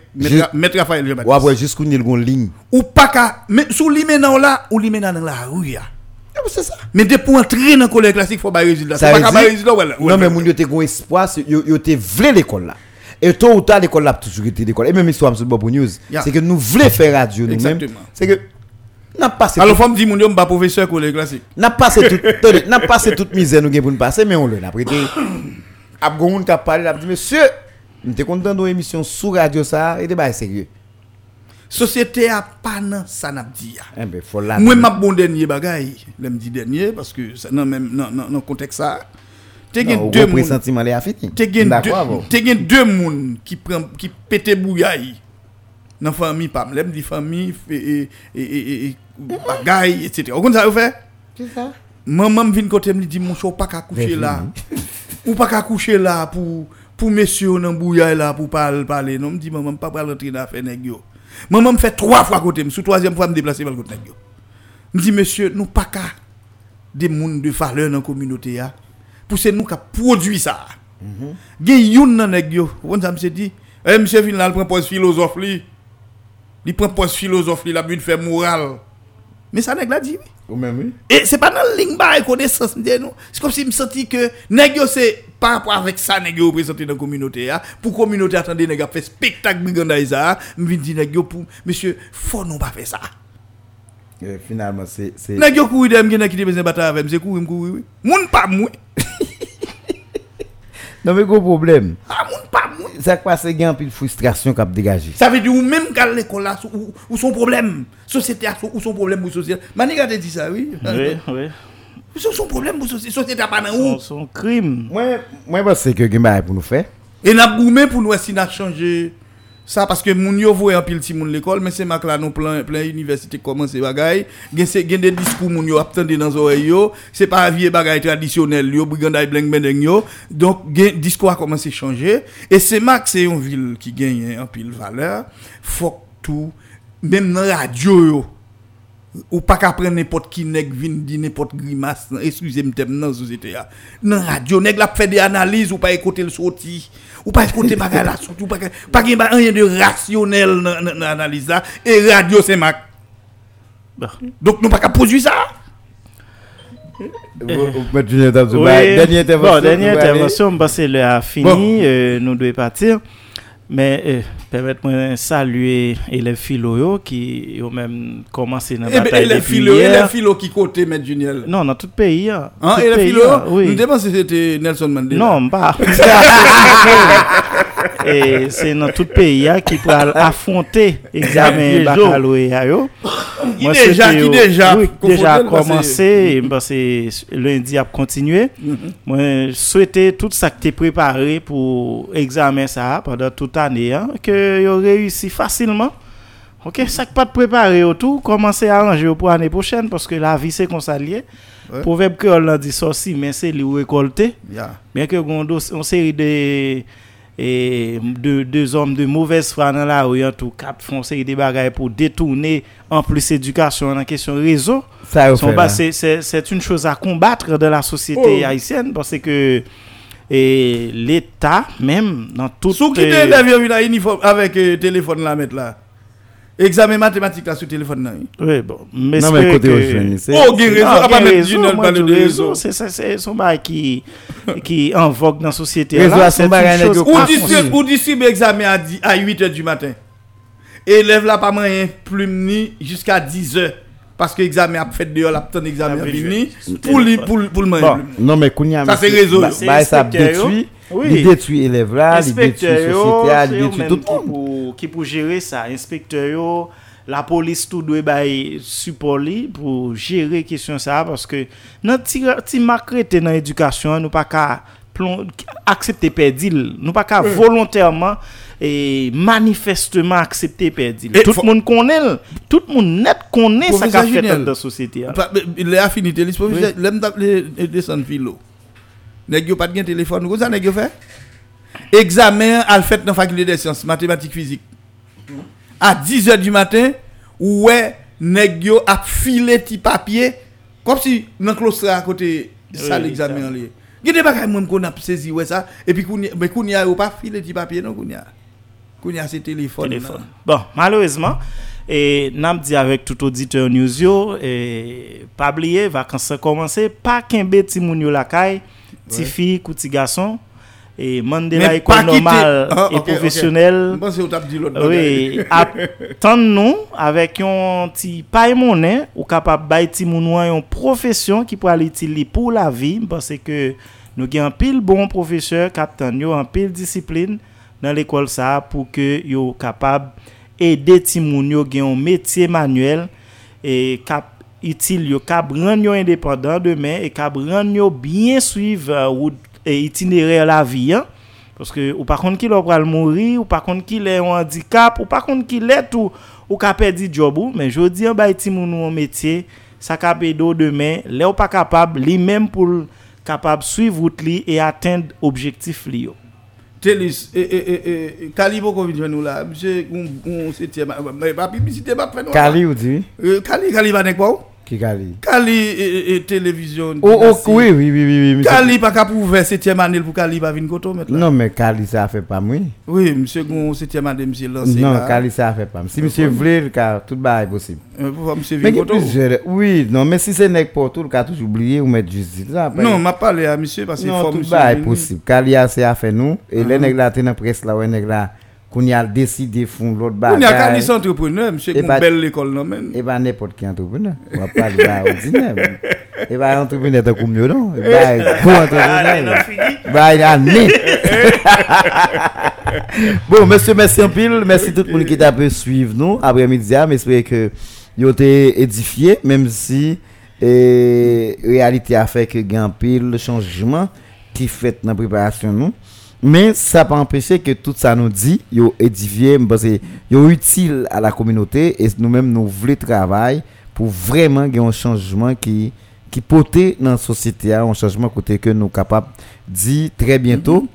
Speaker 6: maître Raphaël
Speaker 5: Ou
Speaker 6: Jean-Baptiste.
Speaker 5: après jusqu'où il gon ligne.
Speaker 6: Ou pas qu'à. Mais sous limena là, ou limena dans la rue.
Speaker 5: Ah, C'est ça.
Speaker 6: Mais dès pour entrer dans le collège classique, faut pas résultat.
Speaker 5: Ça
Speaker 6: Faut pas qu'à résultat.
Speaker 5: Non mais yo te gon espoir, c'est- yo te vle l'école là. Et tôt ou tard l'école là a toujours été l'école. Et même histoire sur Bobo News, c'est que nous voulons faire radio nous même.
Speaker 6: Exactement.
Speaker 5: C'est que n'a passé
Speaker 6: Alors, faut me dire, mon dieu, pas professeur collège classique.
Speaker 5: n'a passé tout attendez, n'a passé toute misère nous pour nous passer mais on le n'a prêté a gon moun qui a parlé a dit monsieur nous t'es content d'une émission sur radio ça et débat sérieux
Speaker 6: Société a pas nan ça n'a dit. ya.
Speaker 5: eh ben faut là
Speaker 6: Moi, ma bon dernier bagay, l'aime dit dernier, parce que ça, non, même, non, non, non, contexte ça. T'es
Speaker 5: non,
Speaker 6: gen deux moun, t'es gen deux moun qui prend, qui pété bouillaille. Dans famille, pam, l'aime dit famille, et, et, et, et, et, bagay, etc. Vous comprenez ça, vous fait?
Speaker 5: c'est ça
Speaker 6: Maman vient côté me dit mon chou pas qu'à coucher
Speaker 5: Vers
Speaker 6: là. Ou pas qu'à coucher là pour pour monsieur dans bouillard là pour parler parler. Non me dit maman pas pas rentrer dans affaire nèg yo. Maman me fait trois fois côté, sous troisième fois me déplacer le côté nèg yo. Me dit monsieur nous pas qu'à des monde de valeur dans la communauté ya. Pour c'est nous qui produit ça. Gen youn nan nèg yo. On ça me dit, eh monsieur vinn là prend poste philosophe li. Il prend poste philosophe li la but faire moral. Mais ça nèg la dit oui.
Speaker 5: Ou même oui
Speaker 6: Et c'est pas dans le ligne connaissance de nous. C'est comme si me senti que c'est par rapport avec ça nèg yo présenté dans la communauté ya. Pour communauté attendez a fait spectacle brigandaise ça, me vinn di nèg yo pour monsieur faut non pas faire ça.
Speaker 5: Finalement c'est
Speaker 6: yo courir dem gen qui te besoin bataille avec, c'est courir courir oui. Moun pas moi. *laughs*
Speaker 5: non mais gros problème
Speaker 6: Ah moun pas moi.
Speaker 5: ça passe gain pile frustration qu'a dégagé
Speaker 6: Ça veut dire ou même qu'à l'école là ou, ou son problème, société a ou son problème pour société. Maniga te dit ça oui.
Speaker 7: Oui, oui.
Speaker 6: Son son problème pour société, société a pas dans où?
Speaker 7: son crime.
Speaker 5: moi moi pense que gen bail pour nous faire
Speaker 6: Et n'a goumé pour nous essayer de changer ça parce que moun yo voye en pile ti moun l'école mais c'est mak là non plein plein université commence bagay gen c'est gen des discours moun yo attendre dans oreille yo. C'est pas vieux bagay traditionnel yo briganday bling bling yo. Donc gen discours a commencé changer. Et c'est mak c'est une ville qui gagne en pile valeur. Que tout même dans radio yo ou pas qu'à prendre n'importe qui nèg vin di n'importe grimace excusez-moi terme dans société ya nan radio nèg la fait des analyses ou pas écouter le sorti ou pas écouter bagay la sorti ou pas pas rien de rationnel dans dans- dans analyse là et radio c'est mac
Speaker 7: Bah.
Speaker 6: donc nous pas qu'à produire ça
Speaker 5: Dernière
Speaker 7: Oui.
Speaker 5: intervention.
Speaker 7: Bon, dernière intervention, parce que l'heure a fini, euh, nous devons partir. Mais euh, permettez-moi de saluer élèves philo yo dans la
Speaker 6: Et
Speaker 7: bataille
Speaker 6: les
Speaker 7: depuis
Speaker 6: philo, et les
Speaker 7: hier.
Speaker 6: philo qui côté, Maître Juniel.
Speaker 7: Non, dans tout
Speaker 6: les
Speaker 7: pays,
Speaker 6: philo,
Speaker 7: hein, oui.
Speaker 6: nous demandons si c'était Nelson Mandela.
Speaker 7: Non, pas. *laughs* E se nan tout peyi ya ki pral afronte examen bakalouye a yo.
Speaker 6: Ki
Speaker 7: deja,
Speaker 6: ki deja.
Speaker 7: Deja komanse, mba se lundi ap kontinue. Mwen souwete tout sa ki te prepare pou examen sa padan tout ane ya. Ke yo reyusi fasilman. Ok, sak pat prepare yo tou, komanse aranje yo pou ane pochen, paske la vi se konsalye.
Speaker 6: Ouais.
Speaker 7: Poveb ke ol nan di sosi, men se li
Speaker 6: ou
Speaker 7: rekolte. Yeah. Men ke gondo, on seri de... et de deux hommes de mauvaise foi dans la rue en tout cas font série de bagages pour détourner en plus éducation en question réseau c'est- une chose à combattre dans la société
Speaker 6: Oh.
Speaker 7: haïtienne parce que et l'État même dans tout
Speaker 6: Sous qui
Speaker 7: euh,
Speaker 6: uniforme avec euh, téléphone là mettre là? Examen mathématique là sur téléphone là.
Speaker 7: oui, bon, mais
Speaker 5: Non,
Speaker 7: c'est
Speaker 5: mais côté
Speaker 7: que-
Speaker 5: c'est.
Speaker 6: Oh, a raison, à pas mettre
Speaker 7: réseau,
Speaker 6: Junior
Speaker 7: moi,
Speaker 6: parler
Speaker 7: du
Speaker 6: de réseau.
Speaker 7: C'est c'est- c'est son bail qui qui en vogue dans la société.
Speaker 5: Réseau
Speaker 7: là. C'est une chose
Speaker 6: Ou
Speaker 5: Ah,
Speaker 6: distribue, ou distribue examen à, 10 à 8 h du matin. Élève là pas moyen plume ni jusqu'à 10 h parce que examen a fait dehors la ton examen a fini pour lui pour pour le plume.
Speaker 5: Non, mais Kounia,
Speaker 6: Ça, c'est réseau,
Speaker 5: bah- bah, ça détruit. li detwi
Speaker 7: elev la,
Speaker 5: li detwi
Speaker 7: sosyete a,
Speaker 5: li
Speaker 7: detwi
Speaker 5: tout
Speaker 7: moun. Ki pou jere sa, inspektor yo, la polis tout dwe baye supoli pou jere kesyon sa, paske nan ti, ti makrete nan edukasyon, nou pa ka aksepte pedil, nou pa ka mm. oui. volontèrman e manifestèman aksepte
Speaker 6: pedil.
Speaker 7: Tout
Speaker 6: faut...
Speaker 7: moun konel, tout moun net konel
Speaker 6: sa
Speaker 7: ka fèt an da
Speaker 6: sosyete a. Le afinite, le mdap le desan filo. Nèg yo pas de téléphone, vous ça nèg yo fait? Examen le fait dans faculté des sciences, mathématiques, physique. À 10 h du matin, ouais, nèg yo a filé ti papier comme si dans classe à côté ça
Speaker 7: Oui,
Speaker 6: l'examen lié. Gade bagay moun qu'on a saisi ouais ça et puis kounya mais kounya yo pas filé ti papier non kounya. Kounya c'est téléphone.
Speaker 7: téléphone. Bon, malheureusement, et n'a dit avec tout auditeur news yo, oublier vacances ça commencer, pas qu'un petit moun yo la ti fi ou ti gason. E mande la
Speaker 6: ekon
Speaker 7: normal
Speaker 6: ah, e
Speaker 7: profesyonel.
Speaker 6: Mwen se ou tap di lot bagay.
Speaker 7: Ap
Speaker 6: tan
Speaker 7: nou, avek yon ti pay mounen, ou kapap bay ti mounouan yon profesyon ki pou aliti li pou la vi. Mpase ke nou gen pil bon profesyon kap tan yo, an pil disiplin nan l'ekol sa pou ke yo kapap ede ti moun yo gen yon metye manuel e kap utile yo rendre yo indépendant demain et yo bien suivre euh, route et itinéraire la vie hein? Parce que ou par contre qui leur pral mourir, ou par contre qui est un handicap, ou par contre qui l'est tout, ou job mais je dis en bay ti moun ou un métier, ça ka do demain, pas capable lui même pour capable suivre li et atteindre objectif li yo.
Speaker 6: Télis, et, et, et, Kali fait.
Speaker 5: Kali
Speaker 6: Euh, Kali, Kali
Speaker 5: Qui Kali
Speaker 6: Kali, et, et, télévision.
Speaker 5: Oh, oh, oui, oui, oui, oui, oui.
Speaker 6: Kali, pas qu'à prouver septième année pour Kali va venir koto maintenant.
Speaker 5: Non, mais Kali, ça fait pas moi.
Speaker 6: Oui, monsieur, on septième année, monsieur lancé.
Speaker 5: Non,
Speaker 6: là.
Speaker 5: Kali, ça fait pas. Si monsieur voulait, tout bas est possible.
Speaker 6: Euh, Pour monsieur venir
Speaker 5: plusieurs- Oui, non, mais si c'est n'est pas tout, le cas, toujours oublié ou mettre justice. là,
Speaker 6: Non, m'a parlé à monsieur parce que
Speaker 5: non, tout bas est possible. Kali, a, c'est affaire nous. Et les nègres là, t'es dans la presse là, ouais, nègres là, qu'on y a décidé de fond l'autre
Speaker 6: On y a c'est entrepreneur, monsieur,
Speaker 5: Et
Speaker 6: une
Speaker 5: pas-
Speaker 6: belle école, non, men.
Speaker 5: Et pas n'importe qui entrepreneur. On va pas aller à ordinaire. Et pas entrepreneur de comme non. Et pas pour entrepreneur. Bah, il a né. Bon, monsieur, merci en pile. Merci tout le monde qui t'a pu suivre nous après-midi. J'espère que vous été édifié, même si la réalité a fait que il y a un pile changement qui fait dans la préparation nous. Mais ça pas empêcher que tout ça nous dit, yo édifié, parce que yo utile à la communauté et nous-mêmes nous voulons travailler pour vraiment qu'il y ait un changement qui qui porté dans la société, un changement côté que nous capables dire très bientôt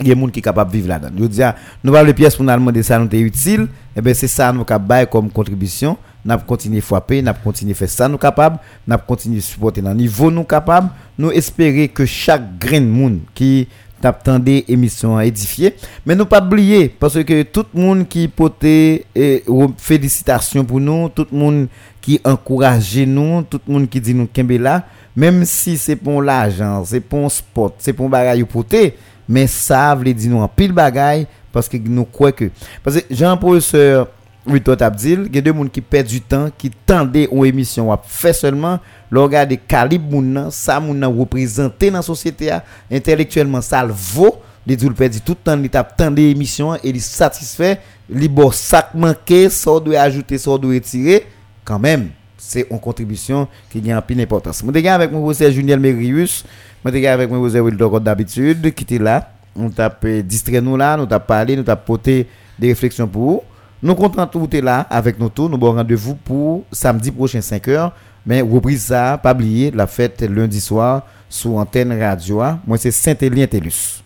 Speaker 5: il y a des qui sont capables de vivre là-dedans. Je dis, ah, nous avons les pièces pour nous demander ça, nous est utile, et bien c'est ça nous capables comme contribution. Nous continuer à frapper, nous continuer à faire ça, nous capables, nous continuer à supporter dans le niveau, nous capables, nous espérer que chaque grain de monde qui t'attendait émission édifiée, mais nous pas oublier, parce que tout le monde qui poté et félicitations pour nous, tout le monde qui encourage nous, tout le monde qui dit nous kembe là, même si c'est pour l'argent, c'est pour un sport, c'est pour bagage poté, mais ça veut dire nous en pile bagaille parce que nous croyons que parce que Jean professeur Victor Abdil, il y a deux monde qui perdent du temps, qui tendaient aux émissions, a fait seulement le regarder calibre moun nan, ça moun représenté dans la société a, intellectuellement ça le vaut, les tout le tout le temps, il tape tant d'émissions et il satisfait, il bon sac manqué, ça doit ajouter, ça doit retirer quand même. C'est une contribution qui a un peu d'importance. Je suis avec mon professeur Juniel Merius, je suis avec mon professeur comme d'habitude, qui était là. On t'a distrait nous là, nous t'a parlé, nous t'a porté des réflexions pour vous. Nous comptons tout là avec nous tous. Nous avons rendez-vous pour samedi prochain 5 h Mais reprise ça, pas oublier la fête lundi soir sur antenne radio. Moi, c'est Saint-Élien Télus.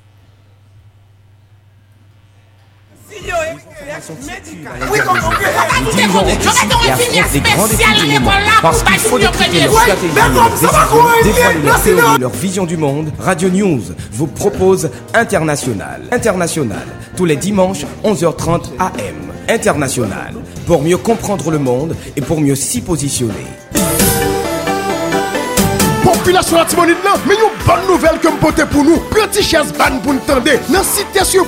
Speaker 2: Oui, moment. Parce qu'il faut décrypter leur stratégie, leurs leur vision du monde. Radio News vous propose International. International, tous les dimanches, 11h30 AM. International, pour mieux comprendre le monde et pour mieux s'y positionner.
Speaker 9: Population la Timonide là, mais une bonne nouvelle que me pour nous. Petit chaise ban pour nous tendre. Dans cité sur